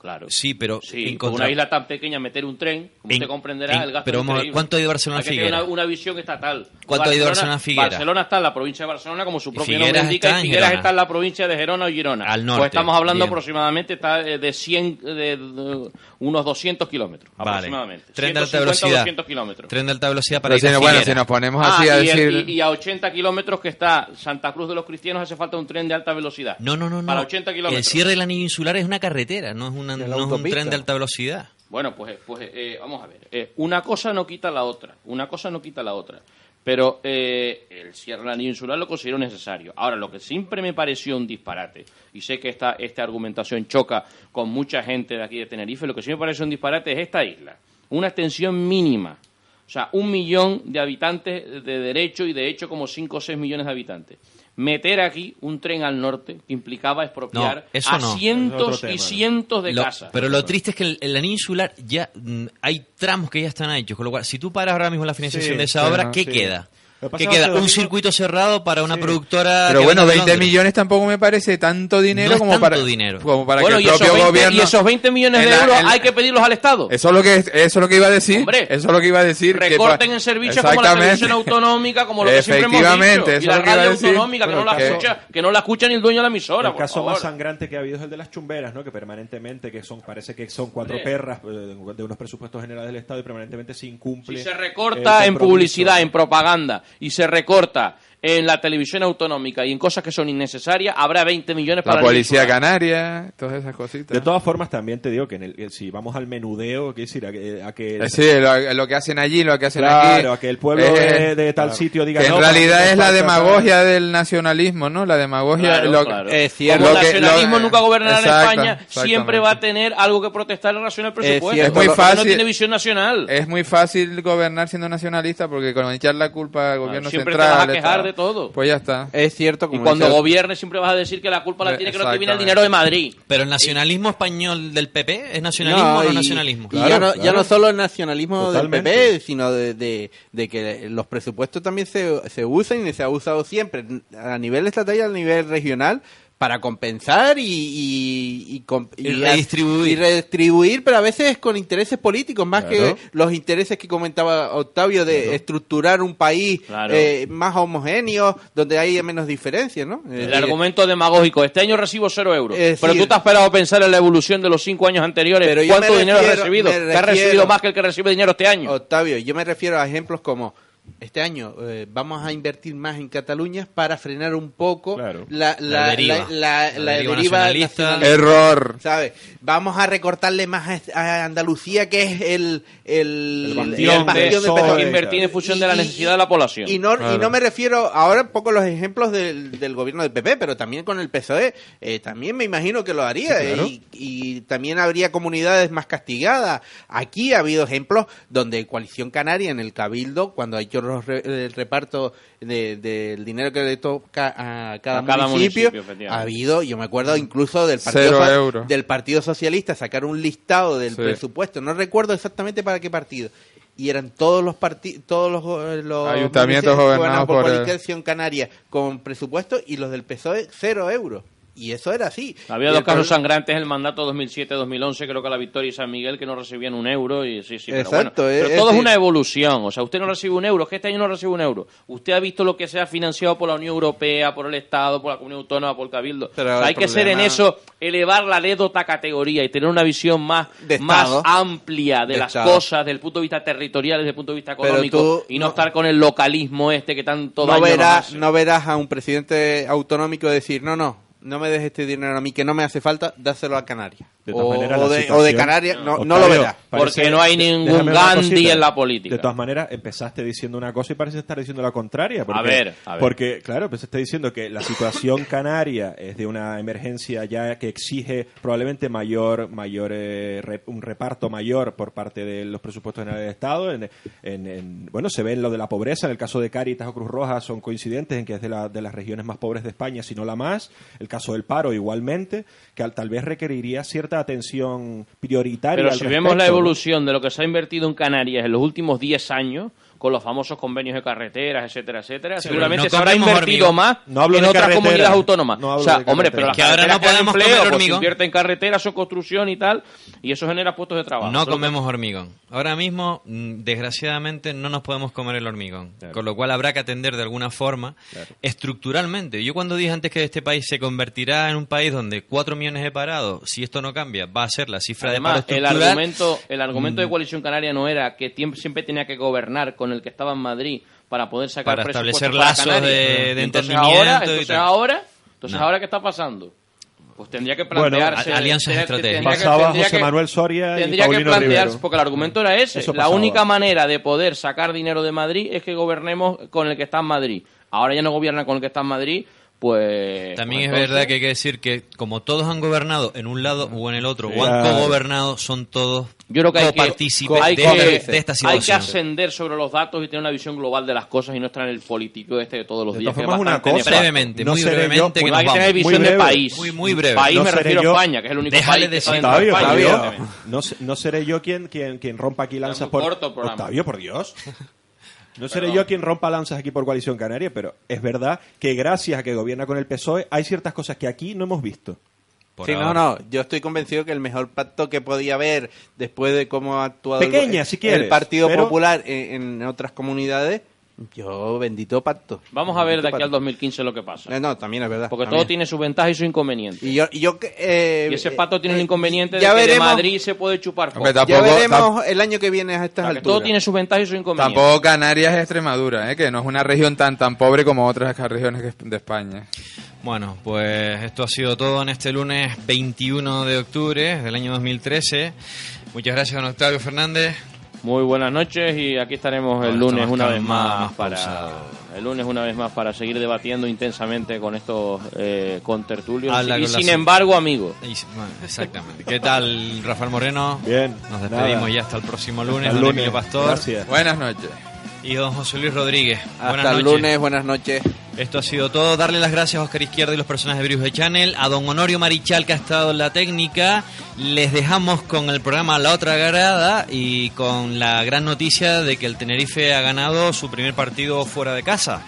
Speaker 2: Claro.
Speaker 1: Sí, pero
Speaker 2: Sí,
Speaker 1: en
Speaker 2: con
Speaker 1: contra-
Speaker 2: una isla tan pequeña, meter un tren, como
Speaker 1: En-
Speaker 2: usted comprenderá,
Speaker 1: en-
Speaker 2: el gasto
Speaker 1: pero
Speaker 2: increíble.
Speaker 1: ¿cuánto hay de Barcelona a
Speaker 2: Hay que tener
Speaker 1: Figueras?
Speaker 2: una, una visión estatal.
Speaker 1: ¿Cuánto hay de Barcelona a Figueras?
Speaker 2: Barcelona está en la provincia de Barcelona, como su propio
Speaker 1: Figueras
Speaker 2: nombre indica,
Speaker 1: está
Speaker 2: y
Speaker 1: en
Speaker 2: Figueras está en la provincia de Gerona o Girona.
Speaker 1: Al norte,
Speaker 2: Pues estamos hablando
Speaker 1: bien.
Speaker 2: aproximadamente está eh, de 100, de, de unos 200 kilómetros,
Speaker 1: Vale.
Speaker 2: aproximadamente.
Speaker 1: Tren de alta
Speaker 2: 150,
Speaker 1: velocidad.
Speaker 2: 200 kilómetros.
Speaker 1: Tren de alta velocidad para ir a
Speaker 4: bueno, si nos ponemos
Speaker 2: Ah,
Speaker 4: así a
Speaker 2: y, el-
Speaker 4: decir...
Speaker 2: y- y a 80 kilómetros que está Santa Cruz de los Cristianos hace falta un tren de alta velocidad.
Speaker 1: No, no, no, no.
Speaker 2: Para 80
Speaker 1: El
Speaker 2: kilómetros.
Speaker 1: cierre del anillo insular es una carretera, no es, una, no es un tren de alta velocidad.
Speaker 2: Bueno, pues, pues eh, vamos a ver. Eh, una cosa no quita la otra. Una cosa no quita la otra. Pero eh, el cierre del anillo insular lo considero necesario. Ahora, lo que siempre me pareció un disparate, y sé que esta, esta argumentación choca con mucha gente de aquí de Tenerife, lo que sí me parece un disparate es esta isla. Una extensión mínima. O sea, un millón de habitantes de derecho y de hecho como 5 o 6 millones de habitantes. Meter aquí un tren al norte que implicaba expropiar
Speaker 1: No, eso
Speaker 2: a
Speaker 1: no.
Speaker 2: cientos y cientos de
Speaker 1: Lo-
Speaker 2: casas.
Speaker 1: Pero lo triste es que el, el anillo insular ya mm, hay tramos que ya están hechos, con lo cual si tú paras ahora mismo la financiación
Speaker 4: Sí,
Speaker 1: de esa obra, ¿qué
Speaker 4: sí.
Speaker 1: queda?
Speaker 4: Que pasa
Speaker 1: ¿Qué
Speaker 4: es que
Speaker 1: queda? Un circuito cerrado para una productora.
Speaker 4: Pero
Speaker 1: que
Speaker 4: bueno,
Speaker 1: vende en
Speaker 4: 20
Speaker 1: Londres.
Speaker 4: millones tampoco me parece tanto dinero
Speaker 1: No es
Speaker 4: como
Speaker 1: tanto
Speaker 4: para
Speaker 1: dinero.
Speaker 4: como para
Speaker 2: bueno,
Speaker 4: que el
Speaker 2: esos,
Speaker 4: propio
Speaker 2: 20,
Speaker 4: gobierno
Speaker 2: y esos 20 millones de
Speaker 4: la-
Speaker 2: euros
Speaker 4: en
Speaker 2: hay que pedirlos al Estado.
Speaker 4: Eso es lo que eso es lo que iba a decir.
Speaker 2: Hombre,
Speaker 4: eso es lo que iba a decir. que
Speaker 2: Recorten
Speaker 4: pa-
Speaker 2: en servicios como la televisión autonómica, como lo que siempre hemos dicho.
Speaker 4: eso
Speaker 2: Y la
Speaker 4: que
Speaker 2: radio
Speaker 4: decir.
Speaker 2: autonómica, que no, la escucha, que no la escucha ni el dueño de la emisora,
Speaker 3: el
Speaker 2: por
Speaker 3: caso
Speaker 2: favor.
Speaker 3: más sangrante que ha habido es el de las chumberas, ¿no? Que permanentemente, que son, parece que son cuatro
Speaker 2: Hombre.
Speaker 3: perras eh, de unos presupuestos generales del Estado y permanentemente se incumple.
Speaker 2: Si se recorta en publicidad, en propaganda, y se recorta en la televisión autonómica y en cosas que son innecesarias, habrá 20 millones
Speaker 4: La
Speaker 2: para el
Speaker 4: policía canaria, todas esas cositas.
Speaker 3: De todas formas, también te digo que en el, que si vamos al menudeo, ¿qué decir? A que, a que-
Speaker 4: Eh, Sí, lo, lo que hacen allí, lo que hacen
Speaker 3: Claro,
Speaker 4: aquí.
Speaker 3: a que el pueblo
Speaker 4: Eh,
Speaker 3: de, de tal
Speaker 4: claro.
Speaker 3: sitio diga
Speaker 4: Que en
Speaker 3: no,
Speaker 4: realidad es la demagogia del nacionalismo, ¿no? La demagogia.
Speaker 2: Claro,
Speaker 4: lo,
Speaker 2: claro.
Speaker 4: Es
Speaker 2: Como el nacionalismo nunca gobernará en España, siempre va a tener algo que protestar en relación al presupuesto.
Speaker 4: Es muy
Speaker 2: porque
Speaker 4: fácil.
Speaker 2: No tiene visión nacional.
Speaker 4: Es muy fácil gobernar siendo nacionalista porque con echar la culpa al gobierno
Speaker 2: siempre te
Speaker 4: central.
Speaker 2: vas a quejar de todo.
Speaker 4: Pues ya está.
Speaker 5: Es cierto,
Speaker 2: Y cuando gobiernes siempre vas a decir que la culpa la tiene que no te viene el dinero de Madrid.
Speaker 1: Pero el nacionalismo español del PP es nacionalismo o no
Speaker 5: y-
Speaker 1: nacionalismo.
Speaker 5: y ya, no, ya no solo el nacionalismo
Speaker 1: Totalmente.
Speaker 5: del PP, sino de, de- de que los presupuestos también se, se usan y se ha usado siempre a nivel estatal y a nivel regional para compensar y, y, y
Speaker 1: Y redistribuir.
Speaker 5: y redistribuir, pero a veces con intereses políticos más
Speaker 1: Claro.
Speaker 5: que los intereses que comentaba Octavio de estructurar un país
Speaker 2: Claro.
Speaker 5: eh, más homogéneo donde hay menos diferencias, ¿no?
Speaker 2: El argumento demagógico. Este año recibo cero euros. Pero tú te has esperado a pensar en la evolución de los cinco años anteriores.
Speaker 5: Pero
Speaker 2: ¿Cuánto dinero has recibido? ¿Te has recibido más que el que recibe dinero este año?
Speaker 5: Octavio, yo me refiero a ejemplos como este año eh, vamos a invertir más en Cataluña para frenar un poco la, la,
Speaker 1: La deriva.
Speaker 5: la- la-
Speaker 1: La
Speaker 5: la
Speaker 1: deriva
Speaker 5: deriva
Speaker 1: nacionalista.
Speaker 5: nacionalista.
Speaker 4: Error.
Speaker 5: ¿Sabes? Vamos a recortarle más a, a Andalucía, que es el, el,
Speaker 2: El bastión
Speaker 5: el bastión
Speaker 2: de-
Speaker 5: del
Speaker 2: invertir en función de la necesidad de la población.
Speaker 5: Y no, y no me refiero ahora un poco los ejemplos del, del gobierno del PP, pero también con el PSOE, eh, también me imagino que lo haría.
Speaker 4: Sí, claro.
Speaker 5: y, y también habría comunidades más castigadas. Aquí ha habido ejemplos donde Coalición Canaria en el Cabildo, cuando ha hecho los re- el reparto de- del dinero que le toca a cada,
Speaker 2: A cada
Speaker 5: municipio, ha habido, yo me acuerdo incluso del Partido, del partido Socialista, sacar un listado del
Speaker 4: Sí.
Speaker 5: presupuesto, no recuerdo exactamente para qué partido. Y eran todos los partidos, todos los, eh, los
Speaker 4: Ayuntamientos gobernados por el-
Speaker 5: Coalición Canaria con presupuesto y los del PSOE cero euros. Y eso era así.
Speaker 2: Había dos casos sangrantes en el mandato 2007-2011, creo que la Victoria y San Miguel, que no recibían un euro. y sí, sí, pero
Speaker 5: Exacto,
Speaker 2: bueno.
Speaker 5: es-
Speaker 2: Pero todo
Speaker 5: es
Speaker 2: es una evolución. O sea, usted no recibe un euro, es que este año no recibe un euro. Usted ha visto lo que se ha financiado por la Unión Europea, por el Estado, por la Comunidad Autónoma, por el Cabildo.
Speaker 5: Pero
Speaker 2: O sea,
Speaker 5: el
Speaker 2: hay que ser en eso, elevar la anécdota categoría y tener una visión más,
Speaker 5: De
Speaker 2: más
Speaker 5: Estado.
Speaker 2: amplia de,
Speaker 5: De
Speaker 2: las
Speaker 5: Estado.
Speaker 2: cosas, desde el punto de vista territorial, desde el punto de vista
Speaker 5: Pero
Speaker 2: económico, y no, estar con el localismo este que tanto
Speaker 5: no
Speaker 2: daño nos
Speaker 5: verás,
Speaker 2: hace.
Speaker 5: no verás a un presidente autonómico decir, no, no, no me des este dinero a mí, que no me hace falta, dáselo a Canarias.
Speaker 3: De todas
Speaker 5: o,
Speaker 3: maneras,
Speaker 5: o
Speaker 3: la
Speaker 5: de, o de
Speaker 3: situación-
Speaker 5: Canarias, no, lo verás.
Speaker 2: Porque no hay ningún Gandhi en la política.
Speaker 3: De todas maneras, empezaste diciendo una cosa y parece estar diciendo la contraria. Porque,
Speaker 2: A ver, a ver.
Speaker 3: Porque, claro, empezaste diciendo que la situación canaria es de una emergencia ya que exige probablemente mayor, mayor eh, re- un reparto mayor por parte de los presupuestos generales del Estado. En, en- en- bueno, se ve en lo de la pobreza. En el caso de Cáritas o Cruz Roja son coincidentes en que es de, la- de las regiones más pobres de España, si no la más. El caso del paro igualmente, que al- tal vez requeriría cierta atención prioritaria.
Speaker 2: Pero
Speaker 3: al
Speaker 2: si vemos la evolución de lo que se ha invertido en Canarias en los últimos 10 años, con los famosos convenios de carreteras, etcétera, etcétera,
Speaker 1: Sí,
Speaker 2: seguramente
Speaker 1: no
Speaker 2: se habrá invertido
Speaker 1: hormigón.
Speaker 2: más
Speaker 3: No hablo
Speaker 2: en
Speaker 3: de
Speaker 2: otras
Speaker 3: carretera.
Speaker 2: comunidades autónomas.
Speaker 3: No hablo
Speaker 2: o sea,
Speaker 3: de
Speaker 2: hombre, pero las
Speaker 1: Que ahora no podemos
Speaker 2: empleo,
Speaker 1: comer
Speaker 2: pues, se
Speaker 1: hormigón.
Speaker 2: invierte en carreteras o construcción y tal, y eso genera puestos de trabajo.
Speaker 1: No comemos hormigón. Ahora mismo, mm, desgraciadamente, no nos podemos comer el hormigón. Con lo cual habrá que atender de alguna forma estructuralmente. Yo cuando dije antes que este país se convertirá en un país donde 4 millones de parados, si esto no cambia, va a ser la cifra
Speaker 2: Además,
Speaker 1: de
Speaker 2: el
Speaker 1: paro estructural.
Speaker 2: argumento, el argumento de
Speaker 1: Mm.
Speaker 2: Coalición Canaria no era que siempre tenía que gobernar con el que estaba en Madrid para poder sacar
Speaker 1: Para establecer
Speaker 2: para
Speaker 1: lazos de- de
Speaker 2: entonces
Speaker 1: entendimiento
Speaker 2: ahora,
Speaker 1: y
Speaker 2: entonces
Speaker 1: tal.
Speaker 2: ahora, entonces
Speaker 1: No.
Speaker 2: ahora qué está pasando? Pues tendría que
Speaker 3: Bueno,
Speaker 2: plantearse
Speaker 1: a- alianzas
Speaker 2: tendría-
Speaker 1: estratégicas.
Speaker 3: Pasaba José
Speaker 2: que-
Speaker 3: Manuel Soria y
Speaker 2: tendría que plantearse
Speaker 3: Rivero.
Speaker 2: porque el argumento era ese.
Speaker 3: Eso
Speaker 2: la
Speaker 3: pasaba.
Speaker 2: única manera de poder sacar dinero de Madrid es que gobernemos con el que está en Madrid. Ahora ya no gobiernan con el que está en Madrid, pues
Speaker 1: También
Speaker 2: pues
Speaker 1: es
Speaker 2: entonces-
Speaker 1: verdad que hay que decir que como todos han gobernado en un lado o en el otro, o han cogobernado, son todos
Speaker 2: Yo creo que hay que, hay
Speaker 1: de,
Speaker 2: que-
Speaker 1: esta- de esta
Speaker 2: hay
Speaker 1: situación.
Speaker 2: que ascender sobre los datos y tener una visión global de las cosas y no estar en el político este de todos los
Speaker 3: De
Speaker 2: días. que
Speaker 3: una cosa,
Speaker 1: brevemente,
Speaker 3: no
Speaker 1: muy
Speaker 3: seré
Speaker 1: brevemente,
Speaker 3: yo-
Speaker 1: que
Speaker 2: Hay que tener visión
Speaker 3: Muy
Speaker 2: de
Speaker 3: breve.
Speaker 2: país.
Speaker 1: Muy, muy breve.
Speaker 2: País
Speaker 3: No
Speaker 2: me refiero
Speaker 3: yo-
Speaker 2: a España, que es el único
Speaker 1: Déjale
Speaker 2: país que está
Speaker 3: Octavio,
Speaker 2: España,
Speaker 3: Octavio, no, no seré yo quien, quien, quien rompa aquí lanzas por...
Speaker 2: corto.
Speaker 3: Octavio, por Dios. No seré
Speaker 2: Perdón.
Speaker 3: yo quien rompa lanzas aquí por Coalición Canaria, pero es verdad que gracias a que gobierna con el PSOE hay ciertas cosas que aquí no hemos visto.
Speaker 1: Por
Speaker 5: Sí, no,
Speaker 1: ahora.
Speaker 5: no, yo estoy convencido que el mejor pacto que podía haber después de cómo ha actuado el-
Speaker 3: Pequeña, si quieres,
Speaker 5: el Partido
Speaker 3: pero-
Speaker 5: Popular en, en otras comunidades, yo bendito pacto.
Speaker 2: Vamos a ver de aquí al
Speaker 5: pacto.
Speaker 2: 2015 lo que pasa.
Speaker 5: No, también es verdad.
Speaker 2: Porque
Speaker 5: también.
Speaker 2: todo tiene sus ventajas y sus inconvenientes.
Speaker 5: Y yo, y yo que, eh,
Speaker 2: Y ese
Speaker 5: eh,
Speaker 2: pacto tiene un
Speaker 5: eh,
Speaker 2: inconveniente de
Speaker 5: ya
Speaker 2: que de
Speaker 5: veremos-
Speaker 2: Madrid se puede chupar
Speaker 4: Hombre,
Speaker 2: poco.
Speaker 5: Ya
Speaker 4: Tampoco-
Speaker 5: veremos el año que viene a estas
Speaker 2: que
Speaker 5: alturas.
Speaker 2: todo tiene sus ventajas y sus inconvenientes.
Speaker 4: Tampoco Canarias es Extremadura, ¿eh? que no es una región tan tan pobre como otras regiones que- de España.
Speaker 1: Bueno, pues esto ha sido todo en este lunes 21 de octubre del año 2013. Muchas gracias, don Octavio Fernández.
Speaker 2: Muy buenas noches y aquí estaremos el lunes una vez más
Speaker 1: más
Speaker 2: para el lunes una vez más para seguir debatiendo intensamente con estos eh, contertulios
Speaker 1: Habla
Speaker 2: y
Speaker 1: con
Speaker 2: sin embargo amigos.
Speaker 1: Y- bueno, exactamente. ¿Qué tal, Rafael Moreno?
Speaker 3: Bien,
Speaker 1: Nos despedimos
Speaker 3: nada.
Speaker 1: ya hasta el próximo lunes.
Speaker 3: Hasta el lunes.
Speaker 1: Pastor
Speaker 3: Gracias.
Speaker 4: Buenas noches.
Speaker 1: Y don José Luis Rodríguez. Buenas
Speaker 5: Hasta el lunes, buenas noches.
Speaker 1: Esto ha sido todo. Darle las gracias a Oscar Izquierdo y los personajes de Virus de Channel, a don Honorio Marichal que ha estado en la técnica. Les dejamos con el programa La Otra Grada y con la gran noticia de que el Tenerife ha ganado su primer partido fuera de casa.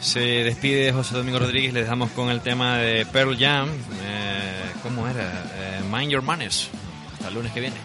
Speaker 1: Se despide José Domingo Rodríguez, les dejamos con el tema de Pearl Jam. Eh, ¿Cómo era? Eh, Mind Your Manners. Hasta el lunes que viene.